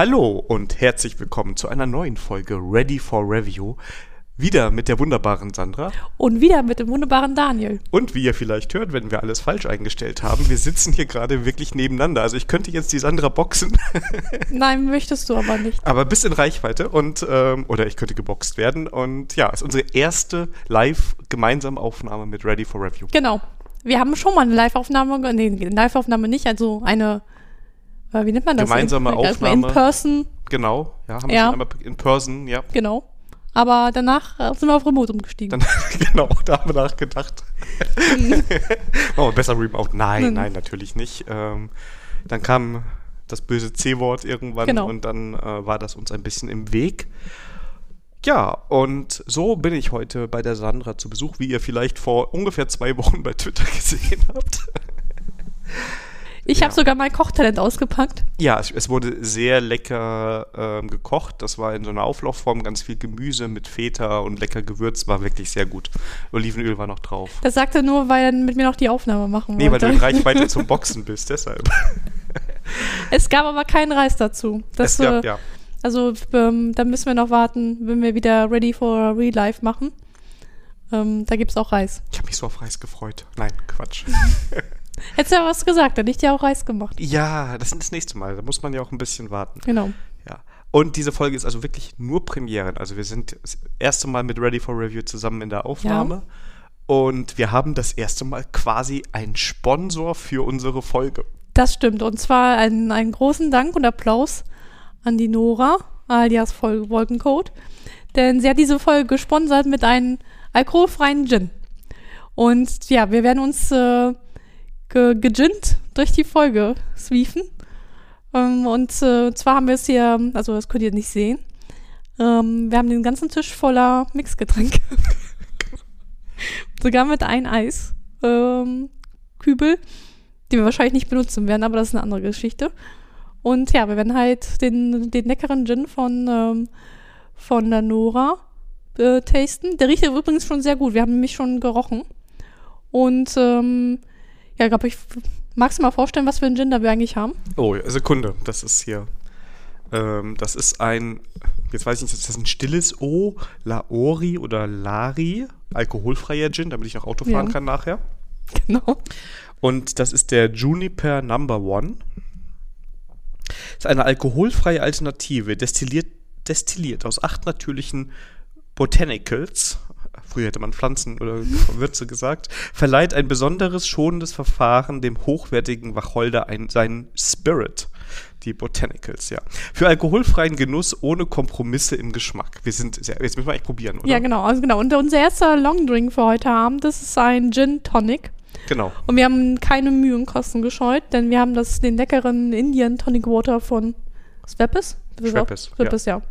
Hallo und herzlich willkommen zu einer neuen Folge Ready for Review. Wieder mit der wunderbaren Sandra. Und wieder mit dem wunderbaren Daniel. Und wie ihr vielleicht hört, wenn wir alles falsch eingestellt haben, wir sitzen hier gerade wirklich nebeneinander. Also ich könnte jetzt die Sandra boxen. Nein, möchtest du aber nicht. Aber bis in Reichweite und ähm, oder ich könnte geboxt werden. Und ja, ist unsere erste live gemeinsame Aufnahme mit Ready for Review. Genau. Wir haben schon mal eine Live-Aufnahme, nee, Live-Aufnahme nicht, also eine, wie nennt man das? Gemeinsame in, Aufnahme. In person. Genau, ja, haben wir Ja. schon einmal in person, ja. Genau. Aber danach äh, sind wir auf Remote umgestiegen. Dann, genau, da haben wir nachgedacht. Machen wir besser Remote. Nein, Mhm. nein, natürlich nicht. Ähm, dann kam das böse C-Wort irgendwann Genau. und dann äh, war das uns ein bisschen im Weg. Ja, und so bin ich heute bei der Sandra zu Besuch, wie ihr vielleicht vor ungefähr zwei Wochen bei Twitter gesehen habt. Ich ja. habe sogar mein Kochtalent ausgepackt. Ja, es, es wurde sehr lecker ähm, gekocht. Das war in so einer Auflaufform, ganz viel Gemüse mit Feta und lecker Gewürz, war wirklich sehr gut. Olivenöl war noch drauf. Das sagte er nur, weil er mit mir noch die Aufnahme machen Nee, weil wollte. du in Reichweite zum Boxen bist, deshalb. es gab aber keinen Reis dazu. Das, es gab, äh, ja. Also ähm, da müssen wir noch warten, wenn wir wieder Ready for Real Life machen. Ähm, da gibt's auch Reis. Ich habe mich so auf Reis gefreut. Nein, Quatsch. Hättest du ja was gesagt, dann hätte ich dir auch Reis gemacht. ja, das ist das nächste Mal. Da muss man ja auch ein bisschen warten. Genau. Ja. Und diese Folge ist also wirklich nur Premieren. Also wir sind das erste Mal mit Ready for Review zusammen in der Aufnahme. Und wir haben das erste Mal quasi einen Sponsor für unsere Folge. Das stimmt. Und zwar einen, einen großen Dank und Applaus an die Nora, alias Folge Wolkencode. Denn sie hat diese Folge gesponsert mit einem alkoholfreien Gin. Und ja, wir werden uns äh, ge geginnt durch die Folge swiefen. Ähm, und äh, zwar haben wir es hier, also das könnt ihr nicht sehen. Ähm, wir haben den ganzen Tisch voller Mixgetränke. Sogar mit ein Eis. Ähm, die wir wahrscheinlich nicht benutzen werden, aber das ist eine andere Geschichte. Und ja, wir werden halt den, den leckeren Gin von, ähm, von der Nora äh, tasten. Der riecht übrigens schon sehr gut. Wir haben nämlich schon gerochen. Und ähm, ja, glaube ich, magst du mal vorstellen, was für einen Gin da wir eigentlich haben? Oh, Sekunde. Das ist hier. Ähm, das ist ein, jetzt weiß ich nicht, ist das ein stilles O, Laori oder Lari, alkoholfreier Gin, damit ich noch Auto fahren Ja. kann nachher. Genau. Und das ist der Juniper Number One. ist eine alkoholfreie Alternative, destilliert, destilliert aus acht natürlichen Botanicals. Früher hätte man Pflanzen oder Würze gesagt. Verleiht ein besonderes, schonendes Verfahren dem hochwertigen Wacholder ein, seinen Spirit. Die Botanicals, ja. Für alkoholfreien Genuss ohne Kompromisse im Geschmack. Wir sind sehr, jetzt müssen wir eigentlich probieren, oder? Ja, genau. Also genau. Und unser erster Longdrink für heute Abend, das ist ein Gin Tonic. Genau. Und wir haben keine Mühe und Kosten gescheut, denn wir haben das, den leckeren Indian Tonic Water von Schweppes. Schweppes, Schweppes, ja.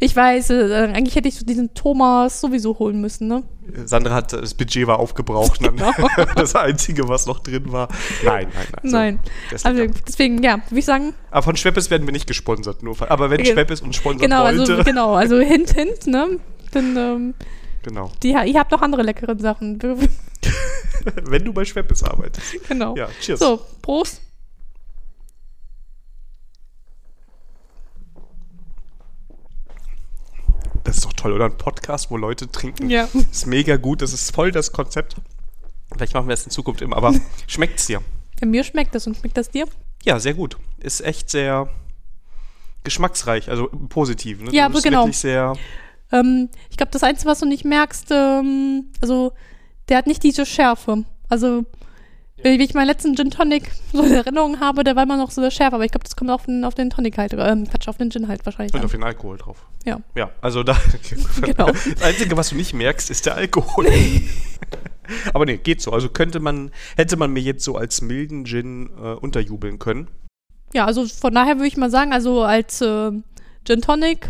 Ich weiß, äh, eigentlich hätte ich so diesen Thomas sowieso holen müssen, ne? Sandra hat, das Budget war aufgebraucht. Dann Genau. das Einzige, was noch drin war. Nein, nein, nein. So, Nein. Also deswegen, ja, würde ich sagen, Aber von Schweppes werden wir nicht gesponsert, nur. von- Aber wenn Ge- Schweppes uns sponsern genau, wollte. also genau, also hint, hint, ne? Dann, ähm, genau. die, ihr habt noch andere leckere Sachen. wenn du bei Schweppes arbeitest. genau. Ja, cheers. So, Prost. Das ist doch toll, oder? Ein Podcast, wo Leute trinken. Ja. Ist mega gut. Das ist voll das Konzept. Vielleicht machen wir es in Zukunft immer. Aber schmeckt's dir? ja. Mir schmeckt das und schmeckt das dir? Ja, sehr gut. Ist echt sehr geschmacksreich, also im Positiven. Ne? Ja, Du aber bist genau. wirklich sehr. Ähm, ich glaube, das Einzige, was du nicht merkst, ähm, also der hat nicht diese Schärfe. Also, wenn ich meinen letzten Gin Tonic so in Erinnerung habe, der war immer noch so schärfer, aber ich glaube, das kommt auf den, auf den Tonic halt, ähm, Quatsch, auf den Gin halt wahrscheinlich. Und An. auf den Alkohol drauf. Ja. Ja, also da. Genau. Das Einzige, was du nicht merkst, ist der Alkohol. Aber nee, geht so. Also könnte man, hätte man mir jetzt so als milden Gin äh, unterjubeln können. ja, also von daher würde ich mal sagen, also als äh, Gin Tonic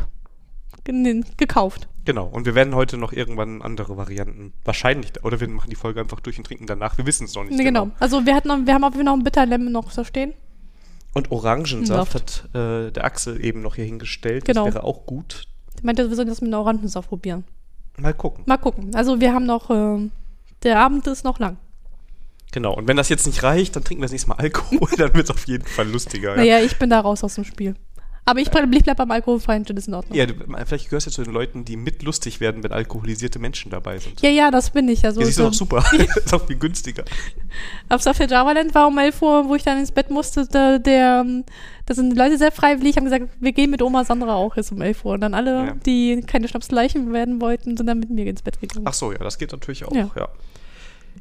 ge- gekauft. Genau. Und wir werden heute noch irgendwann andere Varianten. Wahrscheinlich. Oder wir machen die Folge einfach durch und trinken danach. Wir wissen es noch nicht. Nee, genau. Also wir hatten noch, wir haben auf jeden Fall noch einen Bitterlemon noch da stehen. Und Orangensaft Saft. hat äh, der Axel eben noch hier hingestellt. Genau. Das wäre auch gut. Ich meinte, wir sollen das mit einer Orangensaft probieren. Mal gucken. Mal gucken. Also wir haben noch, ähm, der Abend ist noch lang. Genau. Und wenn das jetzt nicht reicht, dann trinken wir das nächste Mal Alkohol. dann wird es auf jeden Fall lustiger. Ja. Naja, ich bin da raus aus dem Spiel. Aber ich bleib, beim alkoholfreien Gin, ist in Ordnung. Ja, du, vielleicht gehörst du zu den Leuten, die mitlustig werden, wenn alkoholisierte Menschen dabei sind. Ja, ja, das bin ich. Also, Ja, siehst du so, doch super. ist auch viel günstiger. Auf der Javaland war um 11 Uhr, wo ich dann ins Bett musste, da, der, ähm, da sind die Leute sehr freiwillig, haben gesagt, wir gehen mit Oma Sandra auch jetzt um 11 Uhr. Und dann alle, Ja. die keine Schnapsleichen werden wollten, sind dann mit mir ins Bett gegangen. Ach so, ja, das geht natürlich auch. Ja. Ja.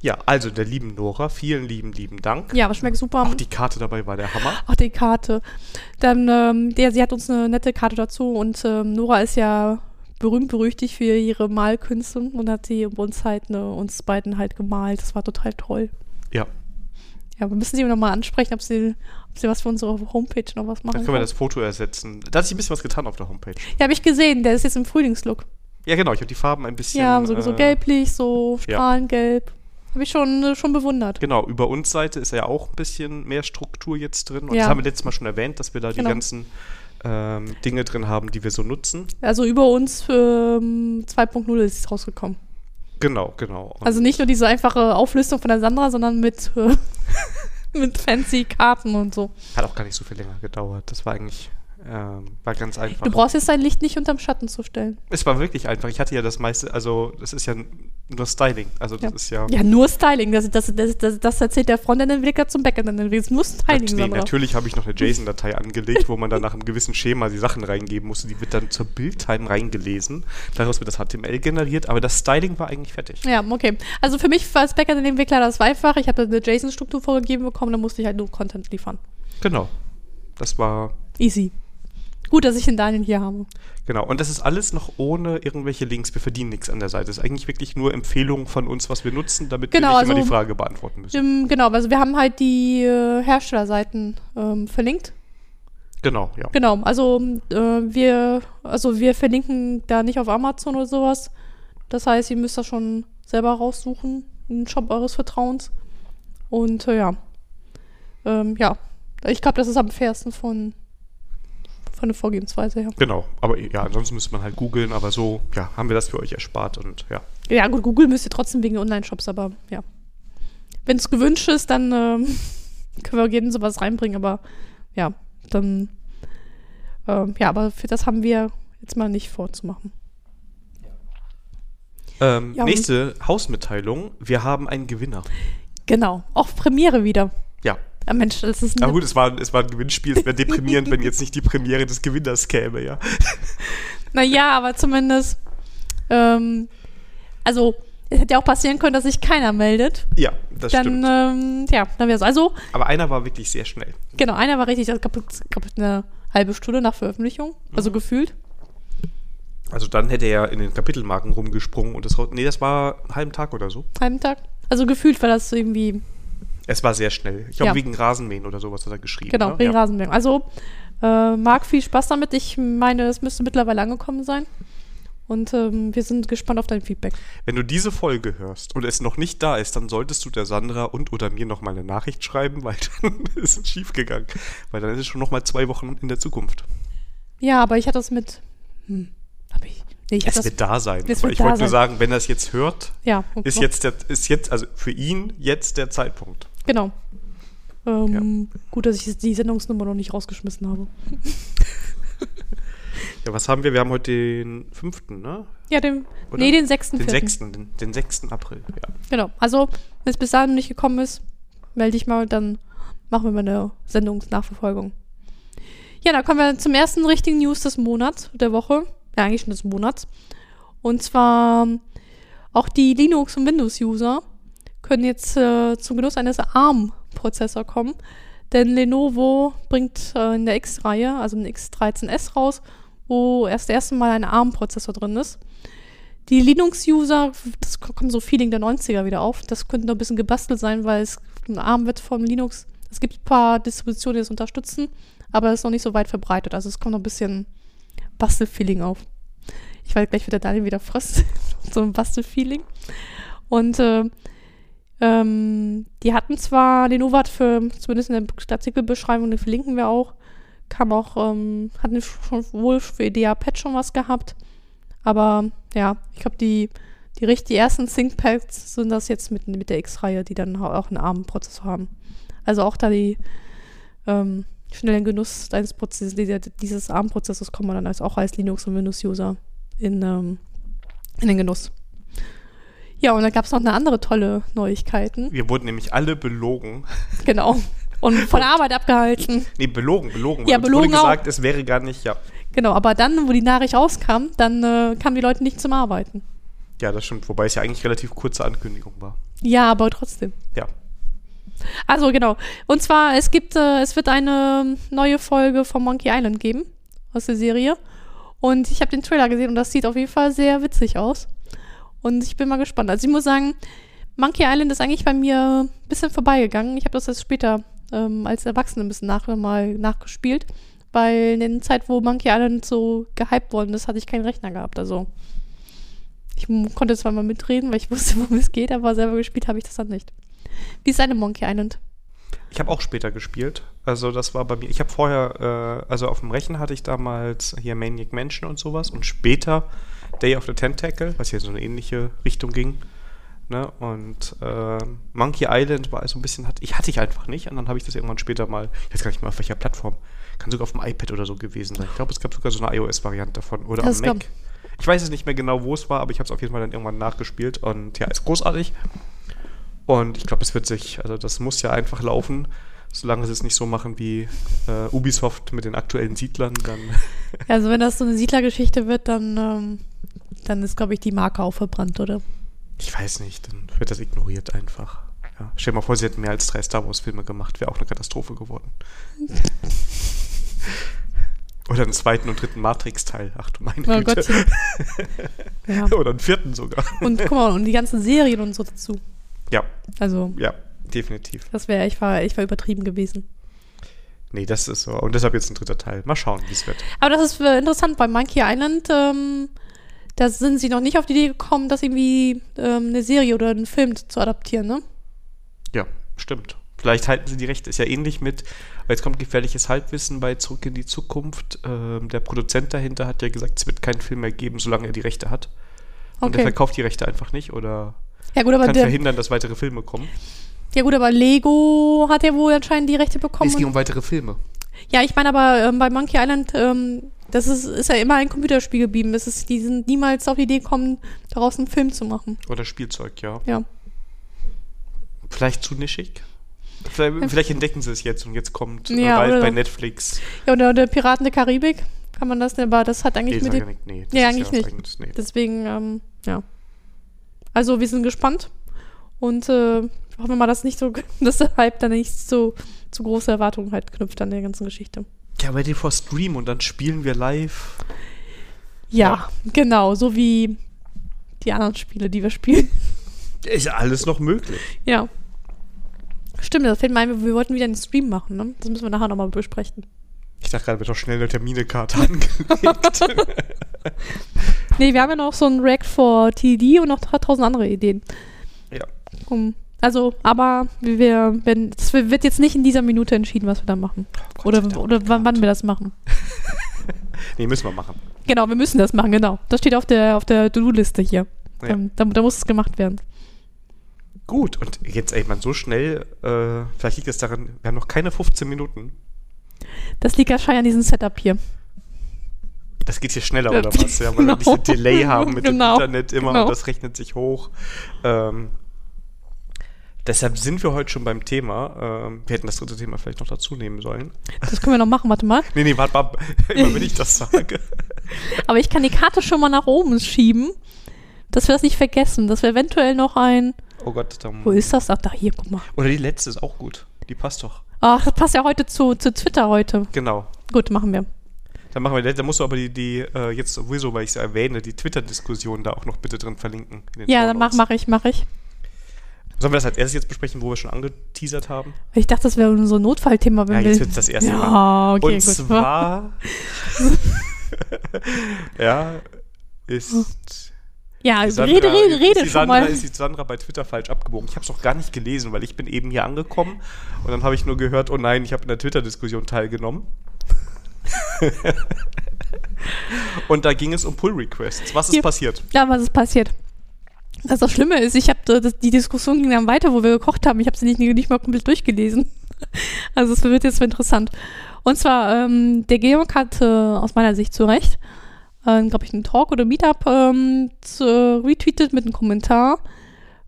Ja. also der lieben Nora, vielen lieben, lieben Dank. Ja, aber schmeckt super. Auch die Karte dabei war der Hammer. Ach, die Karte. Dann, ähm, der, sie hat uns eine nette Karte dazu und ähm, Nora ist ja berühmt berüchtigt für ihre Malkünste und hat sie uns halt, ne, uns beiden halt gemalt. Das war total toll. Ja, Ja, wir müssen sie nochmal ansprechen, ob sie, ob sie was für unsere Homepage noch was machen dann können wir das Foto ersetzen. Da hat sich ein bisschen was getan auf der Homepage. Ja, habe ich gesehen. Der ist jetzt im Frühlingslook. Ja, genau, ich habe die Farben ein bisschen. Ja, so, so äh, gelblich, so ja. Habe ich schon, äh, schon bewundert. Genau, über uns Seite ist ja auch ein bisschen mehr Struktur jetzt drin. Und Ja. das haben wir letztes Mal schon erwähnt, dass wir da Genau. die ganzen ähm, Dinge drin haben, die wir so nutzen. Also über uns ähm, 2.0 ist es rausgekommen. Genau, genau. Und Also nicht nur diese einfache Auflistung von der Sandra, sondern mit, äh, mit fancy Karten und so. hat auch gar nicht so viel länger gedauert. Das war eigentlich ähm, war ganz einfach. Du brauchst jetzt dein Licht nicht unterm Schatten zu stellen. es war wirklich einfach. Ich hatte ja das meiste, also das ist ja nur Styling. Also das Ja. ist ja. Ja, nur Styling. Das, das, das, das, das erzählt der Frontend-Entwickler zum Backend-Entwickler. Es nur Styling, Nat- nee, natürlich habe ich noch eine JSON-Datei angelegt, wo man dann nach einem gewissen Schema die Sachen reingeben musste. Die wird dann zur Bildtime reingelesen. Daraus wird das HTML generiert, aber das Styling war eigentlich fertig. Ja, okay. Also für mich als Backend-Entwickler, das war einfach. Ich habe eine JSON-Struktur vorgegeben bekommen, dann musste ich halt nur Content liefern. Genau. Das war Easy. Gut, dass ich den Daniel hier habe. Genau, und das ist alles noch ohne irgendwelche Links. Wir verdienen nichts an der Seite. Das ist eigentlich wirklich nur Empfehlungen von uns, was wir nutzen, damit Genau, wir nicht immer also- die Frage beantworten müssen. Ähm, genau, also wir haben halt die äh, Herstellerseiten ähm, verlinkt. Genau, ja. Genau, also äh, wir, also wir verlinken da nicht auf Amazon oder sowas. Das heißt, ihr müsst das schon selber raussuchen, einen Shop eures Vertrauens. Und äh, ja, ähm, ja, ich glaube, das ist am fairsten von von der Vorgehensweise her. Genau, aber ja, ansonsten müsste man halt googeln, aber so, ja, haben wir das für euch erspart und ja. Ja, gut, Google müsst ihr trotzdem wegen Online-Shops, aber ja. Wenn es gewünscht ist, dann ähm, können wir gerne sowas reinbringen, aber ja, dann ähm, ja, aber für das haben wir jetzt mal nicht vorzumachen. Ähm, Ja, nächste Hausmitteilung. Wir haben einen Gewinner. Genau, auch Premiere wieder. Ja. Ja, Mensch, das ist eine, gut, es war, es war ein Gewinnspiel. Es wäre deprimierend, wenn jetzt nicht die Premiere des Gewinners käme, ja. Naja, aber zumindest, ähm, also es hätte ja auch passieren können, dass sich keiner meldet. Ja, das Dann, stimmt. ähm, ja, dann wäre es. Also, Aber einer war wirklich sehr schnell. genau, einer war richtig, ich glaube, glaub, eine halbe Stunde nach Veröffentlichung, also Mhm. gefühlt. Also dann hätte er in den Kapitelmarken rumgesprungen und das. Nee, das war einen halben Tag oder so. halben Tag. Also gefühlt war das irgendwie, Es war sehr schnell. Ich glaube, Ja. wegen Rasenmähen oder sowas hat er geschrieben. genau, ne? wegen ja. Rasenmähen. Also, äh, Marc, viel Spaß damit. Ich meine, es müsste mittlerweile angekommen sein. Und ähm, wir sind gespannt auf dein Feedback. Wenn du diese Folge hörst und es noch nicht da ist, dann solltest du der Sandra und oder mir noch mal eine Nachricht schreiben, weil dann ist es schief gegangen. Weil dann ist es schon noch mal zwei Wochen in der Zukunft. Ja, aber ich hatte das mit. Hm, hab ich. Nee, ich Es das. wird da sein. wird ich wollte nur sagen, wenn er es jetzt hört, Ja, ist jetzt der, ist jetzt, also für ihn jetzt der Zeitpunkt. Genau. Ähm, Gut, dass ich die Sendungsnummer noch nicht rausgeschmissen habe. Ja, was haben wir? Wir haben heute den fünften, ne? Ja, den, Oder? nee, den 6. Den vierten. sechsten, den, den 6. April, ja. Genau. Also, wenn es bis dahin nicht gekommen ist, melde dich mal, dann machen wir mal eine Sendungsnachverfolgung. Ja, dann kommen wir zum ersten richtigen News des Monats, der Woche. Ja, eigentlich schon des Monats. Und zwar auch die Linux- und Windows-User können jetzt äh, zum Genuss eines ARM-Prozessors kommen. Denn Lenovo bringt äh, in der X-Reihe, also den X13S raus, wo erst das erste Mal ein ARM-Prozessor drin ist. Die Linux-User, das kommt so Feeling der 90er wieder auf. Das könnte noch ein bisschen gebastelt sein, weil es ein ARM wird von Linux. Es gibt ein paar Distributionen, die das unterstützen, aber es ist noch nicht so weit verbreitet. Also es kommt noch ein bisschen Bastel-Feeling auf. Ich weiß gleich, wird der Daniel wieder frisst. so ein Bastel-Feeling. Und äh, ähm, die hatten zwar, Lenovo hat für, zumindest in der Artikelbeschreibung, den verlinken wir auch, kam auch, ähm, hatten schon wohl für EDA-Pad schon was gehabt. Aber ja, ich glaube, die, die, richtig- die ersten ThinkPads sind das jetzt mit, mit der X-Reihe, die dann auch einen ARM-Prozessor haben. Also auch da die, ähm, schnell in Genuss deines Prozesses, dieses ARM-Prozesses kommt man dann als, auch als Linux- und Windows-User in, ähm, in den Genuss. Ja, und dann gab es noch eine andere tolle Neuigkeiten. Wir wurden nämlich alle belogen. Genau. Und von der Arbeit abgehalten. Nee, belogen, belogen. Ja, Uns belogen wurde gesagt, auch. es wäre gar nicht, ja. Genau, aber dann, wo die Nachricht rauskam, dann äh, kamen die Leute nicht zum Arbeiten. Ja, das stimmt. Wobei es ja eigentlich relativ kurze Ankündigung war. Ja, aber trotzdem. Ja. Also genau. Und zwar, es gibt, äh, es wird eine neue Folge von Monkey Island geben aus der Serie. Und ich habe den Trailer gesehen und das sieht auf jeden Fall sehr witzig aus. Und ich bin mal gespannt. Also ich muss sagen, Monkey Island ist eigentlich bei mir ein bisschen vorbeigegangen. Ich habe das jetzt später ähm, als Erwachsene ein bisschen nach, mal nachgespielt. Weil in der Zeit, wo Monkey Island so gehypt worden ist, hatte ich keinen Rechner gehabt. Also ich konnte zwar mal mitreden, weil ich wusste, worum es geht, aber selber gespielt habe ich das dann nicht. Wie ist eine Monkey Island? Ich habe auch später gespielt. Also das war bei mir. Ich habe vorher, äh, also auf dem Rechner hatte ich damals hier Maniac Mansion und sowas und später Day of the Tentacle, was hier so eine ähnliche Richtung ging. Ne? Und äh, Monkey Island war so ein bisschen, hat, ich hatte ich einfach nicht und dann habe ich das irgendwann später mal, ich weiß gar nicht mehr auf welcher Plattform, kann sogar auf dem iPad oder so gewesen sein. Ich glaube, es gab sogar so eine iOS-Variante davon oder Das am Mac. gab- Ich weiß es nicht mehr genau, wo es war, aber ich habe es auf jeden Fall dann irgendwann nachgespielt und ja, ist großartig. Und ich glaube, es wird sich, also das muss ja einfach laufen, solange sie es nicht so machen wie äh, Ubisoft mit den aktuellen Siedlern, dann Also wenn das so eine Siedlergeschichte wird, dann, ähm, dann ist, glaube ich, die Marke auch verbrannt, oder? ich weiß nicht, dann wird das ignoriert einfach. Ja. Stell dir mal vor, sie hätten mehr als drei Star Wars-Filme gemacht, wäre auch eine Katastrophe geworden. Oder einen zweiten und dritten Matrix-Teil. Ach du meine Oh Güte. Gottchen. ja. Oder einen vierten sogar. Und guck mal, und die ganzen Serien und so dazu. Ja, Also, ja, definitiv. das wäre, ich war, ich war übertrieben gewesen. Nee, das ist so. Und deshalb jetzt ein dritter Teil. Mal schauen, wie es wird. Aber das ist äh, interessant, bei Monkey Island, ähm, da sind sie noch nicht auf die Idee gekommen, das irgendwie ähm, eine Serie oder einen Film zu adaptieren, ne? Ja, stimmt. Vielleicht halten sie die Rechte. Ist ja ähnlich mit, jetzt kommt gefährliches Halbwissen bei Zurück in die Zukunft. Ähm, der Produzent dahinter hat ja gesagt, es wird keinen Film mehr geben, solange er die Rechte hat. Und er Okay. verkauft die Rechte einfach nicht oder Ja gut, aber kann der, verhindern, dass weitere Filme kommen. ja gut, aber Lego hat ja wohl anscheinend die Rechte bekommen. es ging um weitere Filme. Ja, ich meine aber ähm, bei Monkey Island, ähm, das ist, ist ja immer ein Computerspiel geblieben. Es ist, die sind niemals auf die Idee gekommen, daraus einen Film zu machen. Oder Spielzeug, ja. Ja. Vielleicht zu nischig. Vielleicht, vielleicht entdecken sie es jetzt und jetzt kommt Ja, bald oder- bei Netflix. Ja, oder der Piraten der Karibik, kann man das denn, aber das hat eigentlich Nee, mit nicht. nee, das Ja, ist eigentlich was nicht. Nee. Deswegen, ähm, ja. Also wir sind gespannt und äh, hoffen wir mal, dass nicht so, dass der Hype dann nicht so zu große Erwartungen halt knüpft an der ganzen Geschichte. Ja, bei vor Stream und dann spielen wir live. Ja, genau, so wie die anderen Spiele, die wir spielen. Ist ja alles noch möglich. Ja. Stimmt, das fällt mir ein, wir wollten wieder einen Stream machen, ne? Das müssen wir nachher nochmal besprechen. Ich dachte gerade, wird doch schnell eine Terminekarte angelegt. Nee, wir haben ja noch so ein React for TD und noch tausend andere Ideen. ja. Um, also, aber wir, wenn, das wird jetzt nicht in dieser Minute entschieden, was wir da machen. Gott Oder, oder wann, wann wir das machen. Nee, müssen wir machen. Genau, wir müssen das machen, genau. Das steht auf der, auf der To-Do-Liste hier. Ja. Ähm, da, da muss es gemacht werden. Gut, und jetzt, ey, man, so schnell, äh, vielleicht liegt es daran, wir haben noch keine 15 Minuten. Das liegt wahrscheinlich an diesem Setup hier. Das geht hier schneller, oder was? Ja, weil wir ein genau. bisschen Delay haben mit Genau, dem Internet immer genau. und das rechnet sich hoch. Ähm, deshalb sind wir heute schon beim Thema. Ähm, wir hätten das dritte Thema vielleicht noch dazu nehmen sollen. Das können wir noch machen, warte mal. Nee, nee, warte mal, immer wenn ich das sage. Aber ich kann die Karte schon mal nach oben schieben, dass wir das nicht vergessen, dass wir eventuell noch ein. Oh Gott, dann, Wo ist das? Ach, da, hier, guck mal. Oder die letzte ist auch gut. Die passt doch. Ach, das passt ja heute zu, zu Twitter heute. Genau. Gut, machen wir. Dann machen wir, da musst du aber die, die äh, jetzt sowieso, weil ich es erwähne, die Twitter-Diskussion da auch noch bitte drin verlinken. Ja, dann mach, mach ich, mach ich. Sollen wir das als erstes jetzt besprechen, wo wir schon angeteasert haben? Ich dachte, das wäre unser Notfallthema, wenn Ja, wir. jetzt wird das erste Mal. ja, okay, Und gut. zwar, ja, ist ja, Sandra, rede, rede, rede schon Sandra, mal. ist die Sandra bei Twitter falsch abgebogen. Ich habe es noch gar nicht gelesen, weil ich bin eben hier angekommen und dann habe ich nur gehört, oh nein, ich habe in der Twitter-Diskussion teilgenommen. und da ging es um Pull-Requests. Was ist Hier. passiert? Ja, was ist passiert? Was das Schlimme ist, ich habe die Diskussion ging dann weiter, wo wir gekocht haben. Ich habe sie nicht, nicht mal komplett durchgelesen. Also es wird jetzt interessant. Und zwar, ähm, der Georg hat äh, aus meiner Sicht zu Recht, äh, glaube ich, einen Talk oder Meetup ähm, zu, retweetet mit einem Kommentar.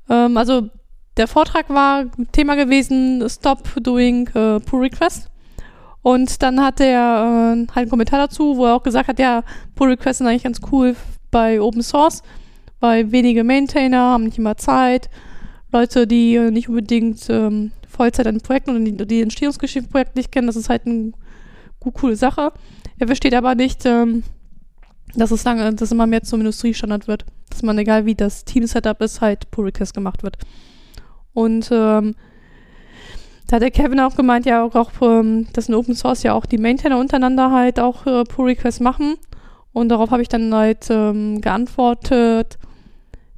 Ähm, also der Vortrag war Thema gewesen, Stop Doing äh, Pull Request. Und dann hat er äh, halt einen Kommentar dazu, wo er auch gesagt hat, ja, Pull Requests sind eigentlich ganz cool bei Open Source, weil wenige Maintainer haben nicht immer Zeit. Leute, die nicht unbedingt ähm, Vollzeit an Projekten oder die, die Entstehungsgeschichte Projekt nicht kennen, das ist halt eine coole Sache. Er versteht aber nicht, ähm, dass es lange, dass immer mehr zum Industriestandard wird. Dass man, egal wie das Team-Setup ist, halt Pull Request gemacht wird. Und ähm, da hat der Kevin auch gemeint, ja, auch, auch ähm, dass in Open Source ja auch die Maintainer untereinander halt auch äh, Pull Requests machen. Und darauf habe ich dann halt ähm, geantwortet,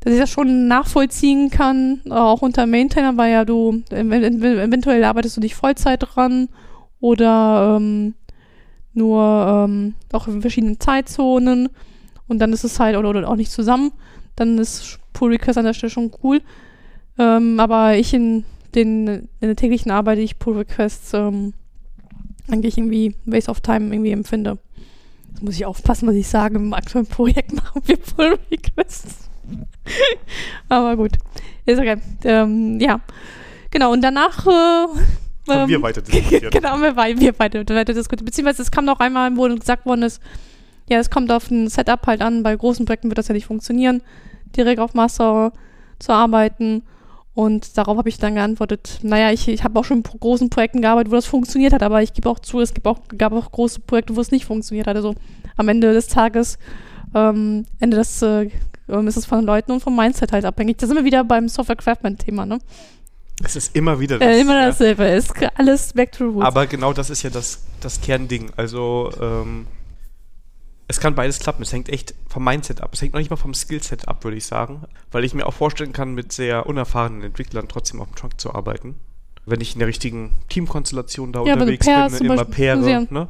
dass ich das schon nachvollziehen kann, auch unter Maintainer, weil ja du eventuell arbeitest du nicht Vollzeit dran oder ähm, nur ähm, auch in verschiedenen Zeitzonen und dann ist es halt oder, oder auch nicht zusammen, dann ist Pull Request an der Stelle schon cool. Ähm, aber ich in, den, in der täglichen Arbeit, ich Pull Requests ähm, eigentlich irgendwie Waste of Time irgendwie empfinde. Jetzt muss ich aufpassen, was ich sage. Im aktuellen Projekt machen wir Pull Requests. Aber gut. Ist okay. Ähm, ja. Genau, und danach äh, Haben wir ähm, weiter diskutiert. genau, wir, wei- wir weiter, weiter diskutiert. Beziehungsweise es kam noch einmal, wo gesagt worden ist, ja, es kommt auf ein Setup halt an. Bei großen Projekten wird das ja nicht funktionieren, direkt auf Master zu arbeiten. Und darauf habe ich dann geantwortet, naja, ich, ich habe auch schon in großen Projekten gearbeitet, wo das funktioniert hat, aber ich gebe auch zu, es gibt auch, gab auch große Projekte, wo es nicht funktioniert hat. Also am Ende des Tages, ähm, Ende des, äh, ähm, ist es von Leuten und vom Mindset halt abhängig. Da sind wir wieder beim Software Craftman-Thema, ne? Es ist immer wieder Äh, immer ja. dasselbe, ist alles back to the roots. Aber genau das ist ja das, das Kernding. Also, ähm, es kann beides klappen. Es hängt echt vom Mindset ab. Es hängt noch nicht mal vom Skillset ab, würde ich sagen. Weil ich mir auch vorstellen kann, mit sehr unerfahrenen Entwicklern trotzdem auf dem Trunk zu arbeiten. Wenn ich in der richtigen Teamkonstellation da Ja, unterwegs Pairs bin, zum immer Paire, ne?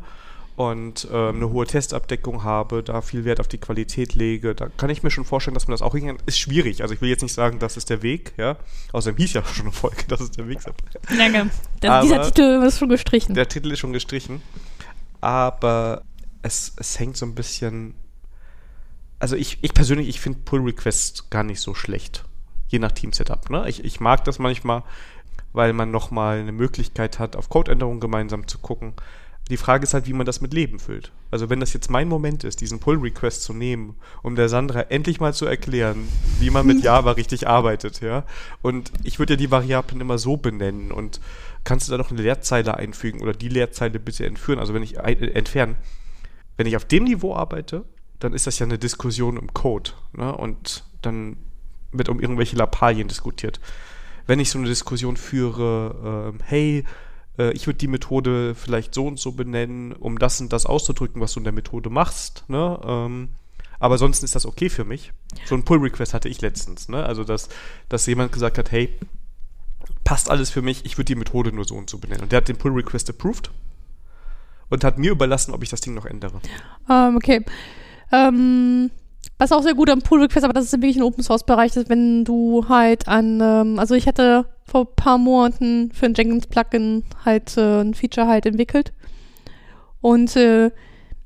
Und ähm, eine hohe Testabdeckung habe, da viel Wert auf die Qualität lege, da kann ich mir schon vorstellen, dass man das auch hinkriegt. Ist schwierig. Also ich will jetzt nicht sagen, das ist der Weg, ja. Außerdem hieß ja schon eine Folge, das ist der Weg. Danke. Aber- dieser Titel ist schon gestrichen. Der Titel ist schon gestrichen. Aber es, es hängt so ein bisschen. Also ich, ich persönlich, ich finde Pull Requests gar nicht so schlecht. Je nach Team-Setup. Ne? Ich, ich mag das manchmal, weil man nochmal eine Möglichkeit hat, auf Codeänderungen gemeinsam zu gucken. Die Frage ist halt, wie man das mit Leben füllt. Also wenn das jetzt mein Moment ist, diesen Pull-Request zu nehmen, um der Sandra endlich mal zu erklären, wie man mit Java richtig arbeitet, ja. Und ich würde ja die Variablen immer so benennen und kannst du da noch eine Leerzeile einfügen oder die Leerzeile bitte entführen, also wenn ich äh, entfernen. Wenn ich auf dem Niveau arbeite, dann ist das ja eine Diskussion im Code, ne? Und dann wird um irgendwelche Lappalien diskutiert. Wenn ich so eine Diskussion führe, ähm, hey, äh, ich würde die Methode vielleicht so und so benennen, um das und das auszudrücken, was du in der Methode machst, ne? Ähm, aber sonst ist das okay für mich. So ein Pull-Request hatte ich letztens, ne? Also, dass, dass jemand gesagt hat, hey, passt alles für mich, ich würde die Methode nur so und so benennen. Und der hat den Pull-Request approved und hat mir überlassen, ob ich das Ding noch ändere. Ähm, okay. Ähm, was auch sehr gut am Pull Request, aber das ist wirklich ein Open Source Bereich, ist, wenn du halt an, ähm, also ich hatte vor ein paar Monaten für ein Jenkins Plugin halt äh, ein Feature halt entwickelt. Und äh,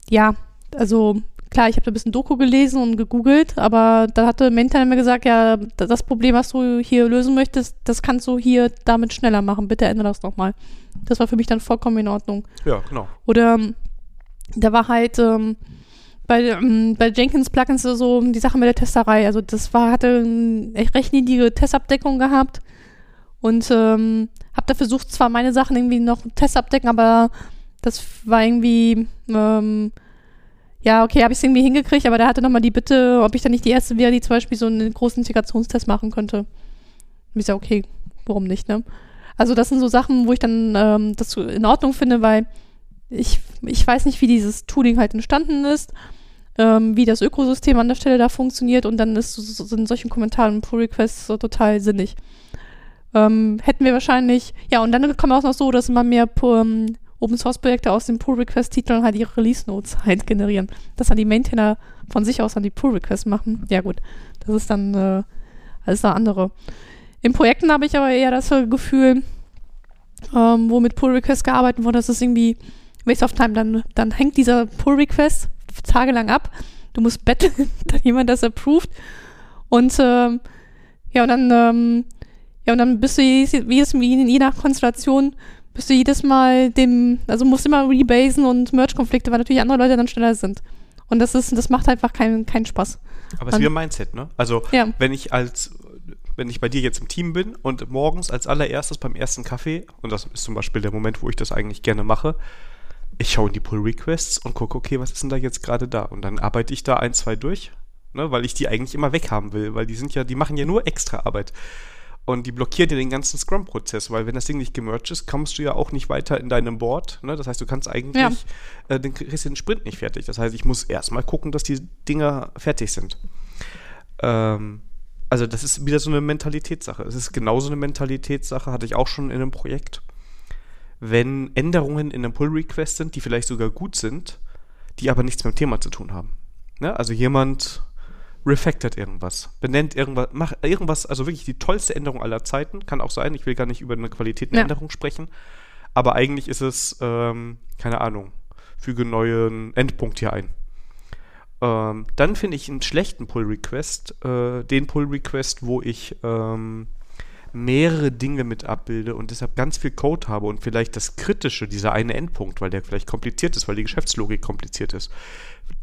ja, also klar, ich habe da ein bisschen Doku gelesen und gegoogelt, aber da hatte Maintainer mir gesagt, ja, das Problem, was du hier lösen möchtest, das kannst du hier damit schneller machen. Bitte ändere das nochmal. Das war für mich dann vollkommen in Ordnung. Ja, genau. Oder ähm, da war halt ähm, bei, ähm, bei Jenkins Plugins so die Sache mit der Testerei. Also das war, hatte eine echt recht niedrige Testabdeckung gehabt und ähm, habe da versucht, zwar meine Sachen irgendwie noch Testabdecken, aber das war irgendwie, ähm, ja, okay, habe ich es irgendwie hingekriegt, aber da hatte nochmal die Bitte, ob ich dann nicht die erste wäre, die zum Beispiel so einen großen Integrationstest machen könnte. Und ich sag, okay, warum nicht, ne? Also das sind so Sachen, wo ich dann ähm, das in Ordnung finde, weil ich, ich weiß nicht, wie dieses Tooling halt entstanden ist, ähm, wie das Ökosystem an der Stelle da funktioniert und dann ist so, sind solche Kommentare und Pull-Requests so total sinnig. Ähm, hätten wir wahrscheinlich, ja, und dann kommt auch noch so, dass immer mehr ähm, Open-Source-Projekte aus den Pull-Request-Titeln halt ihre Release-Notes halt generieren. Dass dann die Maintainer von sich aus dann die Pull-Requests machen. Ja gut, das ist dann äh, alles eine andere. In Projekten habe ich aber eher das Gefühl, ähm, wo mit Pull-Requests gearbeitet wurde, dass es irgendwie Waste of Time, dann, dann hängt dieser Pull-Request tagelang ab. Du musst betteln, dass jemand das approved. Und ähm, ja, und dann, ähm, ja, und dann bist du jedes, jedes, je nach Konstellation, bist du jedes Mal dem, also musst immer rebasen und Merge-Konflikte, weil natürlich andere Leute dann schneller sind. Und das ist, das macht einfach keinen, keinen Spaß. Aber es ist wie ein Mindset, ne? Also, Ja. wenn ich als, wenn ich bei dir jetzt im Team bin und morgens als allererstes beim ersten Kaffee, und das ist zum Beispiel der Moment, wo ich das eigentlich gerne mache, ich schaue in die Pull-Requests und gucke, okay, was ist denn da jetzt gerade da? Und dann arbeite ich da ein, zwei durch, ne? Weil ich die eigentlich immer weghaben will, weil die sind ja, die machen ja nur extra Arbeit. Und die blockieren dir den ganzen Scrum-Prozess, weil wenn das Ding nicht gemerged ist, kommst du ja auch nicht weiter in deinem Board. Ne? Das heißt, du kannst eigentlich, Ja. äh, den kriegst den Sprint nicht fertig. Das heißt, ich muss erstmal gucken, dass die Dinger fertig sind. Ähm, also das ist wieder so eine Mentalitätssache. Es ist genauso eine Mentalitätssache, hatte ich auch schon in einem Projekt. Wenn Änderungen in einem Pull-Request sind, die vielleicht sogar gut sind, die aber nichts mit dem Thema zu tun haben. Ne? Also jemand refactored irgendwas, benennt irgendwas, macht irgendwas, also wirklich die tollste Änderung aller Zeiten, kann auch sein, ich will gar nicht über eine Qualitätenänderung sprechen, aber eigentlich ist es, ähm, keine Ahnung, füge einen neuen Endpunkt hier ein. Ähm, dann finde ich einen schlechten Pull-Request, äh, den Pull-Request, wo ich ähm, mehrere Dinge mit abbilde und deshalb ganz viel Code habe und vielleicht das Kritische, dieser eine Endpunkt, weil der vielleicht kompliziert ist, weil die Geschäftslogik kompliziert ist,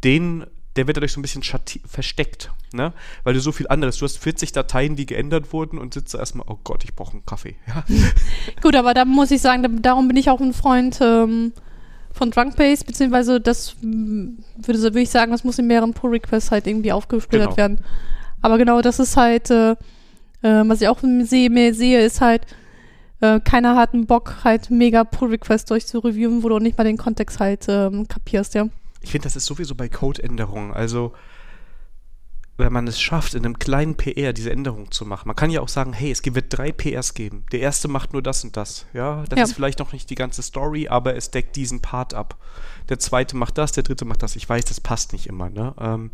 den, der wird dadurch so ein bisschen versteckt, ne? Weil du so viel anderes, du hast 40 Dateien, die geändert wurden und sitzt da erstmal, oh Gott, ich brauche einen Kaffee, ja. Gut, aber da muss ich sagen, da, darum bin ich auch ein Freund ähm, von Drunkbase, beziehungsweise das mm, würde, würde ich sagen, das muss in mehreren Pull-Requests halt irgendwie aufgesplittert Genau. werden. Aber genau das ist halt, äh, äh, was ich auch sehe, mehr sehe, ist halt, äh, keiner hat einen Bock, halt mega Pull-Requests durchzureviewen, wo du auch nicht mal den Kontext halt ähm, kapierst, ja. Ich finde, das ist sowieso bei Codeänderungen. Also, wenn man es schafft, in einem kleinen PR diese Änderung zu machen. Man kann ja auch sagen, hey, es wird drei PRs geben. Der erste macht nur das und das. Ja, das Ja. ist vielleicht noch nicht die ganze Story, aber es deckt diesen Part ab. Der zweite macht das, der dritte macht das. Ich weiß, das passt nicht immer, ne? Ähm,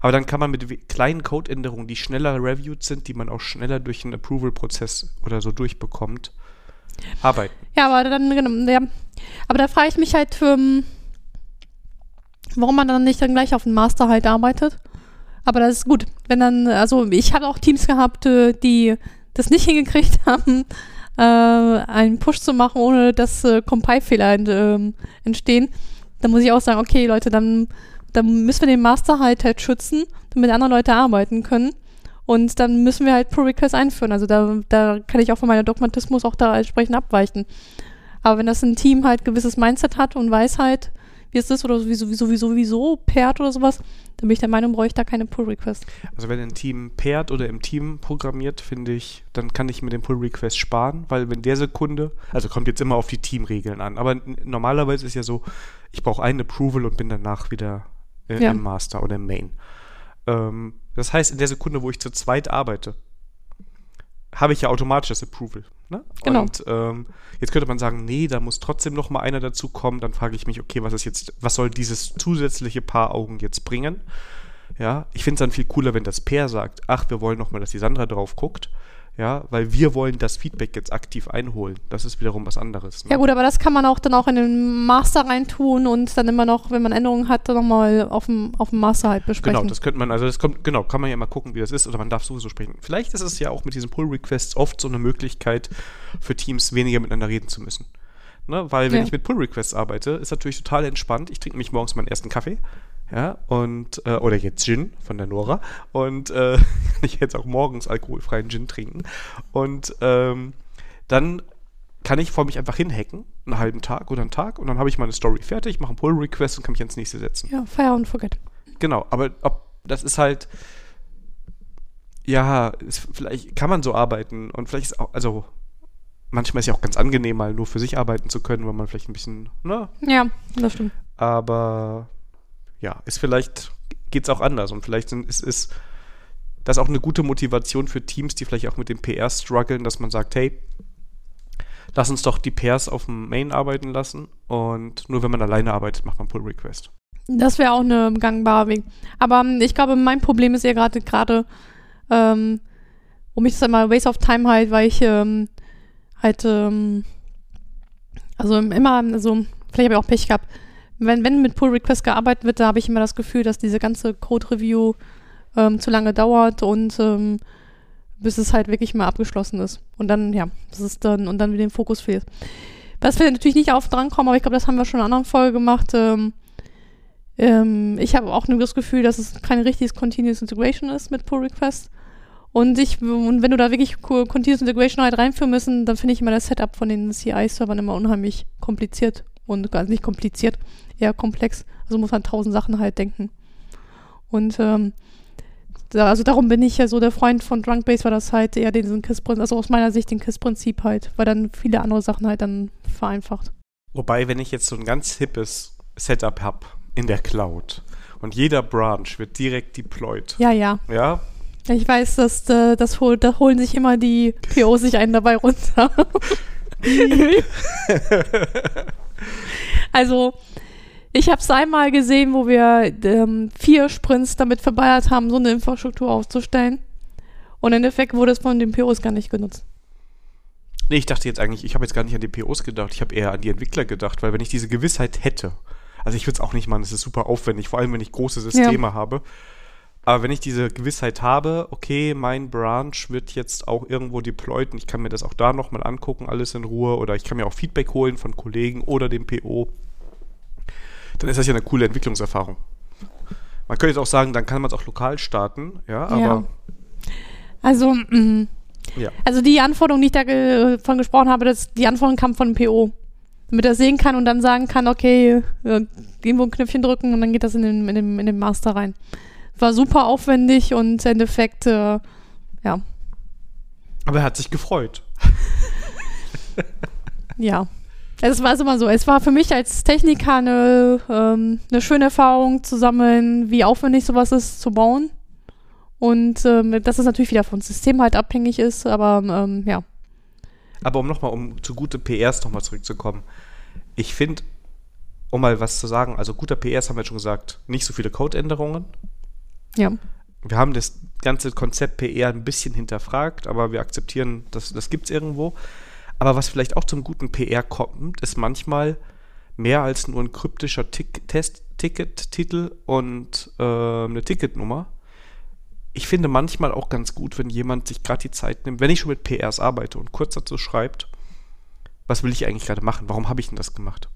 aber dann kann man mit kleinen Codeänderungen, die schneller reviewed sind, die man auch schneller durch einen Approval-Prozess oder so durchbekommt, arbeiten. Ja, aber dann, genau, ja. Aber da frage ich mich halt, ähm, warum man dann nicht dann gleich auf den Master halt arbeitet. Aber das ist gut. Wenn dann, also ich habe auch Teams gehabt, äh, die das nicht hingekriegt haben, äh, einen Push zu machen, ohne dass äh, Compile-Fehler ent, ähm, entstehen. Dann muss ich auch sagen, okay, Leute, dann, dann müssen wir den Master halt halt schützen, damit andere Leute arbeiten können. Und dann müssen wir halt Pull-Requests einführen. Also da, da kann ich auch von meinem Dogmatismus auch da entsprechend abweichen. Aber wenn das ein Team halt gewisses Mindset hat und weiß halt, wie es ist oder sowieso, sowieso, sowieso pairt oder sowas, dann bin ich der Meinung, brauche ich da keine Pull-Requests. Also wenn ein Team pairt oder im Team programmiert, finde ich, dann kann ich mir den Pull-Request sparen, weil wenn der Sekunde, also kommt jetzt immer auf die Teamregeln an, aber normalerweise ist ja so, ich brauche einen Approval und bin danach wieder äh, Ja. im Master oder im Main. Ähm, das heißt, in der Sekunde, wo ich zu zweit arbeite, habe ich ja automatisch das Approval. Ne? Genau. Und ähm, jetzt könnte man sagen, nee, da muss trotzdem noch mal einer dazu kommen. Dann frage ich mich, okay, was ist jetzt, was soll dieses zusätzliche Paar Augen jetzt bringen? Ja, ich finde es dann viel cooler, wenn das Pair sagt, ach, wir wollen noch mal, dass die Sandra drauf guckt. Ja, weil wir wollen das Feedback jetzt aktiv einholen. Das ist wiederum was anderes. Ne? Ja gut, aber das kann man auch dann auch in den Master reintun und dann immer noch, wenn man Änderungen hat, dann nochmal auf dem, auf dem Master halt besprechen. Genau, das könnte man, also das kommt, genau, kann man ja mal gucken, wie das ist, oder man darf sowieso sprechen. Vielleicht ist es ja auch mit diesen Pull-Requests oft so eine Möglichkeit für Teams weniger miteinander reden zu müssen. Ne? Weil wenn Ja. ich mit Pull-Requests arbeite, ist natürlich total entspannt. Ich trinke mich morgens meinen ersten Kaffee. Ja, und, äh, oder jetzt Gin von der Nora. Und äh, kann ich jetzt auch morgens alkoholfreien Gin trinken. Und ähm, dann kann ich vor mich einfach hinhacken, einen halben Tag oder einen Tag, und dann habe ich meine Story fertig, mache einen Pull-Request und kann mich ans nächste setzen. ja, Fire und Forget. Genau, aber ob, das ist halt, ja, ist, vielleicht kann man so arbeiten und vielleicht ist auch, also manchmal ist ja auch ganz angenehm, mal nur für sich arbeiten zu können, weil man vielleicht ein bisschen, ne, Ja, das stimmt. aber ja, ist vielleicht, geht es auch anders und vielleicht ist, ist das auch eine gute Motivation für Teams, die vielleicht auch mit dem PR strugglen, dass man sagt, hey, lass uns doch die PRs auf dem Main arbeiten lassen und nur wenn man alleine arbeitet, macht man Pull Request. Das wäre auch eine gangbare Weg. Aber ähm, ich glaube, mein Problem ist ja gerade gerade, ähm, um mich das einmal Waste of Time halt, weil ich ähm, halt, ähm, also immer, also vielleicht habe ich auch Pech gehabt. Wenn, wenn mit Pull Request gearbeitet wird, da habe ich immer das Gefühl, dass diese ganze Code Review ähm, zu lange dauert und ähm, bis es halt wirklich mal abgeschlossen ist. Und dann, ja, das ist dann, und dann wieder den Fokus fehlt. Das will natürlich nicht auf drankommen, aber ich glaube, das haben wir schon in einer anderen Folge gemacht. Ähm, ähm, ich habe auch nur das Gefühl, dass es kein richtiges Continuous Integration ist mit Pull Request. Und ich, und wenn du da wirklich Continuous Integration halt reinführen müssen, dann finde ich immer das Setup von den CI-Servern immer unheimlich kompliziert und gar nicht kompliziert, eher komplex. Also muss man tausend Sachen halt denken. Und ähm, da, also darum bin ich ja so der Freund von Drunkbase, weil das halt eher diesen KISS-Prinzip, also aus meiner Sicht den KISS-Prinzip halt, weil dann viele andere Sachen halt dann vereinfacht. Wobei, wenn ich jetzt so ein ganz hippes Setup habe in der Cloud und jeder Branch wird direkt deployed. Ja, ja. Ja, ich weiß, dass äh, das, hol, da holen sich immer die POs sich einen dabei runter. also, ich habe es einmal gesehen, wo wir ähm, vier Sprints damit verbeiert haben, so eine Infrastruktur aufzustellen. Und im Endeffekt wurde es von den POs gar nicht genutzt. Nee, ich dachte jetzt eigentlich, ich habe jetzt gar nicht an die POs gedacht, ich habe eher an die Entwickler gedacht, weil wenn ich diese Gewissheit hätte, also ich würde es auch nicht machen, es ist super aufwendig, vor allem wenn ich große Systeme ja. habe, aber wenn ich diese Gewissheit habe, okay, mein Branch wird jetzt auch irgendwo deployed und ich kann mir das auch da nochmal angucken, alles in Ruhe, oder ich kann mir auch Feedback holen von Kollegen oder dem PO, dann ist das ja eine coole Entwicklungserfahrung. Man könnte jetzt auch sagen, dann kann man es auch lokal starten, ja, aber. Ja. Also, mh. Ja. also die Anforderung, die ich davon gesprochen habe, dass die Anforderung kam von dem PO. Damit er sehen kann und dann sagen kann, okay, äh, irgendwo ein Knöpfchen drücken und dann geht das in den, in den, in den Master rein war super aufwendig und im Endeffekt, äh, ja. Aber er hat sich gefreut. ja. Es war immer so, es war für mich als Techniker eine, ähm, eine schöne Erfahrung zu sammeln, wie aufwendig sowas ist zu bauen. Und ähm, dass es natürlich wieder vom System halt abhängig ist, aber ähm, ja. Aber um nochmal, um zu gute PRs nochmal zurückzukommen. Ich finde, um mal was zu sagen, also guter PRs haben wir schon gesagt, nicht so viele Codeänderungen, ja. Wir haben das ganze Konzept PR ein bisschen hinterfragt, aber wir akzeptieren, dass das gibt es irgendwo. Aber was vielleicht auch zum guten PR kommt, ist manchmal mehr als nur ein kryptischer Tick Test Ticket-Titel und äh, eine Ticketnummer. Ich finde manchmal auch ganz gut, wenn jemand sich gerade die Zeit nimmt, wenn ich schon mit PRs arbeite und kurz dazu schreibt, was will ich eigentlich gerade machen? Warum habe ich denn das gemacht?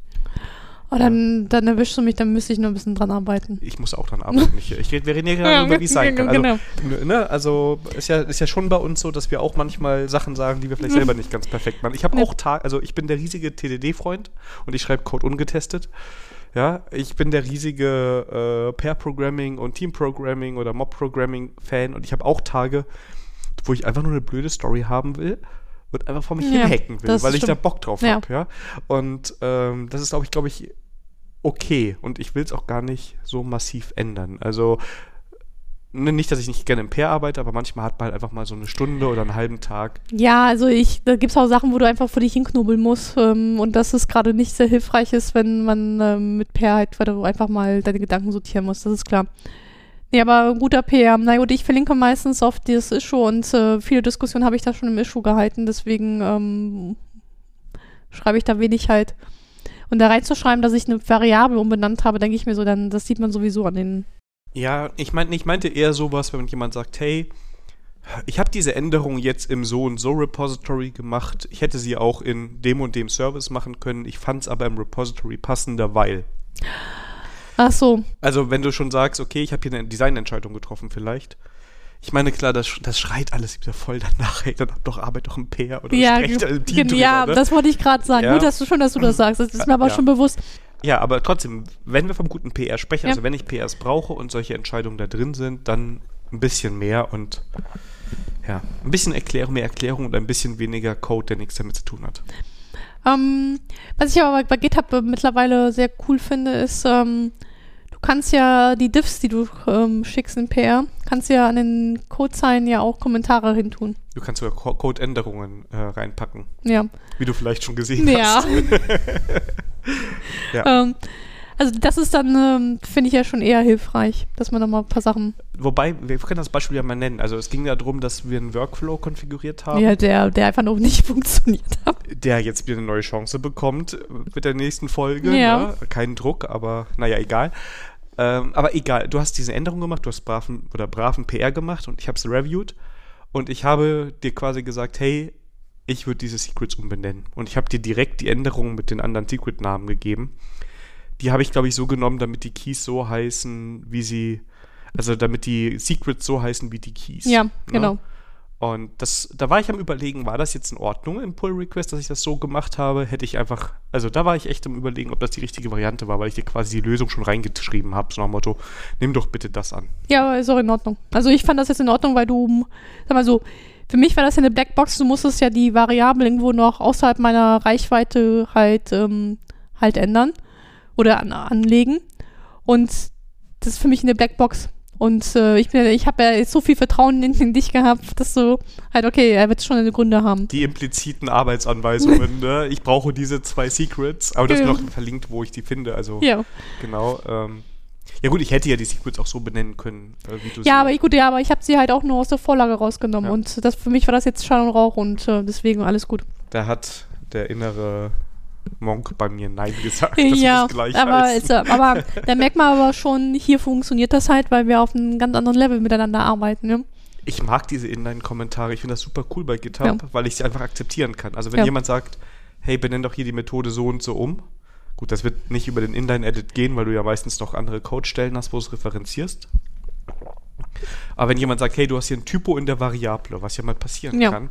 Oh, dann, dann erwischst du mich, dann müsste ich noch ein bisschen dran arbeiten. Ich muss auch dran arbeiten. Ich, ich red, wir reden ja gerade ja, über, wie es sein kann. Also, genau. ne, also ist ja, ist ja schon bei uns so, dass wir auch manchmal Sachen sagen, die wir vielleicht selber nicht ganz perfekt machen. Ich habe auch Tag, also ich bin der riesige TDD-Freund und ich schreibe Code ungetestet. Ja, ich bin der riesige äh, Pair-Programming und Team-Programming oder Mob-Programming-Fan und ich habe auch Tage, wo ich einfach nur eine blöde Story haben will und einfach vor mich ja, hinhacken will, weil ich da Bock drauf ja. habe, ja. Und ähm, das ist, glaube ich, glaube ich, okay. Und ich will es auch gar nicht so massiv ändern. Also ne, nicht, dass ich nicht gerne im Pair arbeite, aber manchmal hat man halt einfach mal so eine Stunde oder einen halben Tag. Ja, also ich, da gibt es auch Sachen, wo du einfach vor dich hinknobeln musst ähm, und dass es gerade nicht sehr hilfreich ist, wenn man ähm, mit Pair halt, einfach mal deine Gedanken sortieren musst, das ist klar. Nee, aber guter PR. Na gut, ich verlinke meistens auf das Issue und äh, viele Diskussionen habe ich da schon im Issue gehalten, deswegen ähm, schreibe ich da wenig halt. Und da reinzuschreiben, dass ich eine Variable umbenannt habe, denke ich mir so, dann das sieht man sowieso an den. Ja, ich, mein, ich meinte eher sowas, wenn jemand sagt, hey, ich habe diese Änderung jetzt im so und so Repository gemacht. Ich hätte sie auch in dem und dem Service machen können. Ich fand es aber im Repository passender, weil. Ach so. Also, wenn du schon sagst, okay, ich habe hier eine Designentscheidung getroffen, vielleicht. Ich meine, klar, das, das schreit alles wieder voll danach. Hey, dann hab doch Arbeit doch im Pair oder ja, sprecht im Team drüber, Ja, ne? das wollte ich gerade sagen. Ja. Gut, dass du schon, dass du das sagst. Das ist mir aber ja. schon bewusst. Ja, aber trotzdem, wenn wir vom guten PR sprechen, also wenn ich PRs brauche und solche Entscheidungen da drin sind, dann ein bisschen mehr und ja, ein bisschen Erklärung, mehr Erklärung und ein bisschen weniger Code, der nichts damit zu tun hat. Ähm, was ich aber bei GitHub mittlerweile sehr cool finde, ist, ähm, du kannst ja die Diffs, die du ähm, schickst in PR, kannst ja an den Codezeilen ja auch Kommentare hin tun. Du kannst sogar Co Codeänderungen äh, reinpacken. Ja. Wie du vielleicht schon gesehen ja. hast. ja. Ähm, Also das ist dann, ähm, finde ich ja schon eher hilfreich, dass man da mal ein paar Sachen. Wobei, wir können das Beispiel ja mal nennen. Also es ging ja darum, dass wir einen Workflow konfiguriert haben, Ja, der, der einfach noch nicht funktioniert hat. der jetzt wieder eine neue Chance bekommt mit der nächsten Folge. Ja. Ne? Kein Druck, aber naja, egal. Ähm, aber egal, du hast diese Änderung gemacht, du hast braven oder braven PR gemacht und ich habe es reviewed und ich habe dir quasi gesagt, hey, ich würde diese Secrets umbenennen. Und ich habe dir direkt die Änderungen mit den anderen Secret-Namen gegeben. Die habe ich, glaube ich, so genommen, damit die Keys so heißen, wie sie, also damit die Secrets so heißen wie die Keys. Ja, ne? Und das, da war ich am überlegen, war das jetzt in Ordnung im Pull Request, dass ich das so gemacht habe? Hätte ich einfach, also da war ich echt am überlegen, ob das die richtige Variante war, weil ich dir quasi die Lösung schon reingeschrieben habe, so nach dem Motto, nimm doch bitte das an. Ja, ist auch in Ordnung. Also ich fand das jetzt in Ordnung, weil du, sag mal so, für mich war das ja eine Blackbox, du musstest ja die Variable irgendwo noch außerhalb meiner Reichweite halt, ähm, halt ändern oder an, anlegen. Und das ist für mich eine Blackbox. Und äh, ich, bin- ich habe ja jetzt so viel Vertrauen in, in dich gehabt, dass du halt, okay, er wird schon eine Gründe haben. Die impliziten Arbeitsanweisungen, ne? Ich brauche diese zwei Secrets, aber das ist noch verlinkt, wo ich die finde, also Ja. genau. Ähm, ja gut, ich hätte ja die Secrets auch so benennen können, äh, wie du Ja, aber ich, gut, ja, aber ich habe sie halt auch nur aus der Vorlage rausgenommen. Ja. Und das für mich war das jetzt Schall und Rauch und äh, deswegen alles gut. Da hat der innere Monk bei mir Nein gesagt. ja, das gleich aber, äh, aber da merkt man aber schon, hier funktioniert das halt, weil wir auf einem ganz anderen Level miteinander arbeiten. Ne? Ich mag diese Inline-Kommentare. Ich finde das super cool bei GitHub, Ja. weil ich sie einfach akzeptieren kann. Also wenn Ja. jemand sagt, hey, benenn doch hier die Methode so und so um. Gut, das wird nicht über den Inline-Edit gehen, weil du ja meistens noch andere Codestellen hast, wo du es referenzierst. Aber wenn jemand sagt, hey, du hast hier ein Typo in der Variable, was ja mal passieren Ja. kann,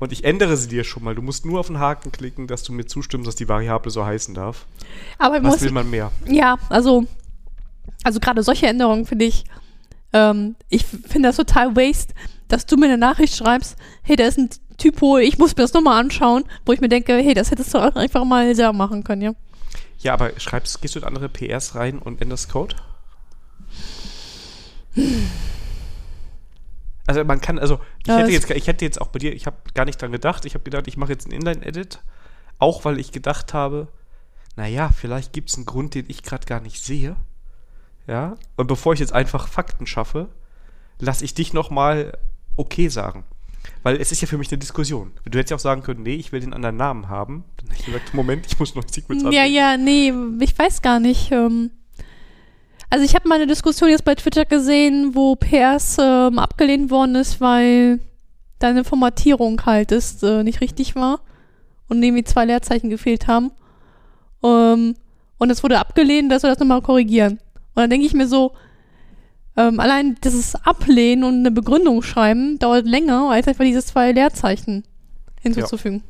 und ich ändere sie dir schon mal, du musst nur auf den Haken klicken, dass du mir zustimmst, dass die Variable so heißen darf. Aber Was will man mehr? ja, also, also gerade solche Änderungen finde ich, ähm, ich finde das total waste, dass du mir eine Nachricht schreibst, hey, da ist ein Typo, ich muss mir das nochmal anschauen, wo ich mir denke, hey, das hättest du auch einfach mal selber machen können, ja. Ja, aber schreibst, gehst du in andere PRs rein und änderst Code? Also man kann, also ich hätte jetzt, ich hätte jetzt auch bei dir, ich habe gar nicht dran gedacht. Ich habe gedacht, ich mache jetzt einen Inline-Edit, auch weil ich gedacht habe, naja, vielleicht gibt es einen Grund, den ich gerade gar nicht sehe. Ja. Und bevor ich jetzt einfach Fakten schaffe, lasse ich dich nochmal okay sagen. Weil es ist ja für mich eine Diskussion. Du hättest ja auch sagen können, nee, ich will den anderen Namen haben. Dann hätte ich gesagt, Moment, ich muss noch Secrets Ja, ja, nee, ich weiß gar nicht. Ähm, also ich habe mal eine Diskussion jetzt bei Twitter gesehen, wo PS ähm, abgelehnt worden ist, weil deine Formatierung halt ist, äh, nicht richtig war und irgendwie zwei Leerzeichen gefehlt haben. Ähm, und es wurde abgelehnt, dass wir das nochmal korrigieren. Und dann denke ich mir so, ähm, allein dieses Ablehnen und eine Begründung schreiben dauert länger, als einfach diese zwei Leerzeichen hinzuzufügen.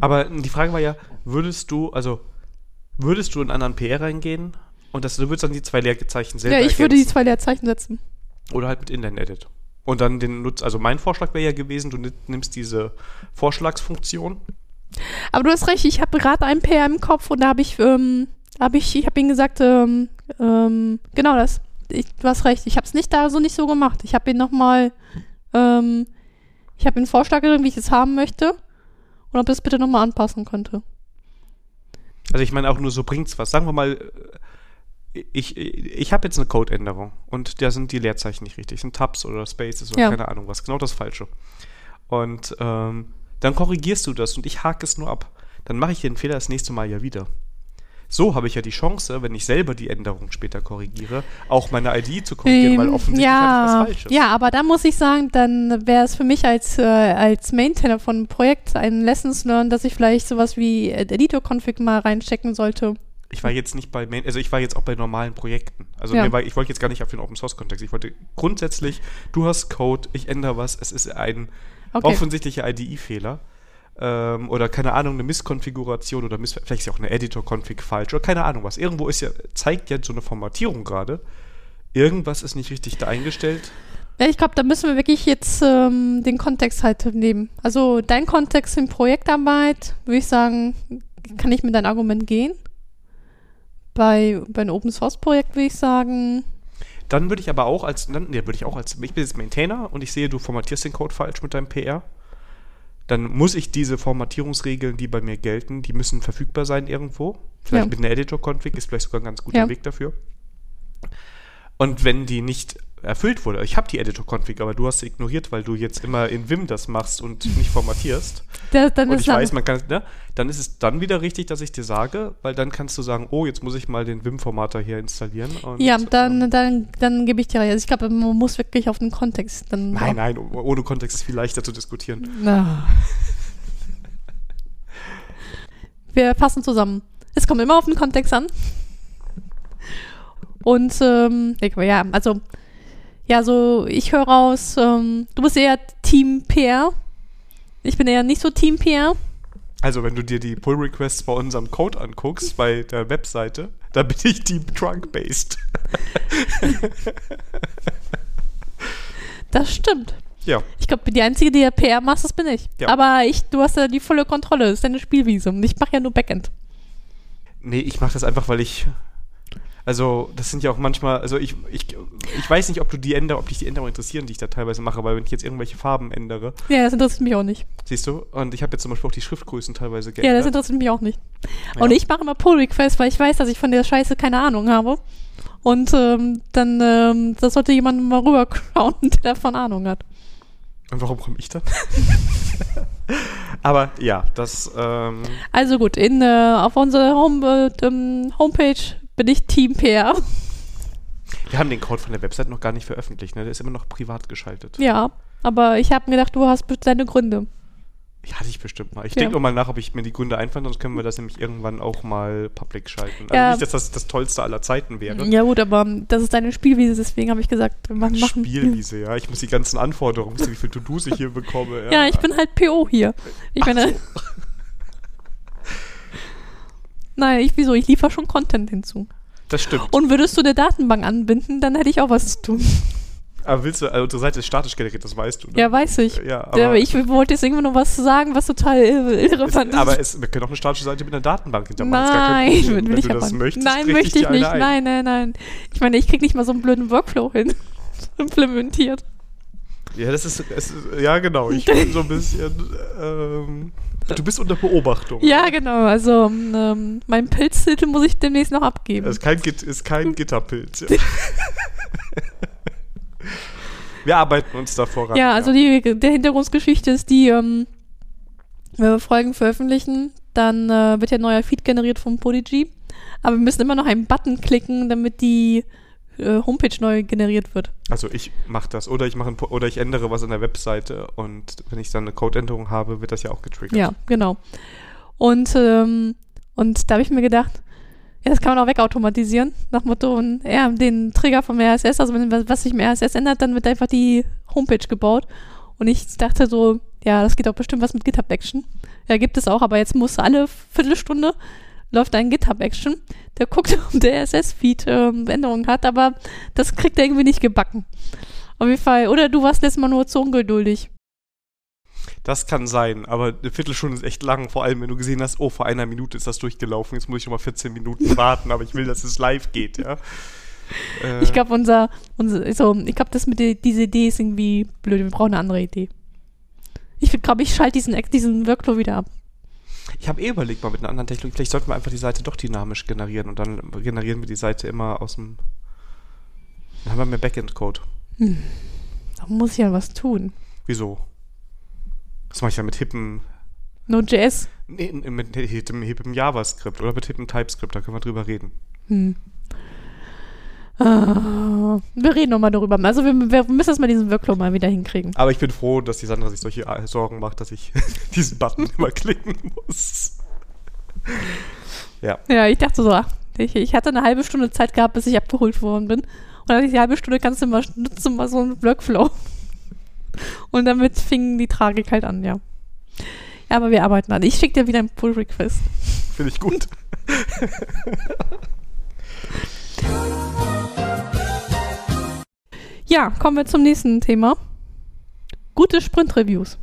Aber die Frage war ja, würdest du, also würdest du in einen anderen PR reingehen und das, du würdest dann die zwei Leerzeichen selber Ja, ich würde die ergänzen? zwei Leerzeichen setzen. Oder halt mit Inline-Edit. Und dann den Nutz, also mein Vorschlag wäre ja gewesen, du ni- nimmst diese Vorschlagsfunktion. Aber du hast recht, ich habe gerade einen PR im Kopf und da habe ich, ähm, habe ich, ich habe ihm gesagt, ähm, ähm, genau das. Ich, du hast recht, ich habe es nicht da so nicht so gemacht. Ich habe ihn nochmal, ähm, ich habe einen Vorschlag gegeben, wie ich es haben möchte und ob es bitte nochmal anpassen könnte. Also ich meine auch nur so bringt's was. Sagen wir mal, ich, ich habe jetzt eine Codeänderung und da sind die Leerzeichen nicht richtig. Sind Tabs oder Spaces oder Ja. keine Ahnung was. Genau das Falsche. Und ähm, dann korrigierst du das und ich hake es nur ab. Dann mache ich den Fehler das nächste Mal ja wieder. So habe ich ja die Chance, wenn ich selber die Änderung später korrigiere, auch meine ID zu korrigieren, weil Ähm, offensichtlich ja, ich was Falsches. ja, aber da muss ich sagen, dann wäre es für mich als, äh, als Maintainer von einem Projekt ein Lessons learned, dass ich vielleicht sowas wie Editor-Config mal reinstecken sollte. Ich war jetzt nicht bei Main, also ich war jetzt auch bei normalen Projekten. Also Ja. war, ich wollte jetzt gar nicht auf den Open Source Kontext. Ich wollte grundsätzlich, du hast Code, ich ändere was, es ist ein Okay. offensichtlicher IDE-Fehler. Ähm, oder keine Ahnung, eine Misskonfiguration oder Miss vielleicht ist ja auch eine Editor-Config falsch oder keine Ahnung was. Irgendwo ist ja, zeigt ja so eine Formatierung gerade. Irgendwas ist nicht richtig da eingestellt. Ja, ich glaube, da müssen wir wirklich jetzt ähm, den Kontext halt nehmen. Also dein Kontext in Projektarbeit, würde ich sagen, kann ich mit deinem Argument gehen. Bei, bei einem Open Source Projekt würde ich sagen, Dann würde ich aber auch als, dann, nee, würde ich auch als, ich bin jetzt Maintainer und ich sehe, du formatierst den Code falsch mit deinem PR. dann muss ich diese Formatierungsregeln, die bei mir gelten, die müssen verfügbar sein irgendwo. Vielleicht Ja. mit einer Editor-Config ist vielleicht sogar ein ganz guter Ja. Weg dafür. Und wenn die nicht erfüllt wurde, ich habe die Editor-Config, aber du hast sie ignoriert, weil du jetzt immer in Vim das machst und nicht formatierst. Da, dann Und ist ich weiß, man kann, ne, dann ist es dann wieder richtig, dass ich dir sage, weil dann kannst du sagen, oh, jetzt muss ich mal den Vim-Formater hier installieren. Und, ja, dann, ähm, dann, dann gebe ich dir recht. Also ich glaube, man muss wirklich auf den Kontext dann. nein, nein, oh- ohne Kontext ist viel leichter zu diskutieren. Na. Wir fassen zusammen. Es kommt immer auf den Kontext an. Und ähm, ja, also ja, so ich höre raus, ähm, du bist eher Team PR. Ich bin eher nicht so Team PR. Also, wenn du dir die Pull-Requests bei unserem Code anguckst, bei der Webseite, da bin ich Team Trunk-based. Das stimmt. ja, Ich glaube, die einzige, die ja PR macht, das bin ich. Ja. Aber ich, du hast ja die volle Kontrolle. Das ist deine Spielwiese. Und ich mache ja nur Backend. nee, ich mache das einfach, weil ich. Also, das sind ja auch manchmal, also ich, ich, ich weiß nicht, ob du die Änder, ob dich die Änderungen interessieren, die ich da teilweise mache, weil wenn ich jetzt irgendwelche Farben ändere, Ja, das interessiert mich auch nicht. siehst du, und ich habe jetzt zum Beispiel auch die Schriftgrößen teilweise Ja, das geändert. interessiert mich auch nicht. Ja. Und ich mache immer Pull-Requests, weil ich weiß, dass ich von der Scheiße keine Ahnung habe. Und ähm, dann, ähm, das sollte jemand mal rüberschauen, der davon Ahnung hat. Und warum komme ich dann? Aber ja, das, ähm, Also gut, in, äh, auf unserer Home, äh, Homepage bin ich Team PR. wir haben den Code von der Website noch gar nicht veröffentlicht, ne? Der ist immer noch privat geschaltet. Ja, aber ich habe mir gedacht, du hast deine Gründe. Ja, hatte ich bestimmt mal. Ich Ja. denke mal nach, ob ich mir die Gründe einfallen, sonst können wir das nämlich irgendwann auch mal public schalten. Also Ja. nicht, dass das das Tollste aller Zeiten wäre. Ja gut, aber ähm, das ist deine Spielwiese, deswegen habe ich gesagt, wir machen, Spielwiese, ja. Ich muss die ganzen Anforderungen, wie viel To-Dos ich hier bekomme. Ja, ich bin halt PO hier. Ich meine. Nein, ich wieso? Ich liefere schon Content hinzu. Das stimmt. Und würdest du eine Datenbank anbinden, dann hätte ich auch was zu tun. Aber willst du, also unsere Seite ist statisch generiert, das weißt du. Ne? Ja, weiß ich. Ja, aber, ich wollte jetzt irgendwann noch was sagen, was total es, irrelevant ist. aber es, wir können auch eine statische Seite mit einer Datenbank hintermachen. das ist gar kein Nein, Problem. will ich du das aber möchtest, Nein, möchte ich nicht. ein. Nein, nein, nein. Ich meine, ich krieg nicht mal so einen blöden Workflow hin. Implementiert. Ja, das ist, es ist ja genau. Ich bin so ein bisschen, ähm, du bist unter Beobachtung. Ja, genau. Also, ähm, mein Pilztitel muss ich demnächst noch abgeben. Es ist kein, Git, ist kein Gitterpilz. Ja. wir arbeiten uns da voran. Ja, also die der Hintergrundgeschichte ist die, ähm, wenn wir Folgen veröffentlichen, dann äh, wird ja ein neuer Feed generiert vom Podigy. Aber wir müssen immer noch einen Button klicken, damit die äh, Homepage neu generiert wird. Also ich mache das oder ich mache oder ich ändere was an der Webseite und wenn ich dann eine Codeänderung habe, wird das ja auch getriggert. Ja, genau. Und, ähm, und da habe ich mir gedacht, ja, das kann man auch wegautomatisieren. Nach Motto, und, ja, den Trigger vom RSS, also wenn was sich im RSS ändert, dann wird einfach die Homepage gebaut. Und ich dachte so, ja, das geht doch bestimmt was mit GitHub Action. Ja, gibt es auch, aber jetzt muss alle Viertelstunde läuft ein GitHub Action. Der guckt, ob der RSS-Feed ähm, Änderungen hat, aber das kriegt er irgendwie nicht gebacken. Auf jeden Fall. Oder du warst letztes Mal nur zu ungeduldig. Das kann sein, aber eine Viertelstunde ist echt lang, vor allem wenn du gesehen hast, oh, vor einer Minute ist das durchgelaufen, jetzt muss ich schon mal 14 Minuten warten, aber ich will, dass es live geht, ja. Äh, Ich glaube, unser, unser so, ich glaube, das mit der, diese Idee ist irgendwie blöd. Wir brauchen eine andere Idee. Ich glaube, ich schalte diesen, diesen Workflow wieder ab. Ich habe eh überlegt, mal mit einer anderen Technologie, vielleicht sollten wir einfach die Seite doch dynamisch generieren und dann generieren wir die Seite immer aus dem. Dann haben wir mehr Backend-Code. Da muss ich ja was tun. Wieso? Das mache ich ja mit hippen, Node.js. nee, mit hippem, hippem JavaScript oder mit hippem TypeScript, da können wir drüber reden. Hm. Ah, wir reden nochmal darüber. Also wir, wir müssen erstmal diesen Workflow mal wieder hinkriegen. Aber ich bin froh, dass die Sandra sich solche äh, Sorgen macht, dass ich diesen Button immer klicken muss. Ja. Ja, ich dachte so, ach, ich, ich hatte eine halbe Stunde Zeit gehabt, bis ich abgeholt worden bin. Und dann die halbe Stunde kannst du mal nutzen, mal so einen Workflow. Und damit fing die Tragik halt an, ja. Ja, aber wir arbeiten an. Ich schicke dir wieder einen Pull-Request. Finde ich gut. Ja, kommen wir zum nächsten Thema. Gute Sprint-Reviews.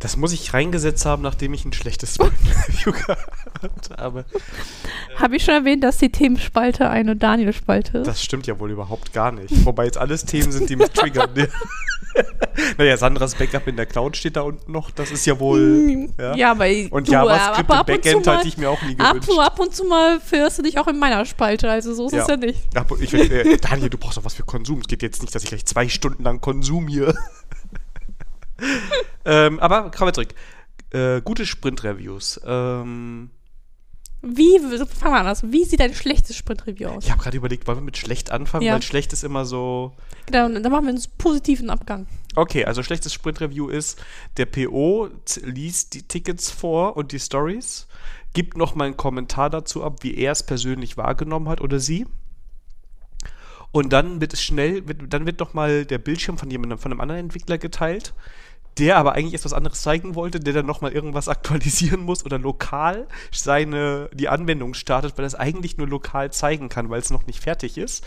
Das muss ich reingesetzt haben, nachdem ich ein schlechtes Review gehabt habe. Habe ich schon erwähnt, dass die Themenspalte eine Daniel-Spalte ist? Das stimmt ja wohl überhaupt gar nicht. Wobei jetzt alles Themen sind, die mich triggern. naja, Sandras Backup in der Cloud steht da unten noch. Das ist ja wohl. Ja, ja aber und du, JavaScript aber im ab und Backend hatte ich mir auch nie Ab, gewünscht. ab und zu mal führst du dich auch in meiner Spalte, also so ist es ja nicht. Ach, ich, äh, Daniel, du brauchst doch was für Konsum. Es geht jetzt nicht, dass ich gleich zwei Stunden lang konsumiere. ähm, aber kommen wir zurück. Äh, gute Sprint-Reviews. Ähm, Wie, fangen wir an, also, wie sieht ein schlechtes Sprint-Review aus? ich habe gerade überlegt, wollen wir mit schlecht anfangen? Ja. Weil schlecht ist immer so. Genau, dann machen wir einen positiven Abgang. Okay, also schlechtes Sprint-Review ist, der PO liest die Tickets vor und die Stories, gibt noch mal einen Kommentar dazu ab, wie er es persönlich wahrgenommen hat oder sie. Und dann wird es schnell, wird, dann wird noch mal der Bildschirm von jemandem, von einem anderen Entwickler geteilt, der aber eigentlich erst was anderes zeigen wollte, der dann noch mal irgendwas aktualisieren muss oder lokal seine, die Anwendung startet, weil er es eigentlich nur lokal zeigen kann, weil es noch nicht fertig ist.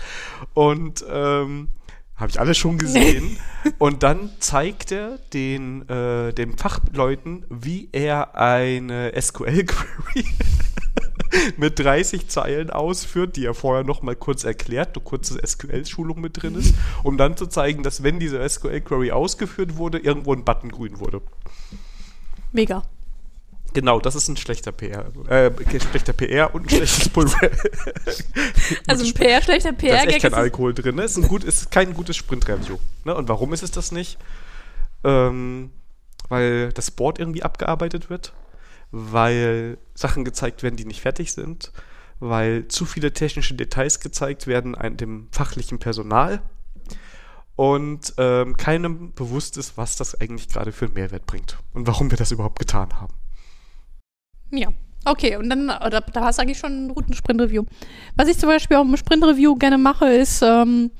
Und ähm, habe ich alles schon gesehen. Und dann zeigt er den, äh, den Fachleuten, wie er eine SQL-Query mit 30 Zeilen ausführt, die er vorher noch mal kurz erklärt, eine kurze SQL-Schulung mit drin ist, um dann zu zeigen, dass wenn diese SQL-Query ausgeführt wurde, irgendwo ein Button grün wurde. Mega. Genau, das ist ein schlechter PR. Äh, schlechter PR und ein schlechtes Pull. Also ein PR, schlechter da ist echt kein Alkohol drin. Ne? Ist, ein gut, ist kein gutes Sprint-Review. Ne? Und warum ist es das nicht? Ähm, weil das Board irgendwie abgearbeitet wird, weil Sachen gezeigt werden, die nicht fertig sind, weil zu viele technische Details gezeigt werden ein, dem fachlichen Personal und ähm, keinem bewusst ist, was das eigentlich gerade für einen Mehrwert bringt und warum wir das überhaupt getan haben. Ja. Okay, und dann, oder, da hast du eigentlich schon einen guten Sprint-Review. Was ich zum Beispiel auch im Sprint-Review gerne mache, ist, ähm,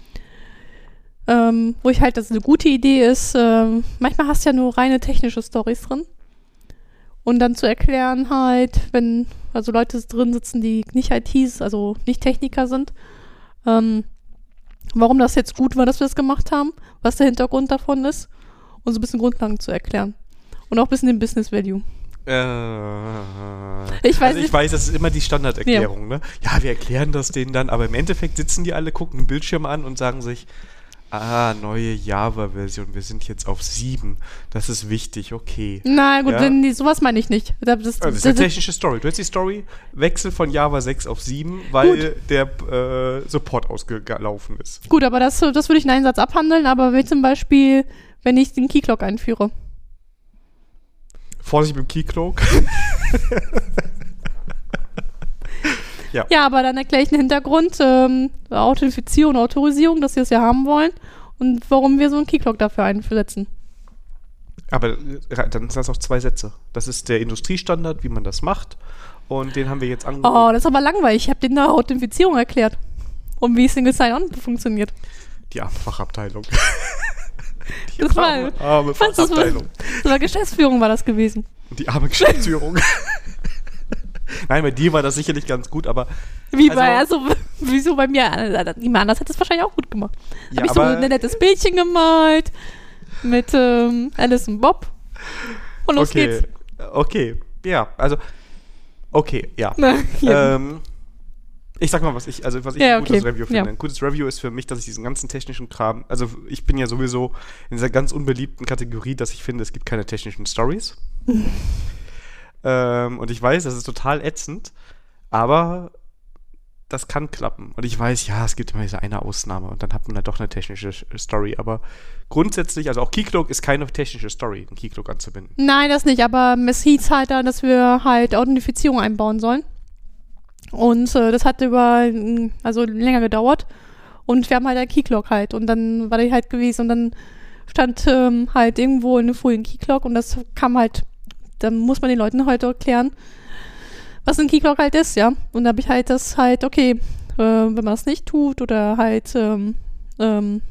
ähm, wo ich halt, dass es eine gute Idee ist, ähm, manchmal hast du ja nur reine technische Stories drin. Und dann zu erklären halt, wenn also Leute drin sitzen, die nicht ITs, also nicht Techniker sind, ähm, warum das jetzt gut war, dass wir das gemacht haben, was der Hintergrund davon ist und so ein bisschen Grundlagen zu erklären. Und auch ein bisschen den Business Value. Äh, Ich weiß also ich nicht- weiß, das ist immer die Standarderklärung, ne? Ja, wir erklären das denen dann, aber im Endeffekt sitzen die alle, gucken den Bildschirm an und sagen sich, ah, neue Java-Version, wir sind jetzt auf 7. Das ist wichtig, okay. Na gut, Ja. wenn die, sowas meine ich nicht. Das, das, Also das ist eine technische Story. Du hast die Story, Wechsel von Java 6 auf 7, weil der äh, Support ausgelaufen ist. gut, aber das, das würde ich in einem Satz abhandeln, aber wie zum Beispiel, wenn ich den Keyclock einführe. Vorsicht mit dem Keycloak. Ja, aber dann erkläre ich den Hintergrund, ähm, Authentifizierung, Autorisierung, dass sie es ja haben wollen und warum wir so einen Keyclock dafür einsetzen. Aber äh, dann sind das auch zwei Sätze. Das ist der Industriestandard, wie man das macht. Und den haben wir jetzt angeboten. Oh, das ist aber langweilig. Ich habe denen eine Authentifizierung erklärt. Und wie Single Sign-On funktioniert. Die Fachabteilung. Die Das war- arme, arme das war- Fachabteilung. Das war Geschäftsführung war das gewesen. Die arme Geschäftsführung. Nein, bei dir war das sicherlich ganz gut, aber Wie Also- bei, also, wieso bei mir? Niemand anders hätte es wahrscheinlich auch gut gemacht. ja, habe ich so ein nettes Bildchen gemalt mit ähm, Alice und Bob. Und los okay, geht's. okay, ja, also okay, ja. ja. Ähm, ich sag mal, was ich, also was ich Ja, ein gutes okay. Review finde. Ja. Ein gutes Review ist für mich, dass ich diesen ganzen technischen Kram, also ich bin ja sowieso in dieser ganz unbeliebten Kategorie, dass ich finde, es gibt keine technischen Stories. ähm, und ich weiß, das ist total ätzend, aber das kann klappen. Und ich weiß, ja, es gibt immer diese eine Ausnahme und dann hat man halt doch eine technische Sch- Story. Aber grundsätzlich, also auch Keycloak ist keine technische Story, einen Keycloak anzubinden. Nein, das nicht, aber es hieß halt da, dass wir halt Authentifizierung einbauen sollen. Und äh, das hat über, mm, also länger gedauert. Und wir haben halt ein Keyclock halt. Und dann war die halt gewesen und dann stand ähm, halt irgendwo eine Folie Keyclock und das kam halt, dann muss man den Leuten heute erklären, was ein Keyclock halt ist, ja. Und da habe ich halt das halt, okay, äh, wenn man das nicht tut oder halt, ähm, ähm,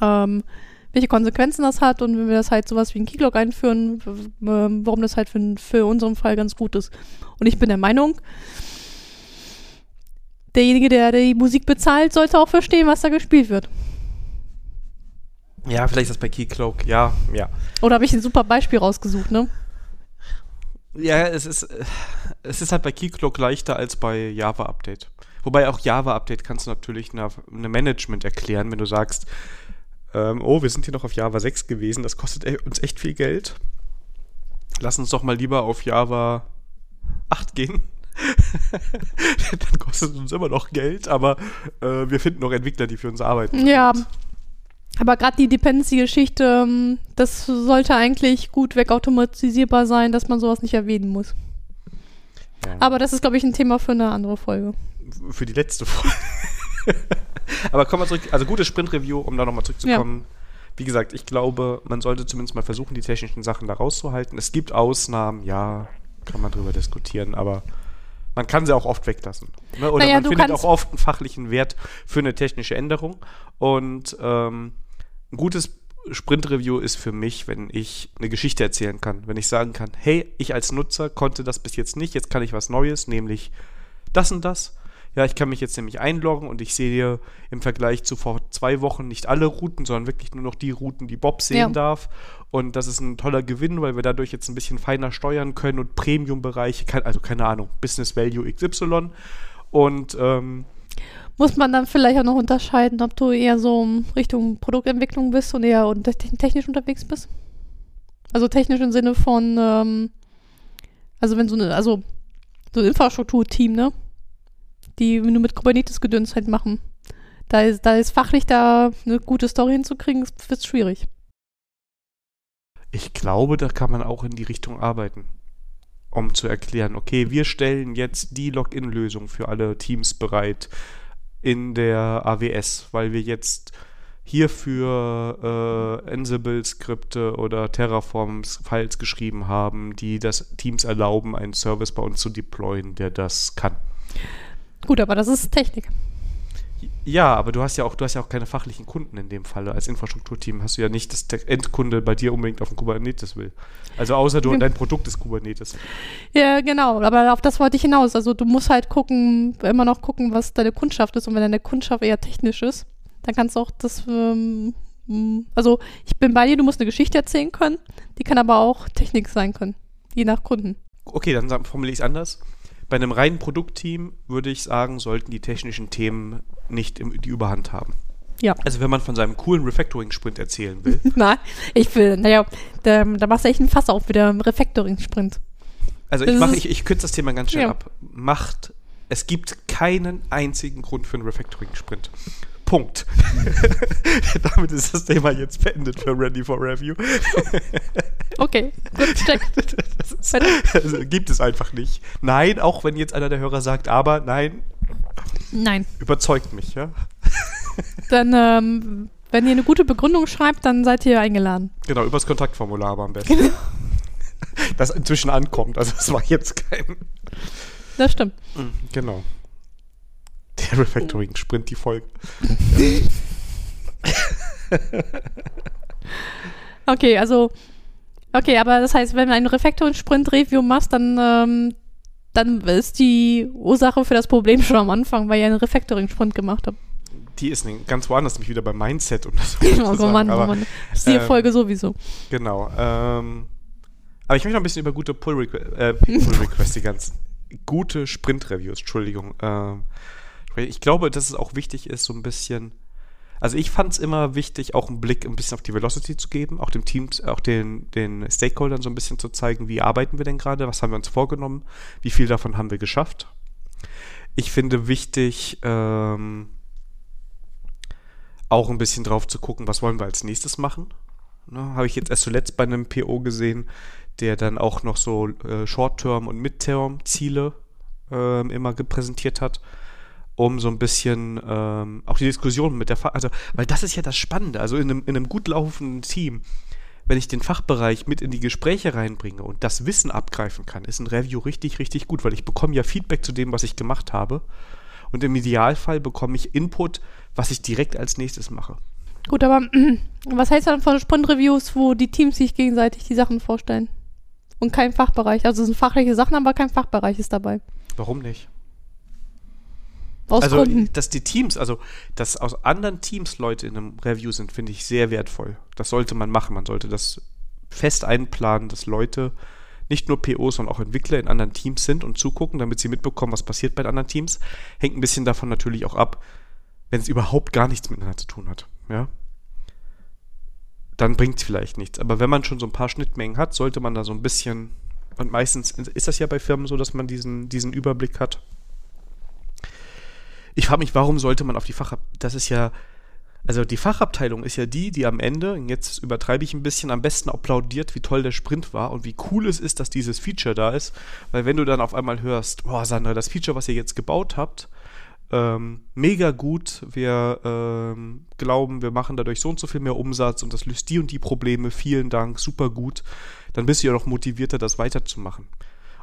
ähm, welche Konsequenzen das hat und wenn wir das halt sowas wie ein Keyclock einführen, ähm, warum das halt für, für unseren Fall ganz gut ist. Und ich bin der Meinung, derjenige, der die Musik bezahlt, sollte auch verstehen, was da gespielt wird. Ja, vielleicht ist das bei Keycloak, ja, ja. Oder habe ich ein super Beispiel rausgesucht, ne? Ja, es ist, es ist halt bei Keycloak leichter als bei Java Update. Wobei auch Java Update kannst du natürlich eine, eine Management erklären, wenn du sagst, ähm, oh, wir sind hier noch auf Java 6 gewesen, das kostet e uns echt viel Geld. Lass uns doch mal lieber auf Java 8 gehen. Dann kostet es uns immer noch Geld, aber äh, wir finden noch Entwickler, die für uns arbeiten. Ja, aber gerade die Dependency-Geschichte, ähm, das sollte eigentlich gut wegautomatisierbar sein, dass man sowas nicht erwähnen muss. Ja. Aber das ist, glaube ich, ein Thema für eine andere Folge. Für die letzte Folge. aber kommen wir zurück, also gutes Sprint-Review, um da nochmal zurückzukommen. Wie gesagt, ich glaube, man sollte zumindest mal versuchen, die technischen Sachen da rauszuhalten. Es gibt Ausnahmen, ja, kann man drüber diskutieren, aber man kann sie auch oft weglassen. Ne? Oder Naja, man findet auch oft einen fachlichen Wert für eine technische Änderung. Und ähm, ein gutes Sprint-Review ist für mich, wenn ich eine Geschichte erzählen kann. Wenn ich sagen kann, hey, ich als Nutzer konnte das bis jetzt nicht, jetzt kann ich was Neues, nämlich das und das. Ja, ich kann mich jetzt nämlich einloggen und ich sehe im Vergleich zu vor zwei Wochen nicht alle Routen, sondern wirklich nur noch die Routen, die Bob sehen Ja. darf. Und das ist ein toller Gewinn, weil wir dadurch jetzt ein bisschen feiner steuern können und Premium-Bereiche, also keine Ahnung, Business Value XY. Und ähm, Muss man dann vielleicht auch noch unterscheiden, ob du eher so in Richtung Produktentwicklung bist und eher unter- technisch unterwegs bist? Also technisch im Sinne von, ähm, also wenn so eine, also so ein Infrastrukturteam, ne? Die nur mit Kubernetes-Gedöns halt machen. Da ist, da ist fachlich da eine gute Story hinzukriegen, wird schwierig. ich glaube, da kann man auch in die Richtung arbeiten, um zu erklären, okay, wir stellen jetzt die Login-Lösung für alle Teams bereit in der AWS, weil wir jetzt hierfür äh, Ansible-Skripte oder Terraform-Files geschrieben haben, die das Teams erlauben, einen Service bei uns zu deployen, der das kann. Gut, aber das ist Technik. Ja, aber du hast ja auch, du hast ja auch keine fachlichen Kunden in dem Falle. Als Infrastrukturteam hast du ja nicht, dass der Endkunde bei dir unbedingt auf dem Kubernetes will. Also außer du, Ja. dein Produkt ist Kubernetes. Ja, genau, aber auf das wollte ich hinaus. Also du musst halt gucken, immer noch gucken, was deine Kundschaft ist. Und wenn deine Kundschaft eher technisch ist, dann kannst du auch das, ähm, m, also ich bin bei dir, du musst eine Geschichte erzählen können, die kann aber auch Technik sein können, je nach Kunden. Okay, dann formuliere ich es anders. Bei einem reinen Produktteam würde ich sagen, sollten die technischen Themen nicht im, die Überhand haben. Ja. Also wenn man von seinem coolen Refactoring-Sprint erzählen will, Nein, ich will, naja, da, da machst du echt ein Fass auf mit dem Refactoring-Sprint. also ich ist- ich, ich kürze das Thema ganz schnell Ja. ab. Macht, es gibt keinen einzigen Grund für einen Refactoring-Sprint. Punkt. Damit ist das Thema jetzt beendet für Ready for Review. Okay, gut, check. Das ist, also, gibt es einfach nicht. Nein, auch wenn jetzt einer der Hörer sagt, aber nein, Nein. überzeugt mich, ja. Dann, ähm, wenn ihr eine gute Begründung schreibt, dann seid ihr eingeladen. Genau, übers Kontaktformular aber am besten. Das inzwischen ankommt. Also es war jetzt kein. Das stimmt. Genau. Der Refactoring-Sprint, die Folge. Okay, also, okay, aber das heißt, wenn du einen Refactoring-Sprint-Review machst, dann, ähm, dann ist die Ursache für das Problem schon am Anfang, weil ihr einen Refactoring-Sprint gemacht habt. Die ist ganz woanders, nämlich wieder beim Mindset, um das Oh, zu oh. Mann, oh aber, Mann. Das ist die ähm, Folge sowieso. Genau. Ähm, aber ich möchte noch ein bisschen über gute Pull-Requests, äh, Pull-Requests, die ganz gute Sprint-Reviews, Entschuldigung. Ähm. Ich glaube, dass es auch wichtig ist, so ein bisschen. Also ich fand es immer wichtig, auch einen Blick ein bisschen auf die Velocity zu geben, auch dem Teams, auch den, den Stakeholdern so ein bisschen zu zeigen, wie arbeiten wir denn gerade, was haben wir uns vorgenommen, wie viel davon haben wir geschafft. Ich finde wichtig, ähm, auch ein bisschen drauf zu gucken, was wollen wir als nächstes machen. Ne, Habe ich jetzt erst zuletzt bei einem PO gesehen, der dann auch noch so äh, Short-Term- und Mid-Term-Ziele ähm, immer gepräsentiert hat, um so ein bisschen ähm, auch die Diskussion mit der Fa also, weil das ist ja das Spannende, also in einem, in einem gut laufenden Team, wenn ich den Fachbereich mit in die Gespräche reinbringe und das Wissen abgreifen kann, ist ein Review richtig, richtig gut, weil ich bekomme ja Feedback zu dem, was ich gemacht habe. Und im Idealfall bekomme ich Input, was ich direkt als nächstes mache. Gut, aber was heißt dann von Sprint-Reviews, wo die Teams sich gegenseitig die Sachen vorstellen? Und kein Fachbereich. Also es sind fachliche Sachen, aber kein Fachbereich ist dabei. Warum nicht? Aus also, Gründen. dass die Teams, also, dass aus anderen Teams Leute in einem Review sind, finde ich sehr wertvoll. Das sollte man machen. Man sollte das fest einplanen, dass Leute nicht nur POs, sondern auch Entwickler in anderen Teams sind und zugucken, damit sie mitbekommen, was passiert bei den anderen Teams. Hängt ein bisschen davon natürlich auch ab, wenn es überhaupt gar nichts miteinander zu tun hat. Ja. Dann bringt es vielleicht nichts. Aber wenn man schon so ein paar Schnittmengen hat, sollte man da so ein bisschen. Und meistens ist das ja bei Firmen so, dass man diesen, diesen Überblick hat. Ich frage mich, warum sollte man auf die Fachabteilung. Das ist ja. Also die Fachabteilung ist ja die, die am Ende, jetzt übertreibe ich ein bisschen, am besten applaudiert, wie toll der Sprint war und wie cool es ist, dass dieses Feature da ist. Weil wenn du dann auf einmal hörst, boah, Sandra, das Feature, was ihr jetzt gebaut habt, ähm, mega gut. Wir ähm, glauben, wir machen dadurch so und so viel mehr Umsatz und das löst die und die Probleme. Vielen Dank, super gut. Dann bist du ja noch motivierter, das weiterzumachen.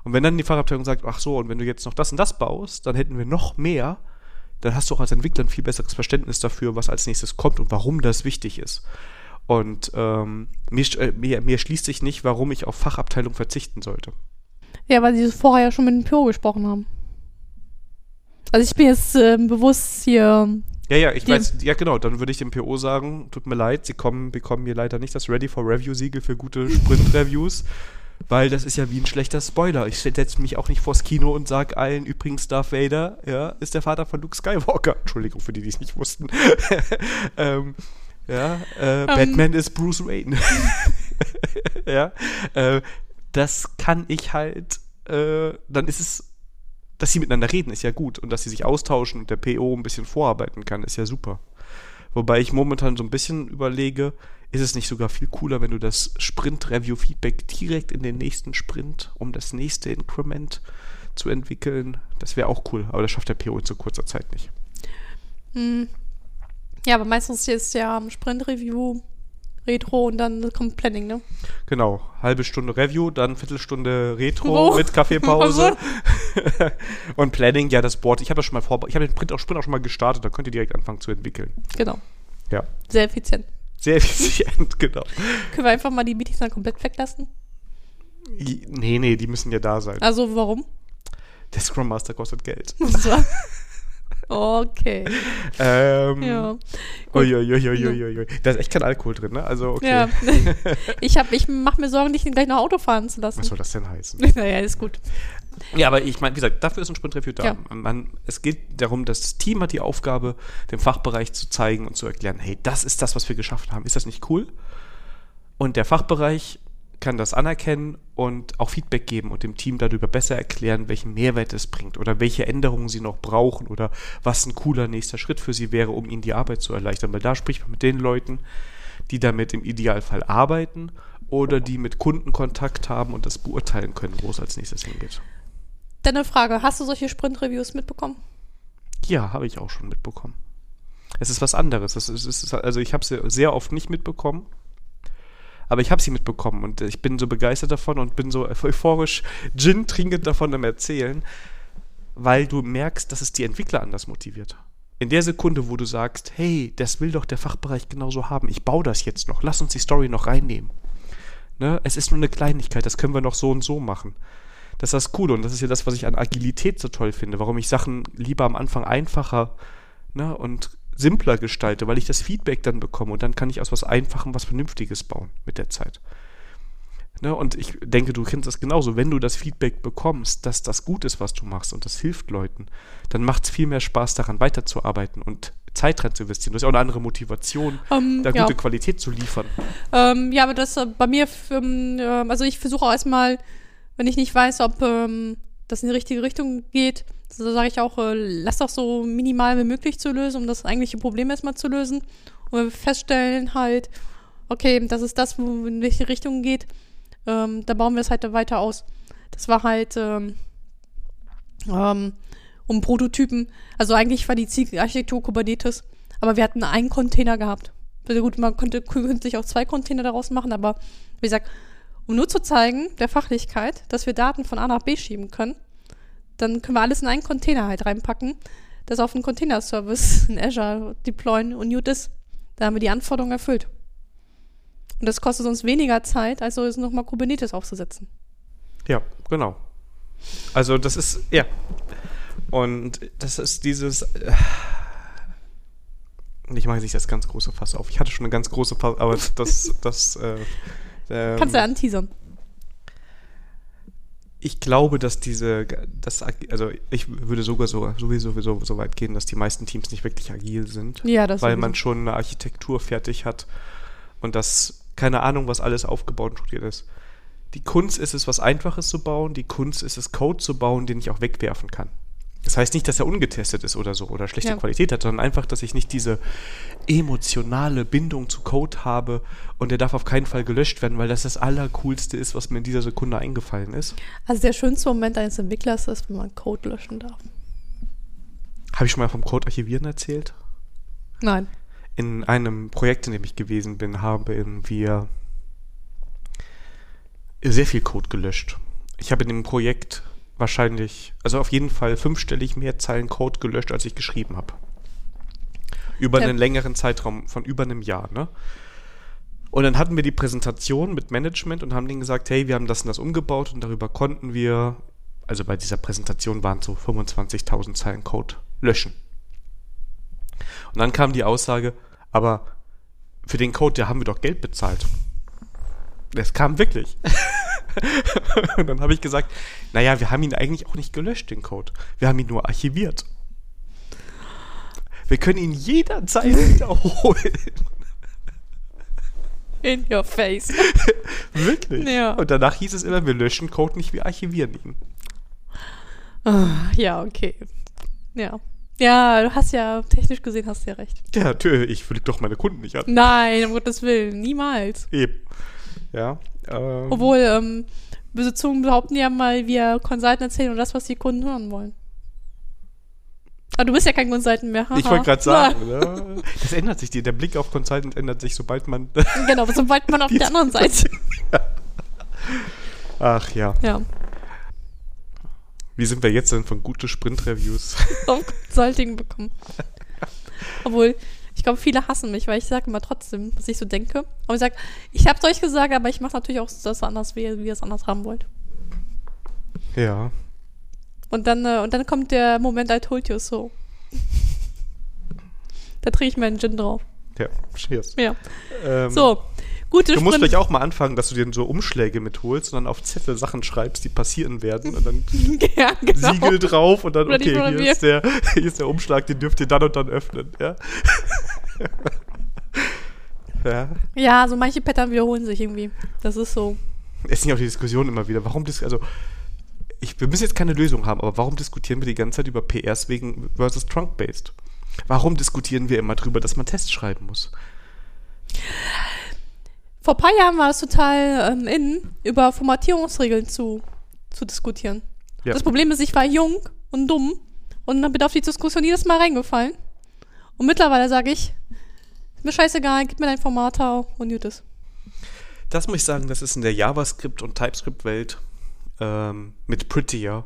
Und wenn dann die Fachabteilung sagt, ach so, und wenn du jetzt noch das und das baust, dann hätten wir noch mehr, dann hast du auch als Entwickler ein viel besseres Verständnis dafür, was als nächstes kommt und warum das wichtig ist. Und ähm, mir, äh, mir, mir schließt sich nicht, warum ich auf Fachabteilung verzichten sollte. Ja, weil sie das vorher ja schon mit dem PO gesprochen haben. Also ich bin jetzt äh, bewusst hier. Ja, ja, ich weiß, ja genau, dann würde ich dem PO sagen, tut mir leid, sie kommen, bekommen mir leider nicht das Ready for Review-Siegel für gute Sprint-Reviews, weil das ist ja wie ein schlechter Spoiler. Ich setze mich auch nicht vors Kino und sage allen, übrigens Darth Vader, ja, ist der Vater von Luke Skywalker. Entschuldigung für die, die es nicht wussten. ähm, ja, äh, Batman ist Bruce Wayne. ja, äh, das kann ich halt, äh, dann ist es dass sie miteinander reden, ist ja gut. Und dass sie sich austauschen und der PO ein bisschen vorarbeiten kann, ist ja super. Wobei ich momentan so ein bisschen überlege, ist es nicht sogar viel cooler, wenn du das Sprint-Review-Feedback direkt in den nächsten Sprint, um das nächste Increment zu entwickeln? Das wäre auch cool, aber das schafft der PO in so kurzer Zeit nicht. Hm. Ja, aber meistens ist ja Sprint-Review, Retro und dann kommt Planning, ne? Genau, halbe Stunde Review, dann Viertelstunde Retro Wo? mit Kaffeepause. und Planning, ja, das Board. Ich habe das schon mal vor, ich habe den Print auch, Sprint auch schon mal gestartet, da könnt ihr direkt anfangen zu entwickeln. Genau. Ja, Sehr effizient. Sehr effizient, genau. Können wir einfach mal die Meetings dann komplett weglassen? Nee, nee, die müssen ja da sein. Also warum? Der Scrum Master kostet Geld. So. okay. Ähm, Ja. Uiuiuiuiui. Da ist echt kein Alkohol drin, ne? Also, okay. Ja. ich hab, ich mache mir Sorgen, dich gleich noch Auto fahren zu lassen. Was soll das denn heißen? Naja, ist gut. Ja, aber ich meine, wie gesagt, dafür ist ein Sprint-Review da. Ja. Man, es geht darum, das Team hat die Aufgabe, dem Fachbereich zu zeigen und zu erklären, hey, das ist das, was wir geschafft haben. Ist das nicht cool? Und der Fachbereich kann das anerkennen und auch Feedback geben und dem Team darüber besser erklären, welchen Mehrwert es bringt oder welche Änderungen sie noch brauchen oder was ein cooler nächster Schritt für sie wäre, um ihnen die Arbeit zu erleichtern. Weil da spricht man mit den Leuten, die damit im Idealfall arbeiten oder die mit Kunden Kontakt haben und das beurteilen können, wo es als nächstes hingeht. Dann eine Frage. Hast du solche Sprint-Reviews mitbekommen? Ja, habe ich auch schon mitbekommen. Es ist was anderes. Es ist, es also ich habe sie sehr oft nicht mitbekommen. Aber ich habe sie mitbekommen und ich bin so begeistert davon und bin so euphorisch Gin trinkend davon am Erzählen, weil du merkst, dass es die Entwickler anders motiviert. In der Sekunde, wo du sagst, hey, das will doch der Fachbereich genauso haben, ich baue das jetzt noch, lass uns die Story noch reinnehmen. Ne? Es ist nur eine Kleinigkeit, das können wir noch so und so machen. Das ist das Coole und das ist ja das, was ich an Agilität so toll finde, warum ich Sachen lieber am Anfang einfacher ne, und simpler gestalte, weil ich das Feedback dann bekomme und dann kann ich aus was Einfachem was Vernünftiges bauen mit der Zeit. Ne, und ich denke, du kennst das genauso. Wenn du das Feedback bekommst, dass das gut ist, was du machst und das hilft Leuten, dann macht es viel mehr Spaß, daran weiterzuarbeiten und Zeit rein zu investieren. Du hast ja auch eine andere Motivation, Ähm, da ja. gute Qualität zu liefern. Ähm, ja, aber das äh, bei mir, ähm, äh, also ich versuche auch erstmal, wenn ich nicht weiß, ob ähm, das in die richtige Richtung geht, so sage ich auch, äh, lass doch so minimal wie möglich zu lösen, um das eigentliche Problem erstmal zu lösen. Und wir feststellen halt, okay, das ist das, wo in welche Richtung geht, ähm, da bauen wir es halt weiter aus. Das war halt ähm, ähm, um Prototypen. Also eigentlich war die Zielarchitektur Kubernetes, aber wir hatten einen Container gehabt. Also gut, man konnte künstlich auch zwei Container daraus machen, aber wie gesagt, um nur zu zeigen, der Fachlichkeit, dass wir Daten von A nach B schieben können, dann können wir alles in einen Container halt reinpacken, das auf einen Container-Service in Azure deployen und gut ist. Da haben wir die Anforderungen erfüllt. Und das kostet uns weniger Zeit, als so jetzt nochmal Kubernetes aufzusetzen. Ja, genau. Also das ist, ja. Und das ist dieses. Äh, ich mache jetzt nicht das ganz große Fass auf. Ich hatte schon eine ganz große Fass, aber das. das äh, ähm, Kannst du anteasern. Ich glaube, dass diese, das, also ich würde sogar so, sowieso so, so weit gehen, dass die meisten Teams nicht wirklich agil sind, Ja, das weil sowieso. man schon eine Architektur fertig hat und das, keine Ahnung, was alles aufgebaut und strukturiert ist. Die Kunst ist es, was Einfaches zu bauen, die Kunst ist es, Code zu bauen, den ich auch wegwerfen kann. Das heißt nicht, dass er ungetestet ist oder so oder schlechte Ja. Qualität hat, sondern einfach, dass ich nicht diese emotionale Bindung zu Code habe und der darf auf keinen Fall gelöscht werden, weil das das Allercoolste ist, was mir in dieser Sekunde eingefallen ist. Also der schönste Moment eines Entwicklers ist, wenn man Code löschen darf. Habe ich schon mal vom Code archivieren erzählt? Nein. In einem Projekt, in dem ich gewesen bin, haben wir sehr viel Code gelöscht. Ich habe in dem Projekt wahrscheinlich, also auf jeden Fall fünfstellig mehr Zeilen Code gelöscht, als ich geschrieben habe. Über Ja. einen längeren Zeitraum von über einem Jahr, ne? Und dann hatten wir die Präsentation mit Management und haben denen gesagt, hey, wir haben das und das umgebaut und darüber konnten wir, also bei dieser Präsentation waren es so 25.000 Zeilen Code löschen. Und dann kam die Aussage, aber für den Code, da haben wir doch Geld bezahlt. Das kam wirklich. und dann habe ich gesagt, naja, wir haben ihn eigentlich auch nicht gelöscht, den Code. Wir haben ihn nur archiviert. Wir können ihn jederzeit wiederholen. In your face. Wirklich. Ja. Und danach hieß es immer, wir löschen Code nicht, wir archivieren ihn. Ah, ja, okay. Ja. Ja, du hast ja, technisch gesehen hast du ja recht. Ja, natürlich, ich flieg doch meine Kunden nicht an. Nein, um Gottes Willen, niemals. Eben. Ja. Ähm, Obwohl, ähm, böse Zungen behaupten ja mal, wir Consultant erzählen nur das, was die Kunden hören wollen. Aber du bist ja kein Consultant mehr. ich haha. wollte gerade sagen, ne? das ändert sich. Die, der Blick auf Consultant ändert sich, sobald man. Na, Genau, sobald man auf der anderen Seite. Ach ja. Ja, Wie sind wir jetzt denn von gute Sprint-Reviews? auf Consulting bekommen. Obwohl, ich glaube, viele hassen mich, weil ich sage immer trotzdem, was ich so denke. Aber ich sage, ich hab's euch gesagt, aber ich mache natürlich auch das anders, wie, wie ihr es anders haben wollt. ja. Und dann, äh, und dann kommt der Moment, I told you so. da trinke ich meinen Gin drauf. Ja, cheers. Ja. Ähm, So, gute Du musst Sprint- vielleicht auch mal anfangen, dass du dir so Umschläge mitholst und dann auf Zettel Sachen schreibst, die passieren werden und dann ja, genau. Siegel drauf und dann, okay, hier ist, der, hier ist der Umschlag, den dürft ihr dann und dann öffnen. Ja. ja. Ja, so manche Pattern wiederholen sich irgendwie. Das ist so. Es ist nicht auch die Diskussion immer wieder. Warum dis also ich, wir müssen jetzt keine Lösung haben, aber warum diskutieren wir die ganze Zeit über PRs wegen versus Trunk-Based? Warum diskutieren wir immer drüber, dass man Tests schreiben muss? Vor ein paar Jahren war es total ähm, in, über Formatierungsregeln zu, zu diskutieren. Ja. Das Problem ist, ich war jung und dumm und dann bin auf die Diskussion jedes Mal reingefallen. Und mittlerweile sage ich, mir scheißegal, gib mir dein Formater und gut ist. Das muss ich sagen, das ist in der JavaScript- und TypeScript-Welt ähm, mit Prettier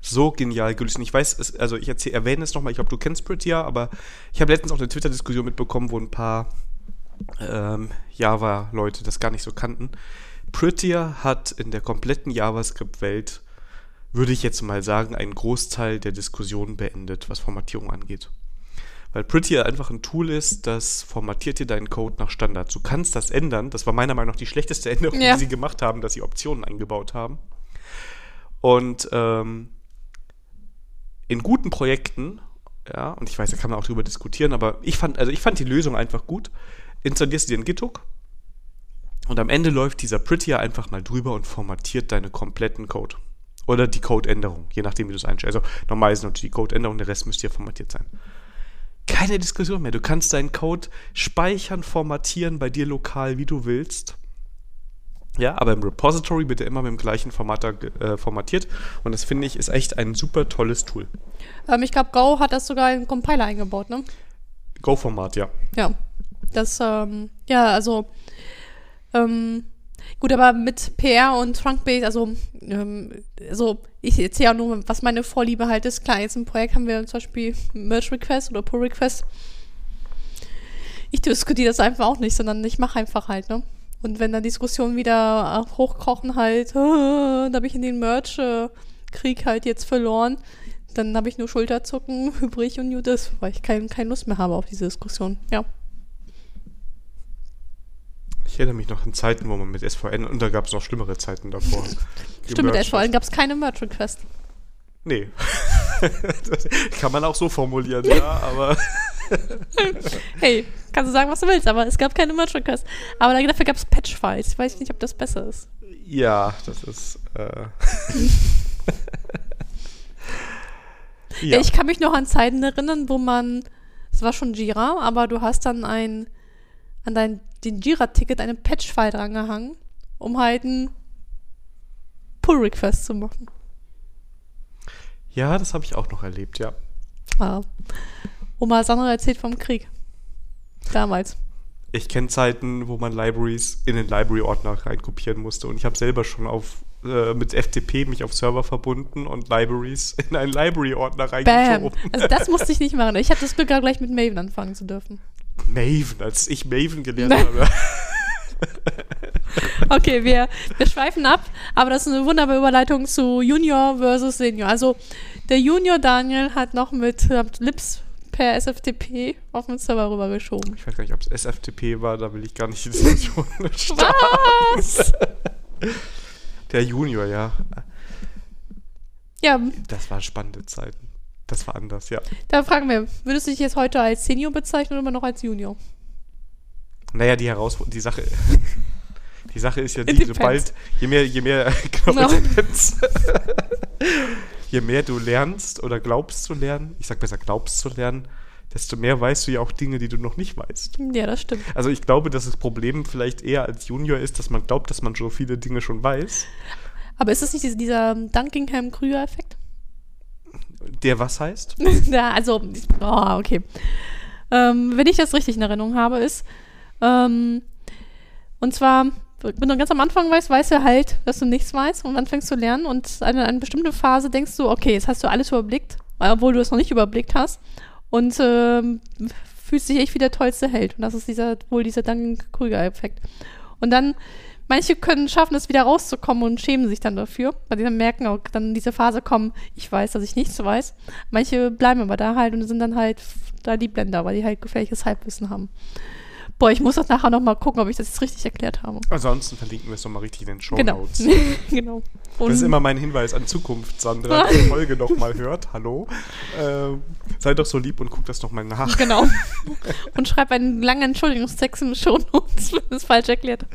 so genial gelöst. Und ich weiß, es, also ich erzähl, erwähne es nochmal, ich glaube, du kennst Prettier, aber ich habe letztens auch eine Twitter-Diskussion mitbekommen, wo ein paar ähm, Java-Leute das gar nicht so kannten. Prettier hat in der kompletten JavaScript-Welt, würde ich jetzt mal sagen, einen Großteil der Diskussion beendet, was Formatierung angeht. Weil Prettier einfach ein Tool ist, das formatiert dir deinen Code nach Standard. Du kannst das ändern. Das war meiner Meinung nach die schlechteste Änderung, Ja. die sie gemacht haben, dass sie Optionen eingebaut haben. Und ähm, in guten Projekten, ja, und ich weiß, da kann man auch drüber diskutieren, aber ich fand, also ich fand die Lösung einfach gut. Installierst du dir einen Githook und am Ende läuft dieser Prettier einfach mal drüber und formatiert deine kompletten Code. Oder die Codeänderung, je nachdem, wie du es einstellst. Also normal ist natürlich die Codeänderung, der Rest müsste ja formatiert sein. Keine Diskussion mehr. Du kannst deinen Code speichern, formatieren bei dir lokal, wie du willst. Ja, aber im Repository wird er immer mit dem gleichen Format äh, formatiert. Und das finde ich ist echt ein super tolles Tool. Ähm, ich glaube, Go hat das sogar in den Compiler eingebaut, ne? Go-Format, ja. Ja. Das, ähm, ja, also, ähm, gut, aber mit PR und Trunkbase, also, ähm, also, ich erzähle ja nur, was meine Vorliebe halt ist. Klar, jetzt im Projekt haben wir zum Beispiel Merge Request oder Pull Request. Ich diskutiere das einfach auch nicht, sondern ich mache einfach halt, ne? Und wenn dann Diskussionen wieder hochkochen halt, da habe ich in den Merge-Krieg halt jetzt verloren, dann habe ich nur Schulterzucken übrig und nur das, weil ich kein, keine Lust mehr habe auf diese Diskussion. Ja. Ich erinnere mich noch an Zeiten, wo man mit SVN, und da gab es noch schlimmere Zeiten davor. Stimmt, mit Merch- SVN gab es keine Merch-Request. Nee. das kann man auch so formulieren, ja, aber Hey, kannst du sagen, was du willst, aber es gab keine Merch-Request. Aber dafür gab es Patch-Files. Ich weiß nicht, ob das besser ist. ja, das ist. Äh, Ja. Ich kann mich noch an Zeiten erinnern, wo man, es war schon Jira, aber du hast dann ein, an dein, den Jira-Ticket einen Patch-File drangehangen, um halt einen Pull-Request zu machen. ja, das habe ich auch noch erlebt, ja. Ja. Oma Sandra erzählt vom Krieg. Damals. Ich kenne Zeiten, wo man Libraries in den Library-Ordner reinkopieren musste und ich habe selber schon auf äh, mit FTP mich auf Server verbunden und Libraries in einen Library-Ordner Bam. reingeschoben. Also das musste ich nicht machen. Ich hatte das Glück, gleich mit Maven anfangen zu dürfen. Maven, als ich Maven gelernt habe. Okay, wir, wir schweifen ab, aber das ist eine wunderbare Überleitung zu Junior versus Senior. Also der Junior Daniel hat noch mit äh, Lips per SFTP auf den Server rübergeschoben. Ich weiß gar nicht, ob es SFTP war, da will ich gar nicht in die Diskussion starten. Was? Der Junior, ja. Ja, Das waren spannende Zeiten. Das war anders, ja. da fragen wir, würdest du dich jetzt heute als Senior bezeichnen oder immer noch als Junior? Naja, die Herausforderung, die Sache, die Sache ist ja die, sobald, je mehr, je mehr, genau, No. je mehr du lernst oder glaubst zu lernen, ich sag besser glaubst zu lernen, desto mehr weißt du ja auch Dinge, die du noch nicht weißt. Ja, das stimmt. Also ich glaube, dass das Problem vielleicht eher als Junior ist, dass man glaubt, dass man so viele Dinge schon weiß. Aber ist das nicht dieser, dieser Dunkingham-Krüger-Effekt? Der was heißt? ja, also, oh, okay. Ähm, wenn ich das richtig in Erinnerung habe, ist, ähm, und zwar, wenn du ganz am Anfang weißt, weißt du halt, dass du nichts weißt und dann fängst du lernen und an eine bestimmte Phase denkst du, okay, jetzt hast du alles überblickt, obwohl du es noch nicht überblickt hast und ähm, fühlst dich echt wie der tollste Held. Und das ist dieser, wohl dieser Duncan-Krüger-Effekt. Und dann, manche können schaffen, es wieder rauszukommen und schämen sich dann dafür, weil die dann merken, auch dann in diese Phase kommen, ich weiß, dass ich nichts weiß. Manche bleiben aber da halt und sind dann halt da die Blender, weil die halt gefährliches Halbwissen haben. Boah, ich muss das nachher nochmal gucken, ob ich das jetzt richtig erklärt habe. Ansonsten verlinken wir es nochmal richtig in den Show Genau. Notes. genau. Das ist immer mein Hinweis an Zukunft, Sandra, die die Folge nochmal hört. Hallo. Ähm, seid doch so lieb und guckt das nochmal nach. Genau. Und schreib einen langen Entschuldigungstext in den Shownotes, wenn es falsch erklärt.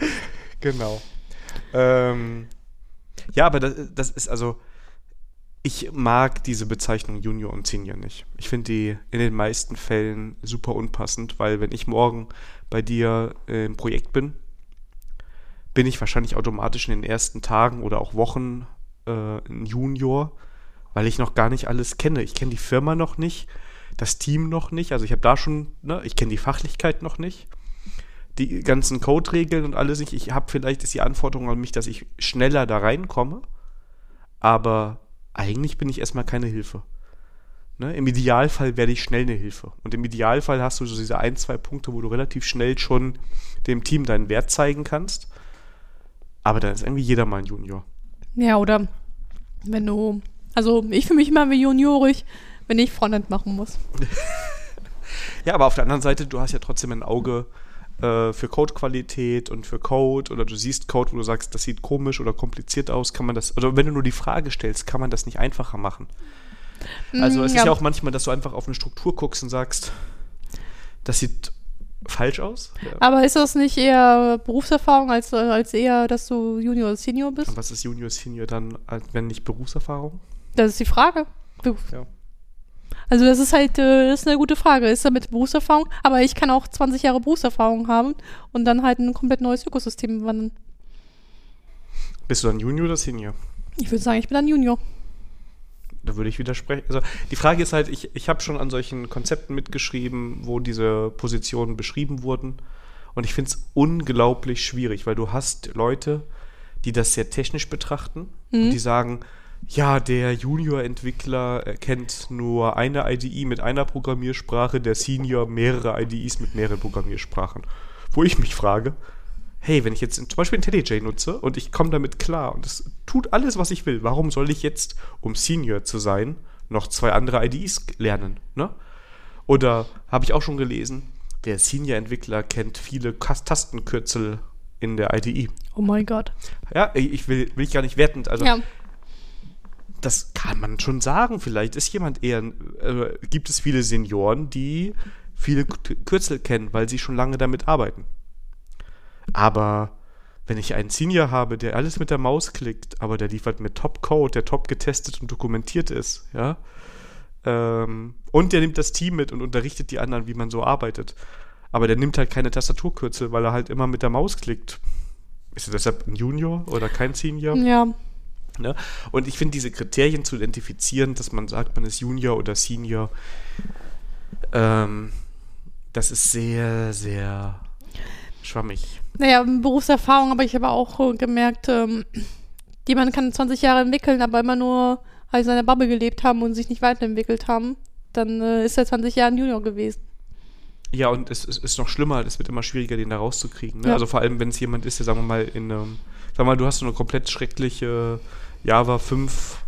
Genau. Ähm, ja, aber das, das ist also, ich mag diese Bezeichnung Junior und Senior nicht. Ich finde die in den meisten Fällen super unpassend, weil wenn ich morgen bei dir im Projekt bin, bin ich wahrscheinlich automatisch in den ersten Tagen oder auch Wochen äh, ein Junior, weil ich noch gar nicht alles kenne. Ich kenne die Firma noch nicht, das Team noch nicht. Also ich habe da schon, ne, ich kenne die Fachlichkeit noch nicht die ganzen Code-Regeln und alles nicht. Ich habe vielleicht ist die Anforderung an mich, dass ich schneller da reinkomme, aber eigentlich bin ich erstmal keine Hilfe. Ne? Im Idealfall werde ich schnell eine Hilfe. Und im Idealfall hast du so diese ein, zwei Punkte, wo du relativ schnell schon dem Team deinen Wert zeigen kannst. Aber dann ist irgendwie jeder mal ein Junior. Ja, oder wenn du, also ich fühle mich immer wie juniorig, wenn ich Frontend machen muss. Ja, aber auf der anderen Seite, du hast ja trotzdem ein Auge äh, für Codequalität und für Code oder du siehst Code, wo du sagst, das sieht komisch oder kompliziert aus, kann man das, oder wenn du nur die Frage stellst, kann man das nicht einfacher machen? Also es Mm, ist ja auch manchmal, dass du einfach auf eine Struktur guckst und sagst, das sieht falsch aus. Ja. Aber ist das nicht eher Berufserfahrung als, als eher, dass du Junior oder Senior bist? Und was ist Junior, Senior dann, wenn nicht Berufserfahrung? Das ist die Frage. Ja. Also das ist halt, äh, das ist eine gute Frage. Ist damit Berufserfahrung? Aber ich kann auch 20 Jahre Berufserfahrung haben und dann halt ein komplett neues Ökosystem wandern. Bist du dann Junior oder Senior? Ich würde sagen, ich bin ein Junior. Da würde ich widersprechen. Also die Frage ist halt, ich, ich habe schon an solchen Konzepten mitgeschrieben, wo diese Positionen beschrieben wurden. Und ich finde es unglaublich schwierig, weil du hast Leute, die das sehr technisch betrachten und die sagen, ja, der Junior-Entwickler kennt nur eine IDE mit einer Programmiersprache, der Senior mehrere IDEs mit mehreren Programmiersprachen. Wo ich mich frage, hey, wenn ich jetzt zum Beispiel IntelliJ nutze und ich komme damit klar und es tut alles, was ich will, warum soll ich jetzt, um Senior zu sein, noch zwei andere IDEs lernen. Ne? Oder habe ich auch schon gelesen, der Senior-Entwickler kennt viele Tastenkürzel in der IDE. Oh mein Gott. Ja, ich will, will ich gar nicht wertend. Also Ja. Das kann man schon sagen. Vielleicht ist jemand eher, äh, gibt es viele Senioren, die viele Kürzel kennen, weil sie schon lange damit arbeiten. Aber wenn ich einen Senior habe, der alles mit der Maus klickt, aber der liefert mir Top-Code, der top getestet und dokumentiert ist, ja, ähm, und der nimmt das Team mit und unterrichtet die anderen, wie man so arbeitet. Aber der nimmt halt keine Tastaturkürzel, weil er halt immer mit der Maus klickt. Ist er deshalb ein Junior oder kein Senior? Ja. Ne? Und ich finde, diese Kriterien zu identifizieren, dass man sagt, man ist Junior oder Senior, ähm, das ist sehr, sehr schwammig. Naja, Berufserfahrung habe ich aber auch gemerkt, ähm, jemand kann 20 Jahre entwickeln, aber immer nur in seiner Bubble gelebt haben und sich nicht weiterentwickelt haben. Dann äh, ist er 20 Jahre ein Junior gewesen. Ja, und es, es ist noch schlimmer, es wird immer schwieriger, den da rauszukriegen. Ne? Ja. Also vor allem, wenn es jemand ist, der, sagen wir mal, in einem, sag mal, du hast so eine komplett schreckliche Java 5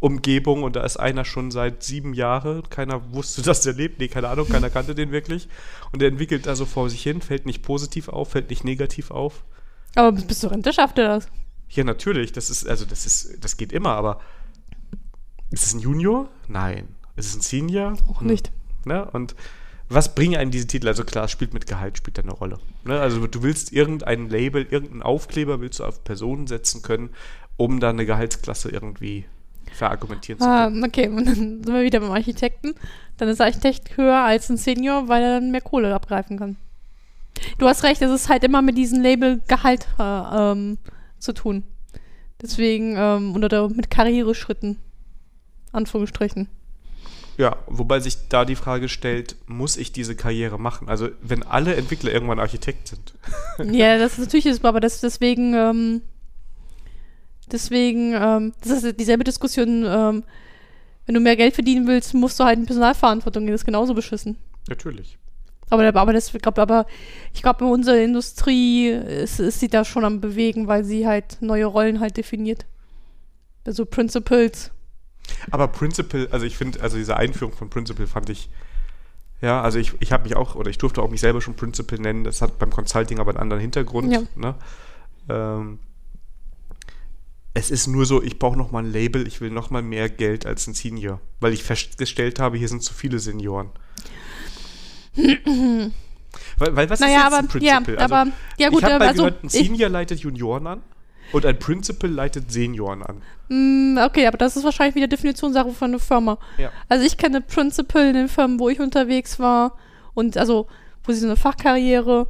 Umgebung und da ist einer schon seit sieben Jahren, keiner wusste, dass der lebt, nee, keine Ahnung, keiner kannte den wirklich. Und der entwickelt da so vor sich hin, fällt nicht positiv auf, fällt nicht negativ auf. Aber bis bis zur Rente schafft er das. Ja, natürlich, das ist, also das ist, das geht immer, aber ist es ein Junior? Nein. Ist es ein Senior? Auch Hm. nicht. Ne? Und was bringen einem diese Titel? Also klar, spielt mit Gehalt, spielt da eine Rolle. Ne? Also du willst irgendein Label, irgendeinen Aufkleber willst du auf Personen setzen können, um da eine Gehaltsklasse irgendwie verargumentieren zu Ah, können. okay, und dann sind wir wieder beim Architekten. Dann ist der Architekt höher als ein Senior, weil er dann mehr Kohle abgreifen kann. Du hast recht, es ist halt immer mit diesem Label Gehalt äh, ähm, zu tun. Deswegen, ähm, oder mit Karriereschritten. Anführungsstrichen. Ja, wobei sich da die Frage stellt, muss ich diese Karriere machen? Also wenn alle Entwickler irgendwann Architekt sind. ja, das ist natürlich aber das deswegen, ähm, deswegen, ähm, das ist dieselbe Diskussion, ähm, wenn du mehr Geld verdienen willst, musst du halt in Personalverantwortung gehen, das ist genauso beschissen. Natürlich. Aber, aber das, ich glaube, aber ich glaube, unsere Industrie ist, ist sie da schon am bewegen, weil sie halt neue Rollen halt definiert. Also Principles. Aber Principal, also ich finde, also diese Einführung von Principal fand ich, ja, also ich, ich habe mich auch, oder ich durfte auch mich selber schon Principal nennen, das hat beim Consulting aber einen anderen Hintergrund. Ja. Ne? Ähm, es ist nur so, ich brauche nochmal ein Label, ich will nochmal mehr Geld als ein Senior, weil ich festgestellt habe, hier sind zu viele Senioren. weil, weil was naja, ist jetzt aber, ein Principal? ja, also, aber, ja gut, ich habe äh, mal also, gehört, ein ich, Senior leitet Junioren an und ein Principal leitet Senioren an. mh, okay, aber das ist wahrscheinlich wieder Definitionssache von einer Firma. Ja. Also ich kenne Principal in den Firmen, wo ich unterwegs war und also, wo sie so eine Fachkarriere,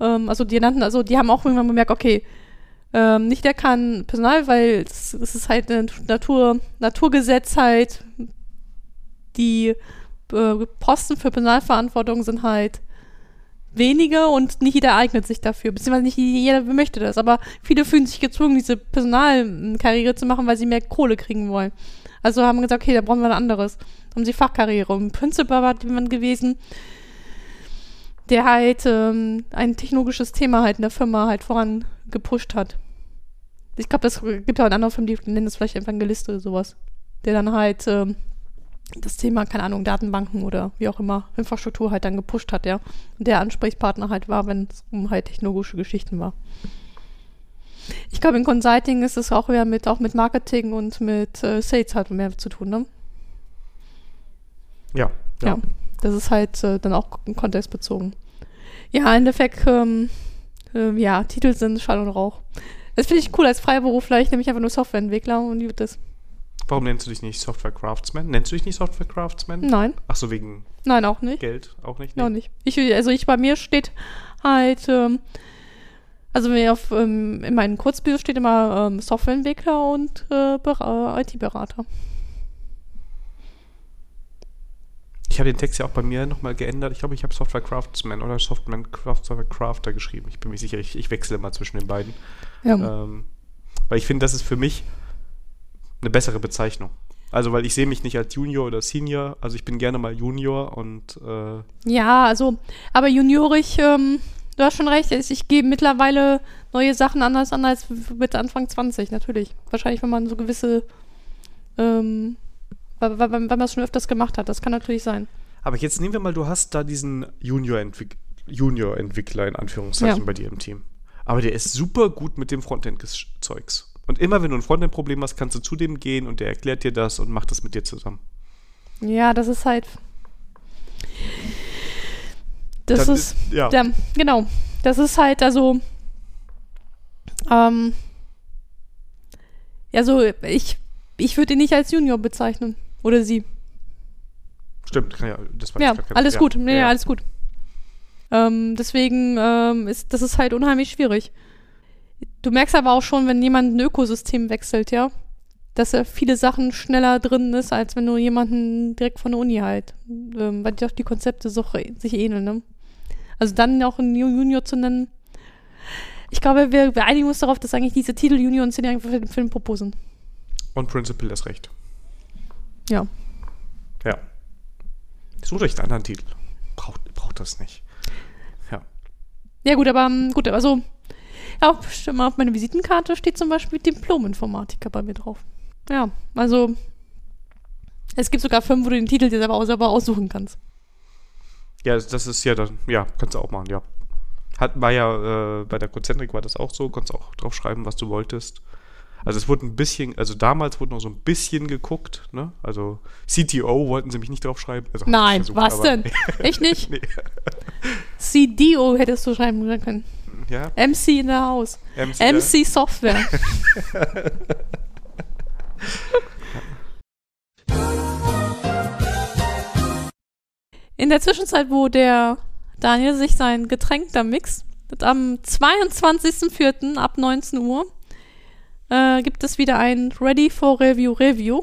ähm, also die nannten, also die haben auch irgendwann bemerkt, okay, ähm, nicht der kann Personal, weil es, es ist halt ein Natur, Naturgesetz halt, die äh, Posten für Personalverantwortung sind halt wenige und nicht jeder eignet sich dafür, beziehungsweise nicht jeder möchte das, aber viele fühlen sich gezwungen, diese Personalkarriere zu machen, weil sie mehr Kohle kriegen wollen. Also haben gesagt, okay, da brauchen wir ein anderes. Haben sie Fachkarriere. Und Principal war jemand gewesen, der halt ähm, ein technologisches Thema halt in der Firma halt voran gepusht hat. Ich glaube, das gibt auch in anderen Firmen, die nennen das vielleicht Evangelist oder sowas. Der dann halt ähm, das Thema, keine Ahnung, Datenbanken oder wie auch immer, Infrastruktur halt dann gepusht hat, ja. Und der Ansprechpartner halt war, wenn es um halt technologische Geschichten war. Ich glaube, in Consulting ist es auch mehr mit, auch mit Marketing und mit äh, Sales halt mehr zu tun, ne? Ja. Ja. Das ist halt äh, dann auch kontextbezogen. Ja, im Endeffekt, ähm, äh, ja, Titel sind Schall und Rauch. Das finde ich cool als Freiberufler. Ich nehme mich einfach nur Softwareentwickler und wird das? Warum nennst du dich nicht Software Craftsman? Nennst du dich nicht Software Craftsman? Nein, Ach so, wegen nein, auch nicht. Geld auch nicht? Noch nicht. Ich, also ich, bei mir steht halt, ähm, also mir auf, ähm, in meinen Kurzbio steht immer ähm, Softwareentwickler und äh, Bera- IT-Berater. Ich habe den Text ja auch bei mir nochmal geändert. Ich glaube, ich habe Software Craftsman oder Software, Craft, Software Crafter geschrieben. Ich bin mir sicher, ich, ich wechsle immer zwischen den beiden. Ja. Ähm, weil ich finde, das ist für mich eine bessere Bezeichnung. Also, weil ich sehe mich nicht als Junior oder Senior. Also, ich bin gerne mal Junior und äh, Ja, also, aber juniorig, ähm, du hast schon recht, ich, gehe mittlerweile neue Sachen anders an als mit Anfang 20, natürlich. Wahrscheinlich, wenn man so gewisse ähm, weil, weil, weil man es schon öfters gemacht hat. Das kann natürlich sein. Aber jetzt nehmen wir mal, du hast da diesen Junior-Entwickler Junior in Anführungszeichen Ja. bei dir im Team. Aber der ist super gut mit dem Frontend-Zeugs. Und immer wenn du ein Frontend-Problem hast, kannst du zu dem gehen und der erklärt dir das und macht das mit dir zusammen. Ja, das ist halt. Das Dann ist. ja. Ja, genau. Das ist halt, also. Ähm. Ja, so, ich, ich würde ihn nicht als Junior bezeichnen. Oder sie. Stimmt, ja, das war Ja, kein- alles ja, gut. Nee, ja. alles gut. Ähm, deswegen ähm, ist das ist halt unheimlich schwierig. Du merkst aber auch schon, wenn jemand ein Ökosystem wechselt, ja, dass er viele Sachen schneller drin ist, als wenn du jemanden direkt von der Uni halt, ähm, weil die auch die Konzepte so, sich ähneln, ne? Also dann auch einen Ju- Junior zu nennen. Ich glaube, wir, wir einigen uns darauf, dass eigentlich diese Titel Junior und Senior einfach für den, für den Popo sind. Und Principal ist recht. Ja. Ja. Sucht euch einen anderen Titel. Braucht, braucht das nicht. Ja. Ja, gut, aber ähm, gut, also ja, auf, meiner Visitenkarte steht zum Beispiel Diplom-Informatiker bei mir drauf. Ja, also es gibt sogar Firmen, wo du den Titel dir selber, selber aussuchen kannst. Ja, das ist ja dann, ja, kannst du auch machen, ja. Hat, war ja, äh, bei der Concentric war das auch so, konntest auch drauf schreiben, was du wolltest. Also es wurde ein bisschen, also damals wurde noch so ein bisschen geguckt, ne? Also CTO wollten sie mich nicht drauf schreiben. Also, ich Nein, versucht, was denn? Echt nicht? Nee. CDO hättest du schreiben können. Ja, MC in der Haus. MC, MC Software. In der Zwischenzeit, wo der Daniel sich sein Getränk da mixt, am 22.04. ab 19 Uhr äh, gibt es wieder ein Ready for Review Review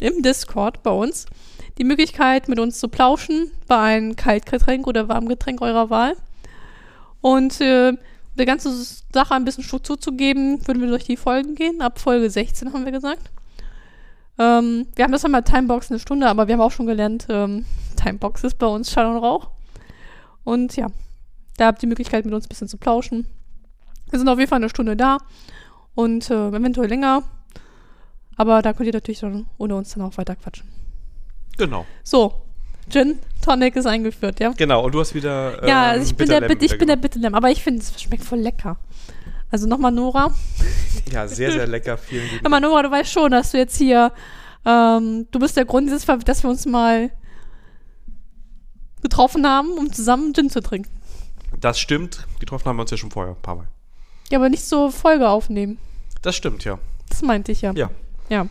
im Discord bei uns. Die Möglichkeit, mit uns zu plauschen bei einem Kaltgetränk oder Warmgetränk eurer Wahl. Und äh, der ganze Sache ein bisschen Struktur zu geben, würden wir durch die Folgen gehen. Ab Folge 16 haben wir gesagt. Ähm, wir haben das einmal Timebox eine Stunde, aber wir haben auch schon gelernt, ähm, Timebox ist bei uns Schall und Rauch. Und ja, da habt ihr die Möglichkeit, mit uns ein bisschen zu plauschen. Wir sind auf jeden Fall eine Stunde da und äh, eventuell länger. Aber da könnt ihr natürlich dann ohne uns dann auch weiter quatschen. Genau. So, Gin Tonic ist eingeführt, ja? Genau, und du hast wieder. ähm, Ja, also ich bin der, Bit- ich bin der wieder Bitterlem, aber ich finde, es schmeckt voll lecker. Also nochmal Nora. Ja, sehr, sehr lecker. Vielen lieben Nochmal Nora, du weißt schon, dass du jetzt hier, ähm, du bist der Grund, dass wir uns mal getroffen haben, um zusammen Gin zu trinken. Das stimmt. Getroffen haben wir uns ja schon vorher ein paar Mal. Ja, aber nicht so Folge aufnehmen. Das stimmt, ja. Das meinte ich ja. Ja. Ja.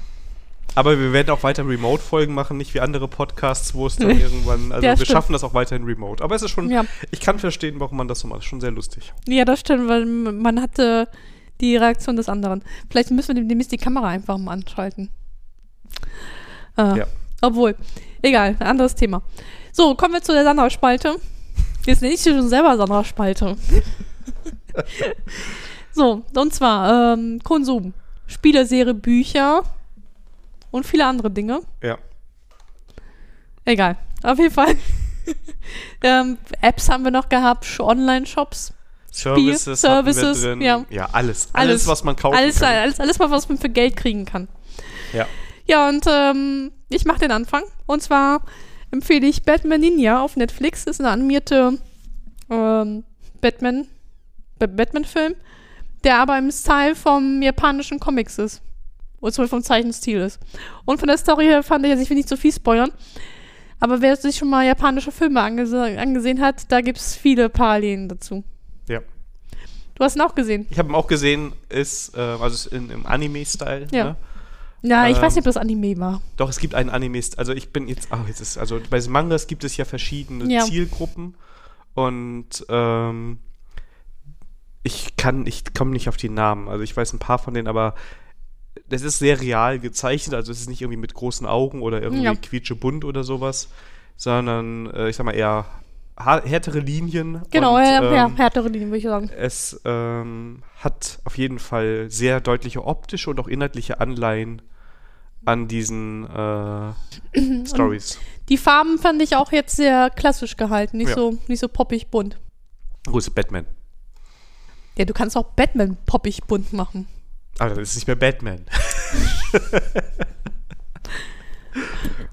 Aber wir werden auch weiter Remote-Folgen machen, nicht wie andere Podcasts, wo es dann irgendwann. Also Ja, wir schaffen das auch weiterhin remote. Aber es ist schon. Ja. Ich kann verstehen, warum man das so macht. Ist schon sehr lustig. Ja, das stimmt, weil man hatte die Reaktion des anderen. Vielleicht müssen wir demnächst die Kamera einfach mal anschalten. Äh, Ja. Obwohl, egal, ein anderes Thema. So, kommen wir zu der Sandra-Spalte. Jetzt nenne ich sie schon selber Sandra-Spalte. so, und zwar ähm, Konsum. Spieleserie, Bücher und viele andere Dinge. Ja. Egal, auf jeden Fall. ähm, Apps haben wir noch gehabt, Online-Shops. Services, Services, wir drin. ja. ja, alles. Alles. Alles, was man kaufen Alles, kann. alles, alles was man für Geld kriegen kann. Ja. Ja, und ähm, ich mache den Anfang. Und zwar empfehle ich Batman Ninja auf Netflix. Ist eine animierte ähm, Batman, Ba- Batman-Film, der aber im Style vom japanischen Comics ist. Zum Beispiel vom Zeichenstil ist. Und von der Story her fand ich, also ich will nicht zu viel spoilern, aber wer sich schon mal japanische Filme angese angesehen hat, da gibt es viele Parallelen dazu. Ja. Du hast ihn auch gesehen. Ich habe ihn auch gesehen, ist, äh, also in, im Anime-Style. Ja. Ne? Ja, ich Ähm, weiß nicht, ob das Anime war. Doch, es gibt einen Anime, also ich bin jetzt, ach, jetzt ist, also bei Mangas gibt es ja verschiedene Ja. Zielgruppen und ähm, ich kann, ich komme nicht auf die Namen, also ich weiß ein paar von denen, aber das ist sehr real gezeichnet, also es ist nicht irgendwie mit großen Augen oder irgendwie Ja. quietschebunt oder sowas, sondern äh, ich sag mal eher härtere Linien. Genau, und, ja, ja, ähm, härtere Linien, würde ich sagen. es ähm, hat auf jeden Fall sehr deutliche optische und auch inhaltliche Anleihen an diesen äh, Stories. Die Farben fand ich auch jetzt sehr klassisch gehalten, nicht Ja. so nicht so poppig bunt. Wo ist Batman? Ja, du kannst auch Batman poppig bunt machen. Aber das ist nicht mehr Batman.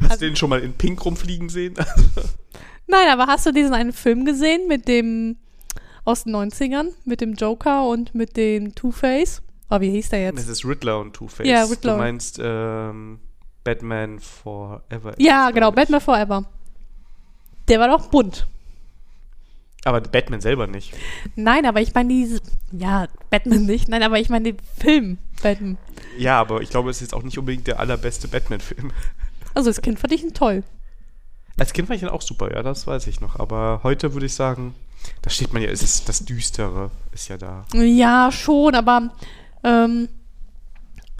Hast Also- du den schon mal in Pink rumfliegen sehen? Nein, aber hast du diesen einen Film gesehen mit dem aus den 90ern, mit dem Joker und mit dem Two-Face? Oh, wie hieß der jetzt? Das ist Riddler und Two-Face. Ja, Riddler. Du meinst ähm, Batman Forever. Ja, genau. Batman Forever. Der war doch bunt. Aber Batman selber nicht. Nein, aber ich meine diese, ja, Batman nicht, nein, aber ich meine den Film Batman. Ja, aber ich glaube, es ist jetzt auch nicht unbedingt der allerbeste Batman-Film. Also das Kind fand ich ihn toll. Als Kind fand ich ihn auch super, ja, das weiß ich noch. Aber heute würde ich sagen, da steht man ja, es ist das Düstere ist ja da. Ja, schon, aber ähm,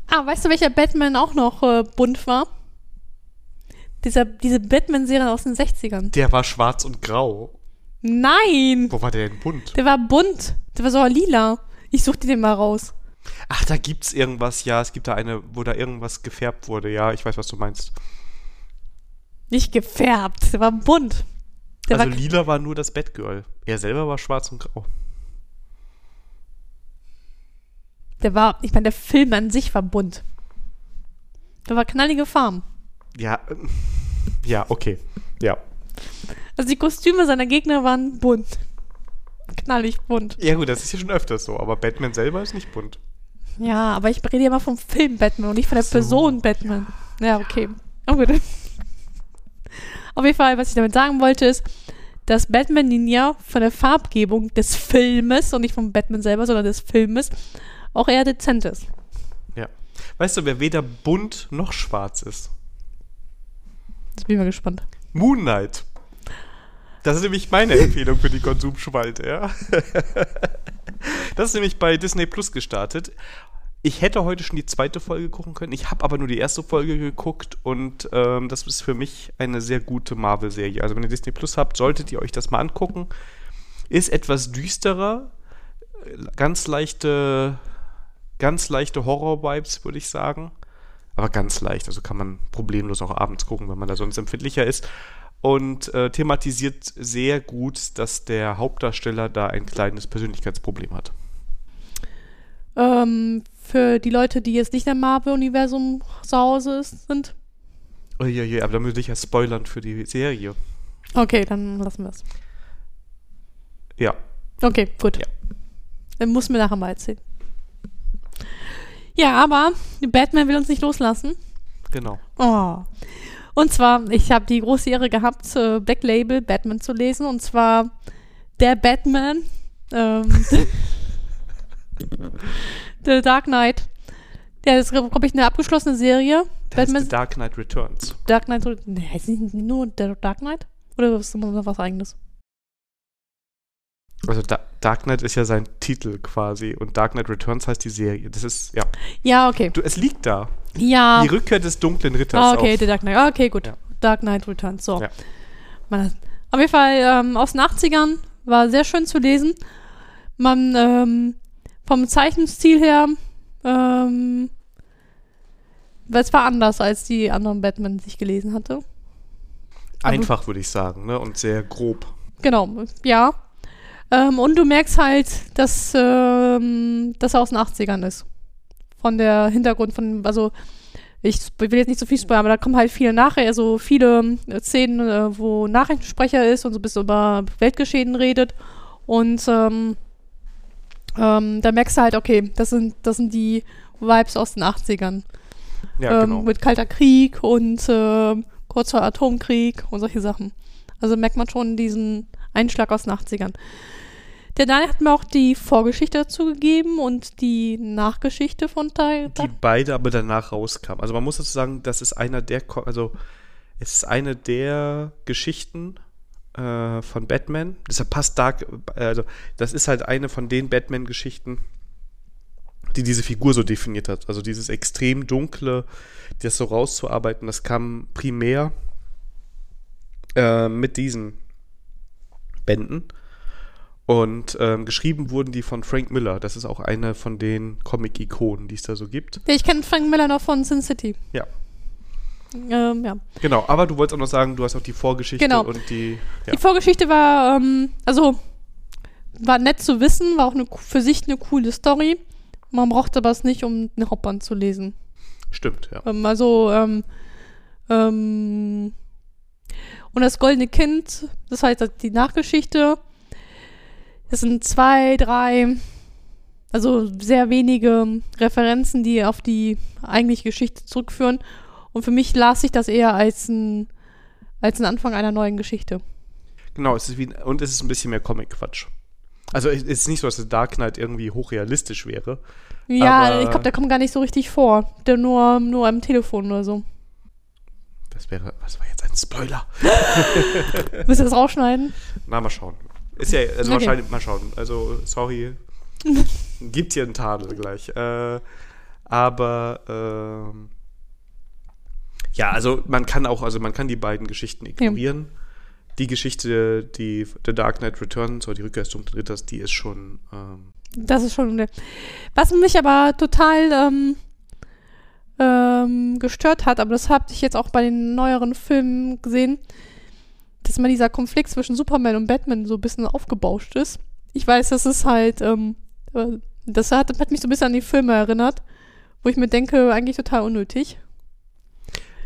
ah, weißt du, welcher Batman auch noch äh, bunt war? Dieser, diese Batman-Serie aus den 60ern. Der war schwarz und grau. Nein! Wo war der denn bunt? Der war bunt. Der war so lila. Ich such dir den mal raus. Ach, da gibt's irgendwas, ja, es gibt da eine, wo da irgendwas gefärbt wurde, ja, ich weiß, was du meinst. Nicht gefärbt. Der war bunt. Der also war, lila war nur das Batgirl. Er selber war schwarz und grau. der war, ich meine, der Film an sich war bunt. Da war knallige Farben. Ja, ja, okay. Ja. Also die Kostüme seiner Gegner waren bunt. Knallig bunt. Ja gut, das ist ja schon öfters so, aber Batman selber ist nicht bunt. Ja, aber ich rede ja mal vom Film Batman und nicht von der so. Person Batman. Ja, okay. Oh, gut. Auf jeden Fall, was ich damit sagen wollte, ist, dass Batman-Ninja von der Farbgebung des Filmes und nicht vom Batman selber, sondern des Filmes auch eher dezent ist. Ja. Weißt du, wer weder bunt noch schwarz ist? Jetzt bin ich mal gespannt. Moon Knight. Das ist nämlich meine Empfehlung für die Konsumspalte, ja. Das ist nämlich bei Disney Plus gestartet. Ich hätte heute schon die zweite Folge gucken können. Ich habe aber nur die erste Folge geguckt und ähm, das ist für mich eine sehr gute Marvel-Serie. Also wenn ihr Disney Plus habt, solltet ihr euch das mal angucken. Ist etwas düsterer, ganz leichte, ganz leichte Horror-Vibes, würde ich sagen. Aber ganz leicht, also kann man problemlos auch abends gucken, wenn man da sonst empfindlicher ist. Und äh, thematisiert sehr gut, dass der Hauptdarsteller da ein kleines Persönlichkeitsproblem hat. Ähm, für die Leute, die jetzt nicht im Marvel-Universum zu Hause ist, sind. Uiuiui, aber da würde ich ja spoilern für die Serie. Okay, dann lassen wir es. Ja. Okay, gut. Ja. Dann muss mir nachher mal erzählen. Ja, aber Batman will uns nicht loslassen. Genau. Oh. Und zwar, ich habe die große Ehre gehabt, äh, Black Label Batman zu lesen. Und zwar der Batman. Ähm, The Dark Knight. Der ist, glaube ich, eine abgeschlossene Serie. Das Batman The Dark Knight Returns. Dark Knight. Nee, heißt nicht nur der Dark Knight? Oder ist das noch was eigenes? Also da Dark Knight ist ja sein Titel quasi und Dark Knight Returns heißt die Serie. Das ist, ja. Ja, okay. Du, es liegt da. Ja. Die Rückkehr des dunklen Ritters. Ah, okay, auf. The Dark Knight. Ah, Okay, gut. Ja. Dark Knight Returns. So. Ja. Man, auf jeden Fall ähm, aus den 80ern war sehr schön zu lesen. Man ähm, vom Zeichenstil her, ähm, es war anders als die anderen Batman, die ich gelesen hatte. Einfach, würde ich sagen, ne? Und sehr grob. Genau, ja. Ähm, und du merkst halt, dass ähm, das aus den 80ern ist. Von der Hintergrund von, also ich will jetzt nicht so viel spoilern, aber da kommen halt viele nachher, also viele äh, Szenen, äh, wo Nachrichtensprecher ist und so ein bisschen über Weltgeschehen redet. Und ähm, ähm, da merkst du halt, okay, das sind, das sind die Vibes aus den 80ern. Ja, ähm, genau. Mit Kalter Krieg und ähm, kurz vor Atomkrieg und solche Sachen. Also merkt man schon diesen Einschlag aus den 80ern. Der Daniel hat mir auch die Vorgeschichte dazu gegeben und die Nachgeschichte von Teil. die beide aber danach rauskamen. Also man muss dazu sagen, das ist einer der, also es ist eine der Geschichten äh, von Batman. Deshalb passt Dark, äh, also das ist halt eine von den Batman-Geschichten, die diese Figur so definiert hat. Also dieses extrem dunkle, das so rauszuarbeiten, das kam primär äh, mit diesen Bänden. Und ähm, geschrieben wurden die von Frank Miller. Das ist auch eine von den Comic-Ikonen, die es da so gibt. Ja, ich kenne Frank Miller noch von Sin City. Ja. Ähm, ja. Genau, aber du wolltest auch noch sagen, du hast auch die Vorgeschichte Genau. und die. Ja. Die Vorgeschichte war, ähm, also, war nett zu wissen, war auch eine, für sich eine coole Story. Man brauchte aber es nicht, um den Hauptband zu lesen. Stimmt, ja. Ähm, also, ähm, Ähm, und das Goldene Kind, das heißt die Nachgeschichte. Das sind zwei, drei, also sehr wenige Referenzen, die auf die eigentliche Geschichte zurückführen. Und für mich las sich das eher als ein, als ein Anfang einer neuen Geschichte. Genau, es ist wie, und es ist ein bisschen mehr Comic-Quatsch. Also es ist nicht so, dass The Dark Knight irgendwie hochrealistisch wäre. Ja, ich glaube, der kommt gar nicht so richtig vor. Der nur, nur am Telefon oder so. Das wäre, was war jetzt ein Spoiler? Müsst ihr das rausschneiden? Na, mal schauen. Ist ja, also Okay. wahrscheinlich, mal schauen. Also, sorry. Gibt hier einen Tadel gleich. Äh, aber, ähm, ja, also man kann auch, also man kann die beiden Geschichten ignorieren. Die Geschichte, die The Dark Knight Returns oder die Rückkehr des dunklen Ritters, die ist schon, ähm, Das ist schon. Was mich aber total ähm, ähm, gestört hat, aber das habe ich jetzt auch bei den neueren Filmen gesehen, dass mal dieser Konflikt zwischen Superman und Batman so ein bisschen aufgebauscht ist. Ich weiß, das ist halt, ähm, äh, das hat, hat mich so ein bisschen an die Filme erinnert, wo ich mir denke, eigentlich total unnötig.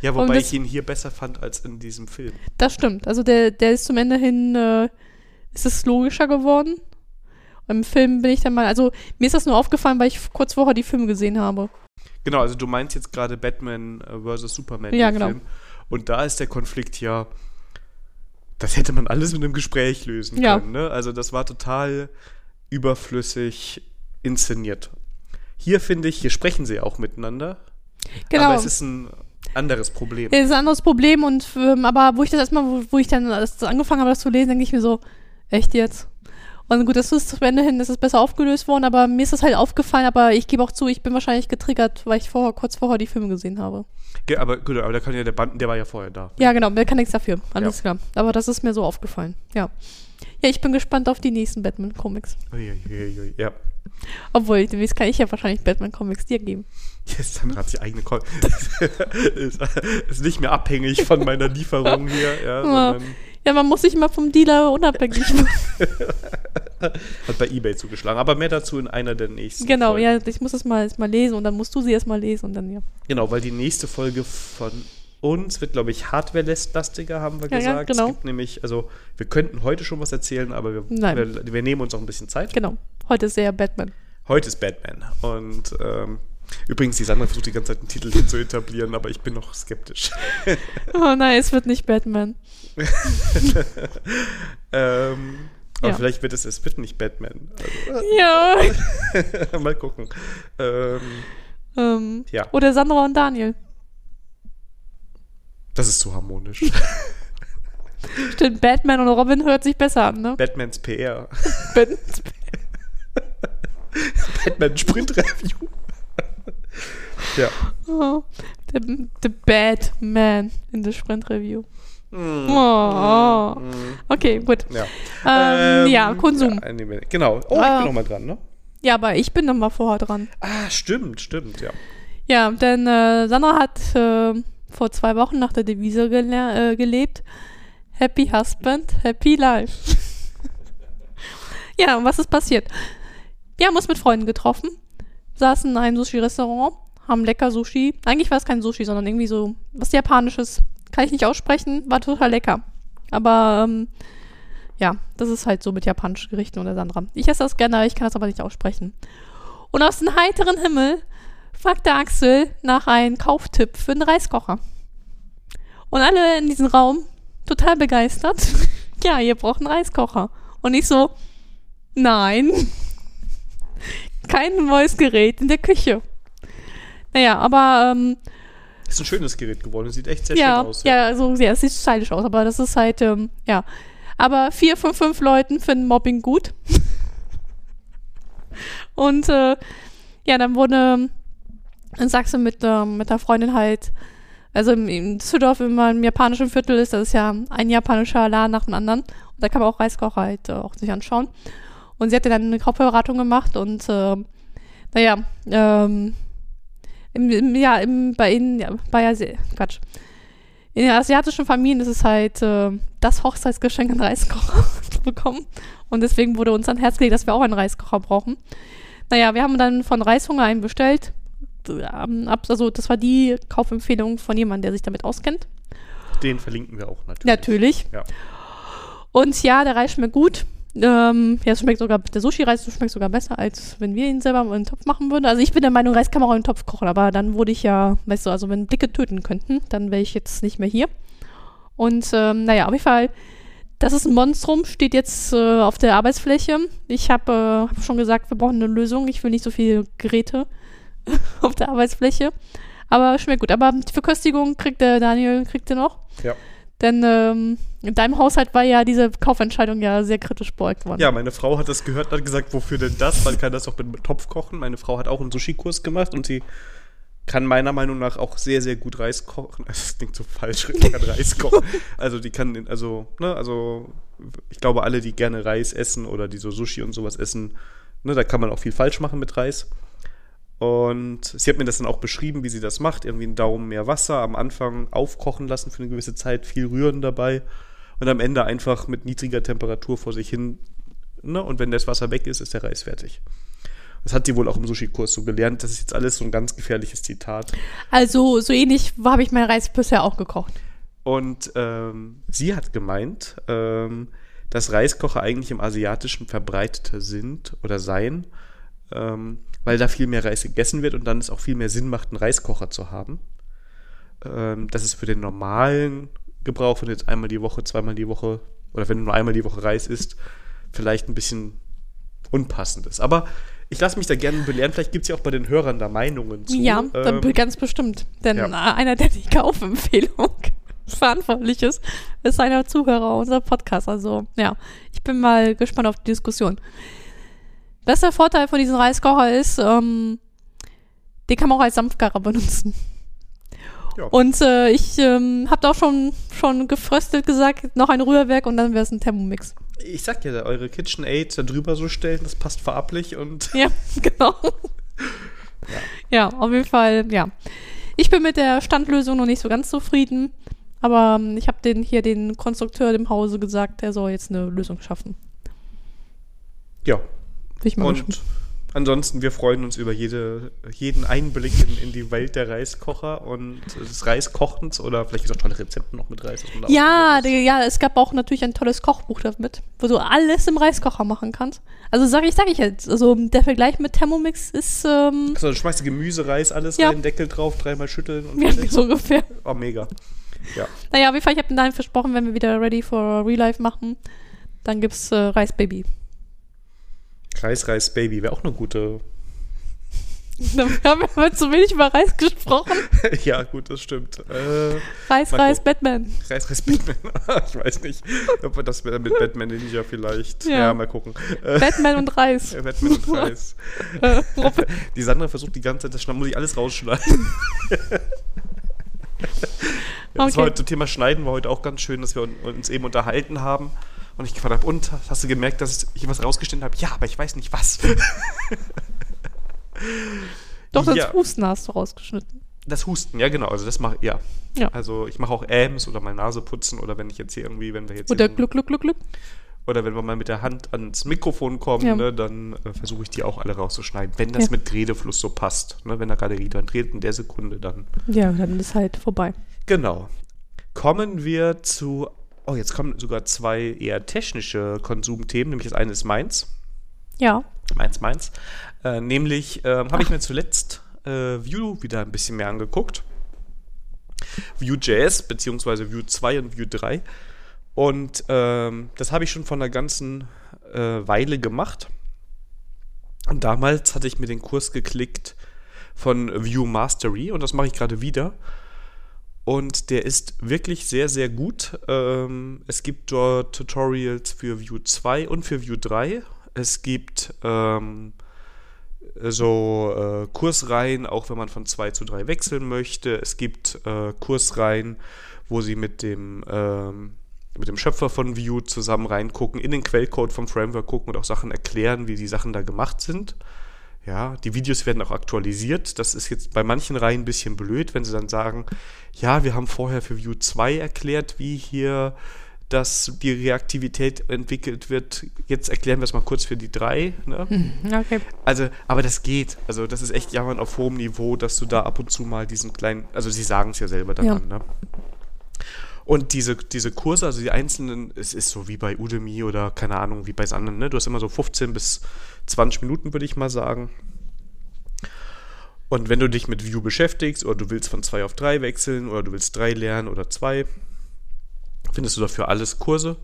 ja, wobei das- ich ihn hier besser fand als in diesem Film. Das stimmt. Also der, der ist zum Ende hin, äh, ist es logischer geworden. Im Film bin ich dann mal, also mir ist das nur aufgefallen, weil ich kurz vorher die Filme gesehen habe. Genau, also du meinst jetzt gerade Batman äh, vs. Superman. Ja, genau. Film. Und da ist der Konflikt ja, das hätte man alles mit einem Gespräch lösen Ja. können. Ne? Also das war total überflüssig inszeniert. Hier finde ich, hier sprechen sie auch miteinander. Genau. Aber es ist ein anderes Problem. Das ist ein anderes Problem und ähm, aber wo ich das erstmal, wo, wo ich dann das angefangen habe, das zu lesen, denke ich mir so, echt jetzt? Und gut, das ist zu Ende hin, das ist besser aufgelöst worden, aber mir ist das halt aufgefallen, aber ich gebe auch zu, ich bin wahrscheinlich getriggert, weil ich vorher, kurz vorher die Filme gesehen habe. Ge- Aber gut, aber da kann ja der Band, der war ja vorher da. Ja, genau, der kann nichts dafür. Alles klar. Aber das ist mir so aufgefallen. Ja. Ja, ich bin gespannt auf die nächsten Batman-Comics. Uiuiui, Ja. Obwohl, demnächst kann ich ja wahrscheinlich Batman-Comics dir geben. Jetzt dann hat sie eigene Kon ist, ist nicht mehr abhängig von meiner Lieferung hier, ja, sondern Ja, man muss sich immer vom Dealer unabhängig machen. hat bei Ebay zugeschlagen. Aber mehr dazu in einer der nächsten. genau, Folgen. ja, ich muss das mal, mal lesen und dann musst du sie erst mal lesen und dann, ja. Genau, weil die nächste Folge von uns wird, glaube ich, Hardware-lastiger, haben wir Ja, ja, gesagt. genau. Es gibt nämlich, also wir könnten heute schon was erzählen, aber wir, wir, wir nehmen uns auch ein bisschen Zeit. Genau. Heute ist sehr Batman. Heute ist Batman. Und ähm, übrigens, die Sandra versucht die ganze Zeit einen Titel hin zu etablieren, aber ich bin noch skeptisch. Oh nein, es wird nicht Batman. ähm, aber Ja. vielleicht wird es, es wird nicht Batman. Ja. Also, mal gucken. Ähm, ähm, ja, oder Sandra und Daniel. das ist zu harmonisch. Stimmt, Batman und Robin hört sich besser an, ne? Batmans PR. Batman. Batman Sprint Review. Ja. Oh, the, the Batman in the Sprint Review. Mm. Oh. Mm. Okay, gut. Ja. Ähm, ja, Ähm, Konsum. Ja, genau. Oh, ich Ah. bin noch mal dran, ne? Ja, aber ich bin noch mal vorher dran. Ah, stimmt, stimmt, ja. Ja, denn äh, Sandra hat äh, vor zwei Wochen nach der Devise gele äh, gelebt. Happy Husband, Happy Life. ja, und was ist passiert? Wir haben uns mit Freunden getroffen, saßen in einem Sushi-Restaurant, haben lecker Sushi. Eigentlich war es kein Sushi, sondern irgendwie so was Japanisches. Kann ich nicht aussprechen, war total lecker. Aber ähm, ja, das ist halt so mit japanischen Gerichten oder Sandra. Ich esse das gerne, ich kann das aber nicht aussprechen. Und aus dem heiteren Himmel fragte Axel nach einem Kauftipp für einen Reiskocher. Und alle in diesem Raum total begeistert. ja, ihr braucht einen Reiskocher. Und ich so, nein. Kein neues Gerät in der Küche. Naja, aber ähm, Ist ein schönes Gerät geworden. Sieht echt sehr ja, schön aus. ja, also ja, es sieht stylisch aus, aber das ist halt, ähm, ja. Aber vier von fünf Leuten finden Mobbing gut. Und äh, ja, dann wurde in Sachsen mit, ähm, mit der Freundin halt, also im, in Düsseldorf, wenn man im japanischen Viertel ist, das ist ja ein japanischer Laden nach dem anderen. Und da kann man auch Reiskocher halt äh, auch sich anschauen. Und sie hatte dann eine Kaufberatung gemacht und äh, naja, ähm, im, im, ja, im, bei ihnen, ja, bei Asi Quatsch. In den asiatischen Familien ist es halt äh, das Hochzeitsgeschenk, einen Reiskocher zu bekommen. Und deswegen wurde uns ans Herz gelegt, dass wir auch einen Reiskocher brauchen. Naja, wir haben dann von Reishunger einen bestellt. ähm, also das war die Kaufempfehlung von jemandem, der sich damit auskennt. Den verlinken wir auch natürlich. Natürlich. Ja. Und ja, der Reis schmeckt gut. Ähm, ja, es schmeckt sogar, der Sushi-Reis schmeckt sogar besser, als wenn wir ihn selber in den Topf machen würden. Also ich bin der Meinung, Reis kann man auch in den Topf kochen, aber dann wurde ich ja, weißt du, also wenn Blicke töten könnten, dann wäre ich jetzt nicht mehr hier. Und ähm, naja, auf jeden Fall, das ist ein Monstrum, steht jetzt äh, auf der Arbeitsfläche. Ich habe äh, hab schon gesagt, wir brauchen eine Lösung. Ich will nicht so viele Geräte auf der Arbeitsfläche. Aber schmeckt gut. Aber die Verköstigung kriegt der Daniel, kriegt er noch. Ja. Denn ähm, in deinem Haushalt war ja diese Kaufentscheidung ja sehr kritisch beäugt worden. Ja, meine Frau hat das gehört und hat gesagt, wofür denn das? Man kann das auch mit Topf kochen. Meine Frau hat auch einen Sushi-Kurs gemacht und sie kann meiner Meinung nach auch sehr, sehr gut Reis kochen. Das klingt so falsch, die kann Reis kochen. Also die kann, also, ne, also ich glaube, alle, die gerne Reis essen oder die so Sushi und sowas essen, ne, da kann man auch viel falsch machen mit Reis. Und sie hat mir das dann auch beschrieben, wie sie das macht. Irgendwie einen Daumen mehr Wasser am Anfang aufkochen lassen für eine gewisse Zeit, viel rühren dabei und am Ende einfach mit niedriger Temperatur vor sich hin. Ne? Und wenn das Wasser weg ist, ist der Reis fertig. Das hat sie wohl auch im Sushi-Kurs so gelernt. Das ist jetzt alles so ein ganz gefährliches Zitat. Also so ähnlich habe ich meinen Reis bisher auch gekocht. Und ähm, sie hat gemeint, ähm, dass Reiskocher eigentlich im Asiatischen verbreiteter sind oder seien, ähm, weil da viel mehr Reis gegessen wird und dann es auch viel mehr Sinn macht, einen Reiskocher zu haben. Ähm, das ist für den normalen Gebrauch, wenn du jetzt einmal die Woche, zweimal die Woche oder wenn du nur einmal die Woche Reis isst, vielleicht ein bisschen unpassend ist. Aber ich lasse mich da gerne belehren. Vielleicht gibt es ja auch bei den Hörern da Meinungen zu. ja, Ähm, ganz bestimmt. Denn ja. äh, einer, der die Kaufempfehlung verantwortlich ist, ist einer Zuhörer unserer Podcast. Also ja, ich bin mal gespannt auf die Diskussion. Was der Vorteil von diesem Reiskocher ist, ähm, den kann man auch als Dampfgarer benutzen. Ja. Und äh, ich ähm, habe auch schon, schon gefröstelt gesagt, noch ein Rührwerk und dann wäre es ein Thermomix. Ich sag ja, eure KitchenAid da drüber so stellen, das passt farblich und Ja, genau. Ja. auf jeden Fall, ja. Ich bin mit der Standlösung noch nicht so ganz zufrieden, aber ähm, ich habe den hier den Konstrukteur im Hause gesagt, der soll jetzt eine Lösung schaffen. ja. Bin ich mal Und. Ansonsten, wir freuen uns über jede, jeden Einblick in, in die Welt der Reiskocher und des Reiskochens oder vielleicht gibt es auch tolle Rezepte noch mit Reis. Ja, ja, es gab auch natürlich ein tolles Kochbuch damit, wo du alles im Reiskocher machen kannst. Also sage ich, sage ich jetzt, also der Vergleich mit Thermomix ist ähm. Also, du schmeißt Gemüse, Reis, alles Ja. rein, Deckel drauf, dreimal schütteln und ja, so ungefähr. Oh, mega. Ja. Naja, auf jeden Fall, ich habe dann versprochen, wenn wir wieder Ready for Real Life machen, dann gibt's äh, Reisbaby. Reis, Reis, Baby wäre auch eine gute. Wir haben ja mal zu wenig über Reis gesprochen. ja, gut, das stimmt. Äh, Reis, Mal Reis. Batman. Reis, Reis, Batman. ich weiß nicht, ob wir das mit mit Batman Ninja vielleicht. Ja. Ja, mal gucken. Äh, Batman und Reis. Batman und Reis. Die Sandra versucht die ganze Zeit, das muss ich alles rausschneiden. Das Okay. war heute, zum Thema Schneiden war heute auch ganz schön, dass wir un- uns eben unterhalten haben. Und ich gefragt habe, und hast du gemerkt, dass ich was rausgestellt habe? Ja, aber ich weiß nicht was. Doch, das Ja. Husten hast du rausgeschnitten. Das Husten, ja genau, also das mache ja. Ja. Also ich mache auch Äms oder mal Nase putzen oder wenn ich jetzt hier irgendwie, wenn wir jetzt Oder hier, Gluck, Gluck, Gluck, Gluck. oder wenn wir mal mit der Hand ans Mikrofon kommen, Ja. ne, dann äh, versuche ich die auch alle rauszuschneiden, wenn das Ja. mit Redefluss so passt. Ne, wenn da gerade jemand redet in der Sekunde, dann Ja, dann ist halt vorbei. Genau. Kommen wir zu. Oh, jetzt kommen sogar zwei eher technische Konsumthemen, nämlich das eine ist meins. Ja. Meins, meins. Äh, nämlich ähm, habe ich mir zuletzt äh, Vue wieder ein bisschen mehr angeguckt. Vue.js, beziehungsweise Vue 2 und Vue 3. Und ähm, das habe ich schon vor einer ganzen äh, Weile gemacht. Und damals hatte ich mir den Kurs geklickt von Vue Mastery und das mache ich gerade wieder. Und der ist wirklich sehr, sehr gut. Ähm, es gibt dort Tutorials für Vue 2 und für Vue 3. Es gibt ähm, so äh, Kursreihen, auch wenn man von 2 zu 3 wechseln möchte. Es gibt äh, Kursreihen, wo sie mit dem, ähm, mit dem Schöpfer von Vue zusammen reingucken, in den Quellcode vom Framework gucken und auch Sachen erklären, wie die Sachen da gemacht sind. Ja, die Videos werden auch aktualisiert. Das ist jetzt bei manchen Reihen ein bisschen blöd, wenn sie dann sagen, ja, wir haben vorher für Vue 2 erklärt, wie hier dass die Reaktivität entwickelt wird. Jetzt erklären wir es mal kurz für die drei. Ne? Hm, Okay. Also, aber das geht. Also, das ist echt Jammern auf hohem Niveau, dass du da ab und zu mal diesen kleinen, also sie sagen es ja selber dann Ja. an, ne? Und diese, diese Kurse, also die einzelnen, es ist so wie bei Udemy oder keine Ahnung, wie bei anderen, ne? Du hast immer so 15 bis 20 Minuten, würde ich mal sagen. Und wenn du dich mit View beschäftigst oder du willst von 2 auf 3 wechseln oder du willst 3 lernen oder 2, findest du dafür alles Kurse.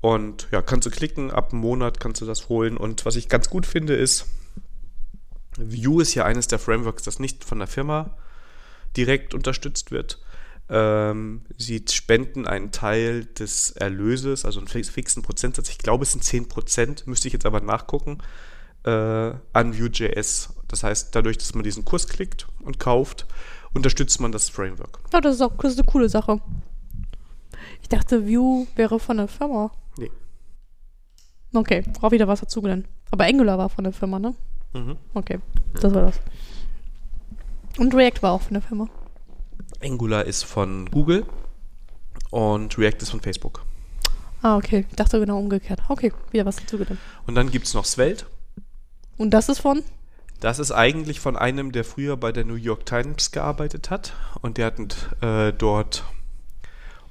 Und ja, kannst du klicken, ab einem Monat kannst du das holen. Und was ich ganz gut finde, ist, Vue ist ja eines der Frameworks, das nicht von der Firma direkt unterstützt wird. Ähm, sie spenden einen Teil des Erlöses, also einen fix- fixen Prozentsatz, ich glaube es sind 10%, müsste ich jetzt aber nachgucken, äh, an Vue.js. Das heißt, dadurch, dass man diesen Kurs klickt und kauft, unterstützt man das Framework. Ja, das ist auch das ist eine coole Sache. Ich dachte, View wäre von der Firma. Nee. Okay, auch wieder was dazugelernt. Aber Angular war von der Firma, ne? Mhm. Okay, das war das. Und React war auch von der Firma. Angular ist von Google und React ist von Facebook. Ah, okay. Ich dachte genau umgekehrt. Okay, wieder was dazugelernt. Und dann gibt es noch Svelte. Und das ist von? Das ist eigentlich von einem, der früher bei der New York Times gearbeitet hat. Und der hat äh, dort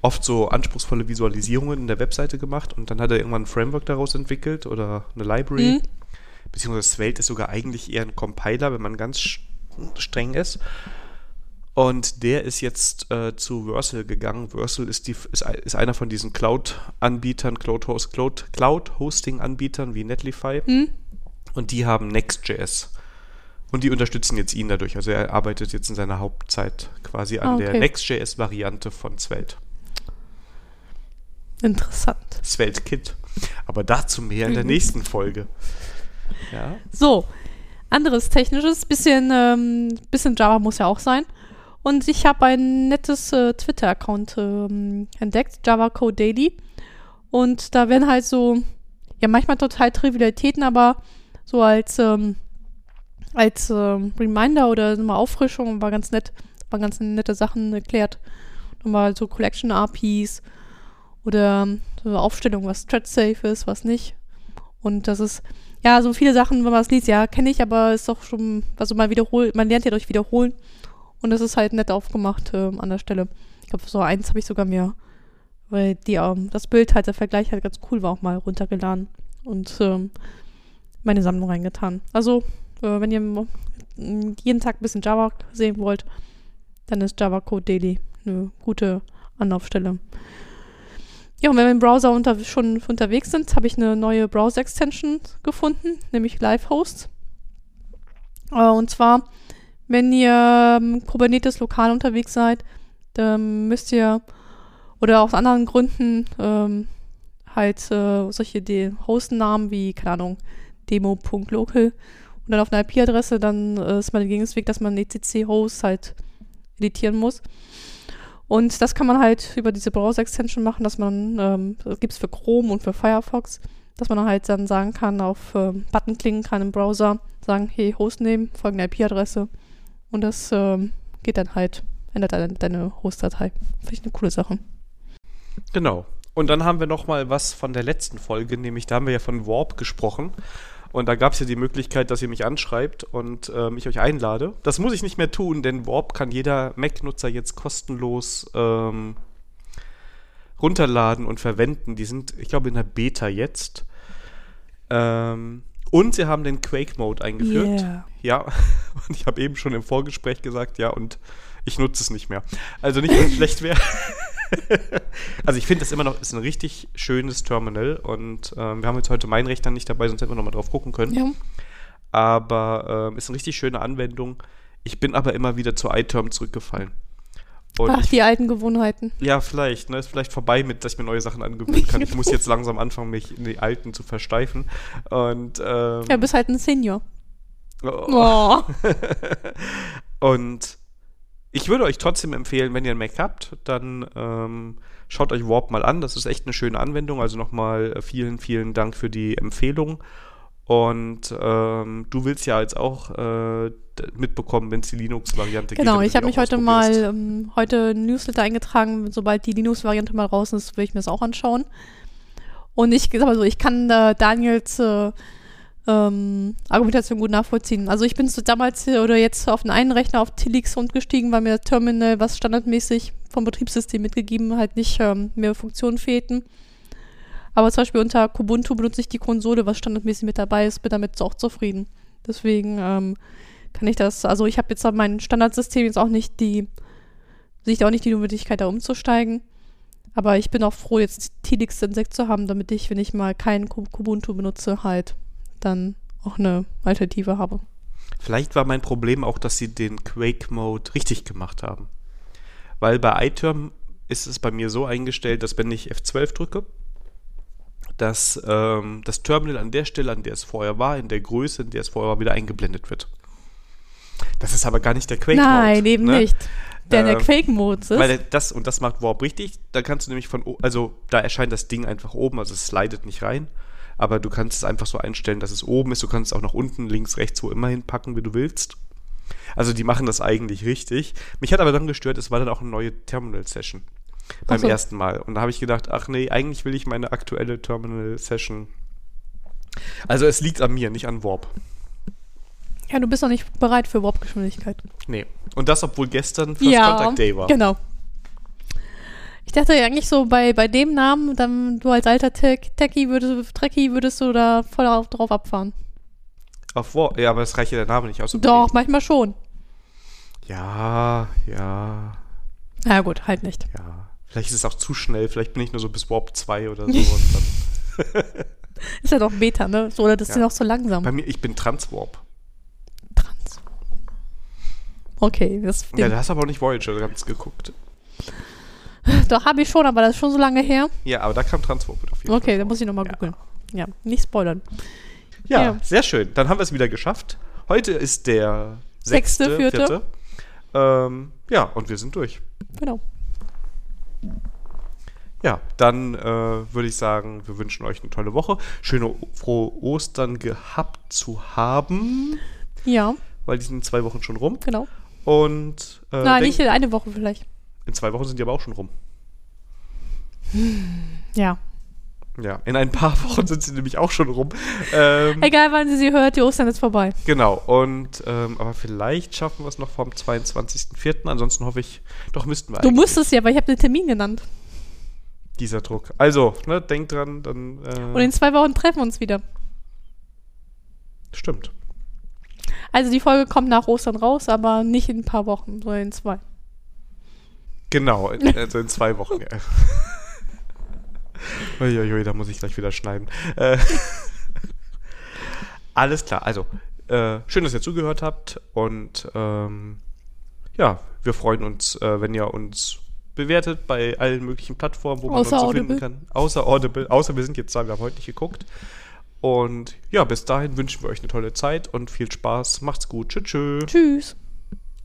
oft so anspruchsvolle Visualisierungen in der Webseite gemacht. Und dann hat er irgendwann ein Framework daraus entwickelt oder eine Library. Mhm. Beziehungsweise Svelte ist sogar eigentlich eher ein Compiler, wenn man ganz streng ist. Und der ist jetzt äh, zu Versal gegangen. Versal ist, die, ist, ist einer von diesen Cloud-Anbietern, Cloud-Host- Cloud- Cloud-Hosting-Anbietern wie Netlify. Hm? Und die haben Next.js. Und die unterstützen jetzt ihn dadurch. Also er arbeitet jetzt in seiner Hauptzeit quasi an Ah, der okay. Next.js-Variante von Svelte. Interessant. Svelte Kit. Aber dazu mehr in der Mhm. nächsten Folge. Ja. So, anderes technisches, bisschen, ähm, bisschen Java muss ja auch sein. Und ich habe ein nettes äh, Twitter-Account ähm, entdeckt, Java Code Daily. Und da werden halt so, ja, manchmal total Trivialitäten, aber so als, ähm, als ähm, Reminder oder so mal Auffrischung war ganz nett, waren ganz nette Sachen erklärt. Nochmal so Collection RPs oder so eine Aufstellung, was thread safe ist, was nicht. Und das ist, ja, so viele Sachen, wenn man es liest, ja, kenne ich, aber ist doch schon, also man wiederholt, man lernt ja durch Wiederholen. Und das ist halt nett aufgemacht ähm, an der Stelle. Ich glaube, so eins habe ich sogar mir, weil die, ähm, das Bild halt, der Vergleich halt ganz cool war, auch mal runtergeladen und ähm, meine Sammlung reingetan. Also, äh, wenn ihr jeden Tag ein bisschen Java sehen wollt, dann ist Java Code Daily eine gute Anlaufstelle. Ja, und wenn wir im Browser unter, schon unterwegs sind, habe ich eine neue Browser-Extension gefunden, nämlich LiveHost. Äh, und zwar, wenn ihr ähm, Kubernetes lokal unterwegs seid, dann müsst ihr oder aus anderen Gründen ähm, halt äh, solche De Hostnamen wie, keine Ahnung, demo.local und dann auf einer IP-Adresse, dann äh, ist man der Gegensweg, dass man ECC-Host halt editieren muss. Und das kann man halt über diese Browser-Extension machen, dass man, ähm, das gibt es für Chrome und für Firefox, dass man halt dann sagen kann, auf ähm, Button klicken kann im Browser, sagen, hey, Hostname, folgende IP-Adresse. Und das ähm, geht dann halt, ändert deine, deine Host-Datei. Finde ich eine coole Sache. Genau. Und dann haben wir noch mal was von der letzten Folge, nämlich da haben wir ja von Warp gesprochen. Und da gab es ja die Möglichkeit, dass ihr mich anschreibt und ähm, ich euch einlade. Das muss ich nicht mehr tun, denn Warp kann jeder Mac-Nutzer jetzt kostenlos ähm, runterladen und verwenden. Die sind, ich glaube, in der Beta jetzt. Ähm, und sie haben den Quake-Mode eingeführt. Yeah. Ja, und ich habe eben schon im Vorgespräch gesagt, ja, und ich nutze es nicht mehr. Also nicht, weil es schlecht wäre. also ich finde das immer noch, ist ein richtig schönes Terminal und ähm, wir haben jetzt heute meinen Rechner nicht dabei, sonst hätten wir nochmal drauf gucken können. Ja. Aber ähm, ist eine richtig schöne Anwendung. Ich bin aber immer wieder zu iTerm zurückgefallen. Und Ach, ich, die alten Gewohnheiten. ja, vielleicht, ne, ist vielleicht vorbei mit, dass ich mir neue Sachen angewöhnen kann. Ich muss jetzt langsam anfangen, mich in die alten zu versteifen. Und ähm, Ja, bist halt ein Senior. Oh. Und ich würde euch trotzdem empfehlen, wenn ihr einen Mac habt, dann ähm, schaut euch Warp mal an. Das ist echt eine schöne Anwendung. Also nochmal äh, vielen, vielen Dank für die Empfehlung. Und ähm, du willst ja jetzt auch äh, mitbekommen, wenn es die Linux-Variante Genau, damit ich habe mich heute mal ähm, heute ein Newsletter eingetragen. Sobald die Linux-Variante mal raus ist, will ich mir das auch anschauen. Und ich sag mal so, ich kann äh, Daniels äh, ähm, Argumentation gut nachvollziehen. Also ich bin so damals äh, oder jetzt auf den einen Rechner auf Tilix umgestiegen, weil mir Terminal, was standardmäßig vom Betriebssystem mitgegeben, halt nicht ähm, mehr Funktionen fehlten. Aber zum Beispiel unter Kubuntu benutze ich die Konsole, was standardmäßig mit dabei ist, bin damit auch zufrieden. Deswegen ähm, kann ich das, also ich habe jetzt mein Standardsystem jetzt auch nicht die, sehe ich auch nicht die Notwendigkeit, da umzusteigen. Aber ich bin auch froh, jetzt Tilix Insect zu haben, damit ich, wenn ich mal kein Ku- Kubuntu benutze, halt dann auch eine Alternative habe. Vielleicht war mein Problem auch, dass sie den Quake-Mode richtig gemacht haben. Weil bei iTerm ist es bei mir so eingestellt, dass wenn ich F12 drücke, dass ähm, das Terminal an der Stelle, an der es vorher war, in der Größe, in der es vorher war, wieder eingeblendet wird. Das ist aber gar nicht der Quake-Mode. Nein, eben ne? nicht. Der in der Quake-Modus ist. Weil das, und das macht Warp richtig, da kannst du nämlich von, also da erscheint das Ding einfach oben, also es slidet nicht rein, aber du kannst es einfach so einstellen, dass es oben ist, du kannst es auch nach unten, links, rechts, wo immer hinpacken, wie du willst. Also die machen das eigentlich richtig. Mich hat aber dann gestört, es war dann auch eine neue Terminal-Session beim so. ersten Mal. Und da habe ich gedacht, ach nee, eigentlich will ich meine aktuelle Terminal-Session. Also es liegt an mir, nicht an Warp. ja, du bist noch nicht bereit für Warp-Geschwindigkeit. Nee. Und das, obwohl gestern First Contact Day war. genau. Ich dachte eigentlich so, bei, bei dem Namen, dann du als alter Tech, Techie würdest, Trekkie würdest du da voll auf, drauf abfahren. Auf Warp, ja, aber das reicht ja der Name nicht aus. Doch, manchmal schon. Ja, ja, Na gut, halt nicht. ja. Vielleicht ist es auch zu schnell, vielleicht bin ich nur so bis Warp 2 oder so und dann. Ist ja doch Beta, ne? So, oder das ist Ja. ja noch so langsam. Bei mir, ich bin Transwarp. Trans. Okay, das Ja, da hast aber auch nicht Voyager ganz geguckt. doch habe ich schon, aber das ist schon so lange her. Ja, aber da kam Transwarp mit auf jeden Okay, Fall. dann muss ich nochmal Ja. googeln. Ja, nicht spoilern. Ja, Ja. sehr schön. Dann haben wir es wieder geschafft. Heute ist der Sechste, sechste, vierte. vierte. Ähm, ja, und wir sind durch. Genau. Ja, dann äh, würde ich sagen, wir wünschen euch eine tolle Woche. Schöne, frohe Ostern gehabt zu haben, Ja, weil die sind in zwei Wochen schon rum. genau. Und äh, Nein, nicht eine Woche vielleicht. In zwei Wochen sind die aber auch schon rum. Ja. Ja, in ein paar Wochen sind sie nämlich auch schon rum. Ähm, Egal, wann sie sie hört, die Ostern ist vorbei. genau, und ähm, aber vielleicht schaffen wir es noch vom 22.04. Ansonsten hoffe ich, doch müssten wir Du eigentlich. musstest ja, weil ich habe den Termin genannt. Dieser Druck. Also, ne, denkt dran, dann. Und Äh, in zwei Wochen treffen wir uns wieder. stimmt. Also die Folge kommt nach Ostern raus, aber nicht in ein paar Wochen, sondern in zwei. Genau, also in zwei Wochen. ja. Uiuiui, da muss ich gleich wieder schneiden. Äh, alles klar, also äh, schön, dass ihr zugehört habt und ähm, ja, wir freuen uns, äh, wenn ihr uns bewertet bei allen möglichen Plattformen, wo man Außer uns so Audible. finden kann. Außer Audible, außer wir sind jetzt da, wir haben heute nicht geguckt. Und ja, bis dahin wünschen wir euch eine tolle Zeit und viel Spaß. Macht's gut. Tschüss. tschüss. Tschüss.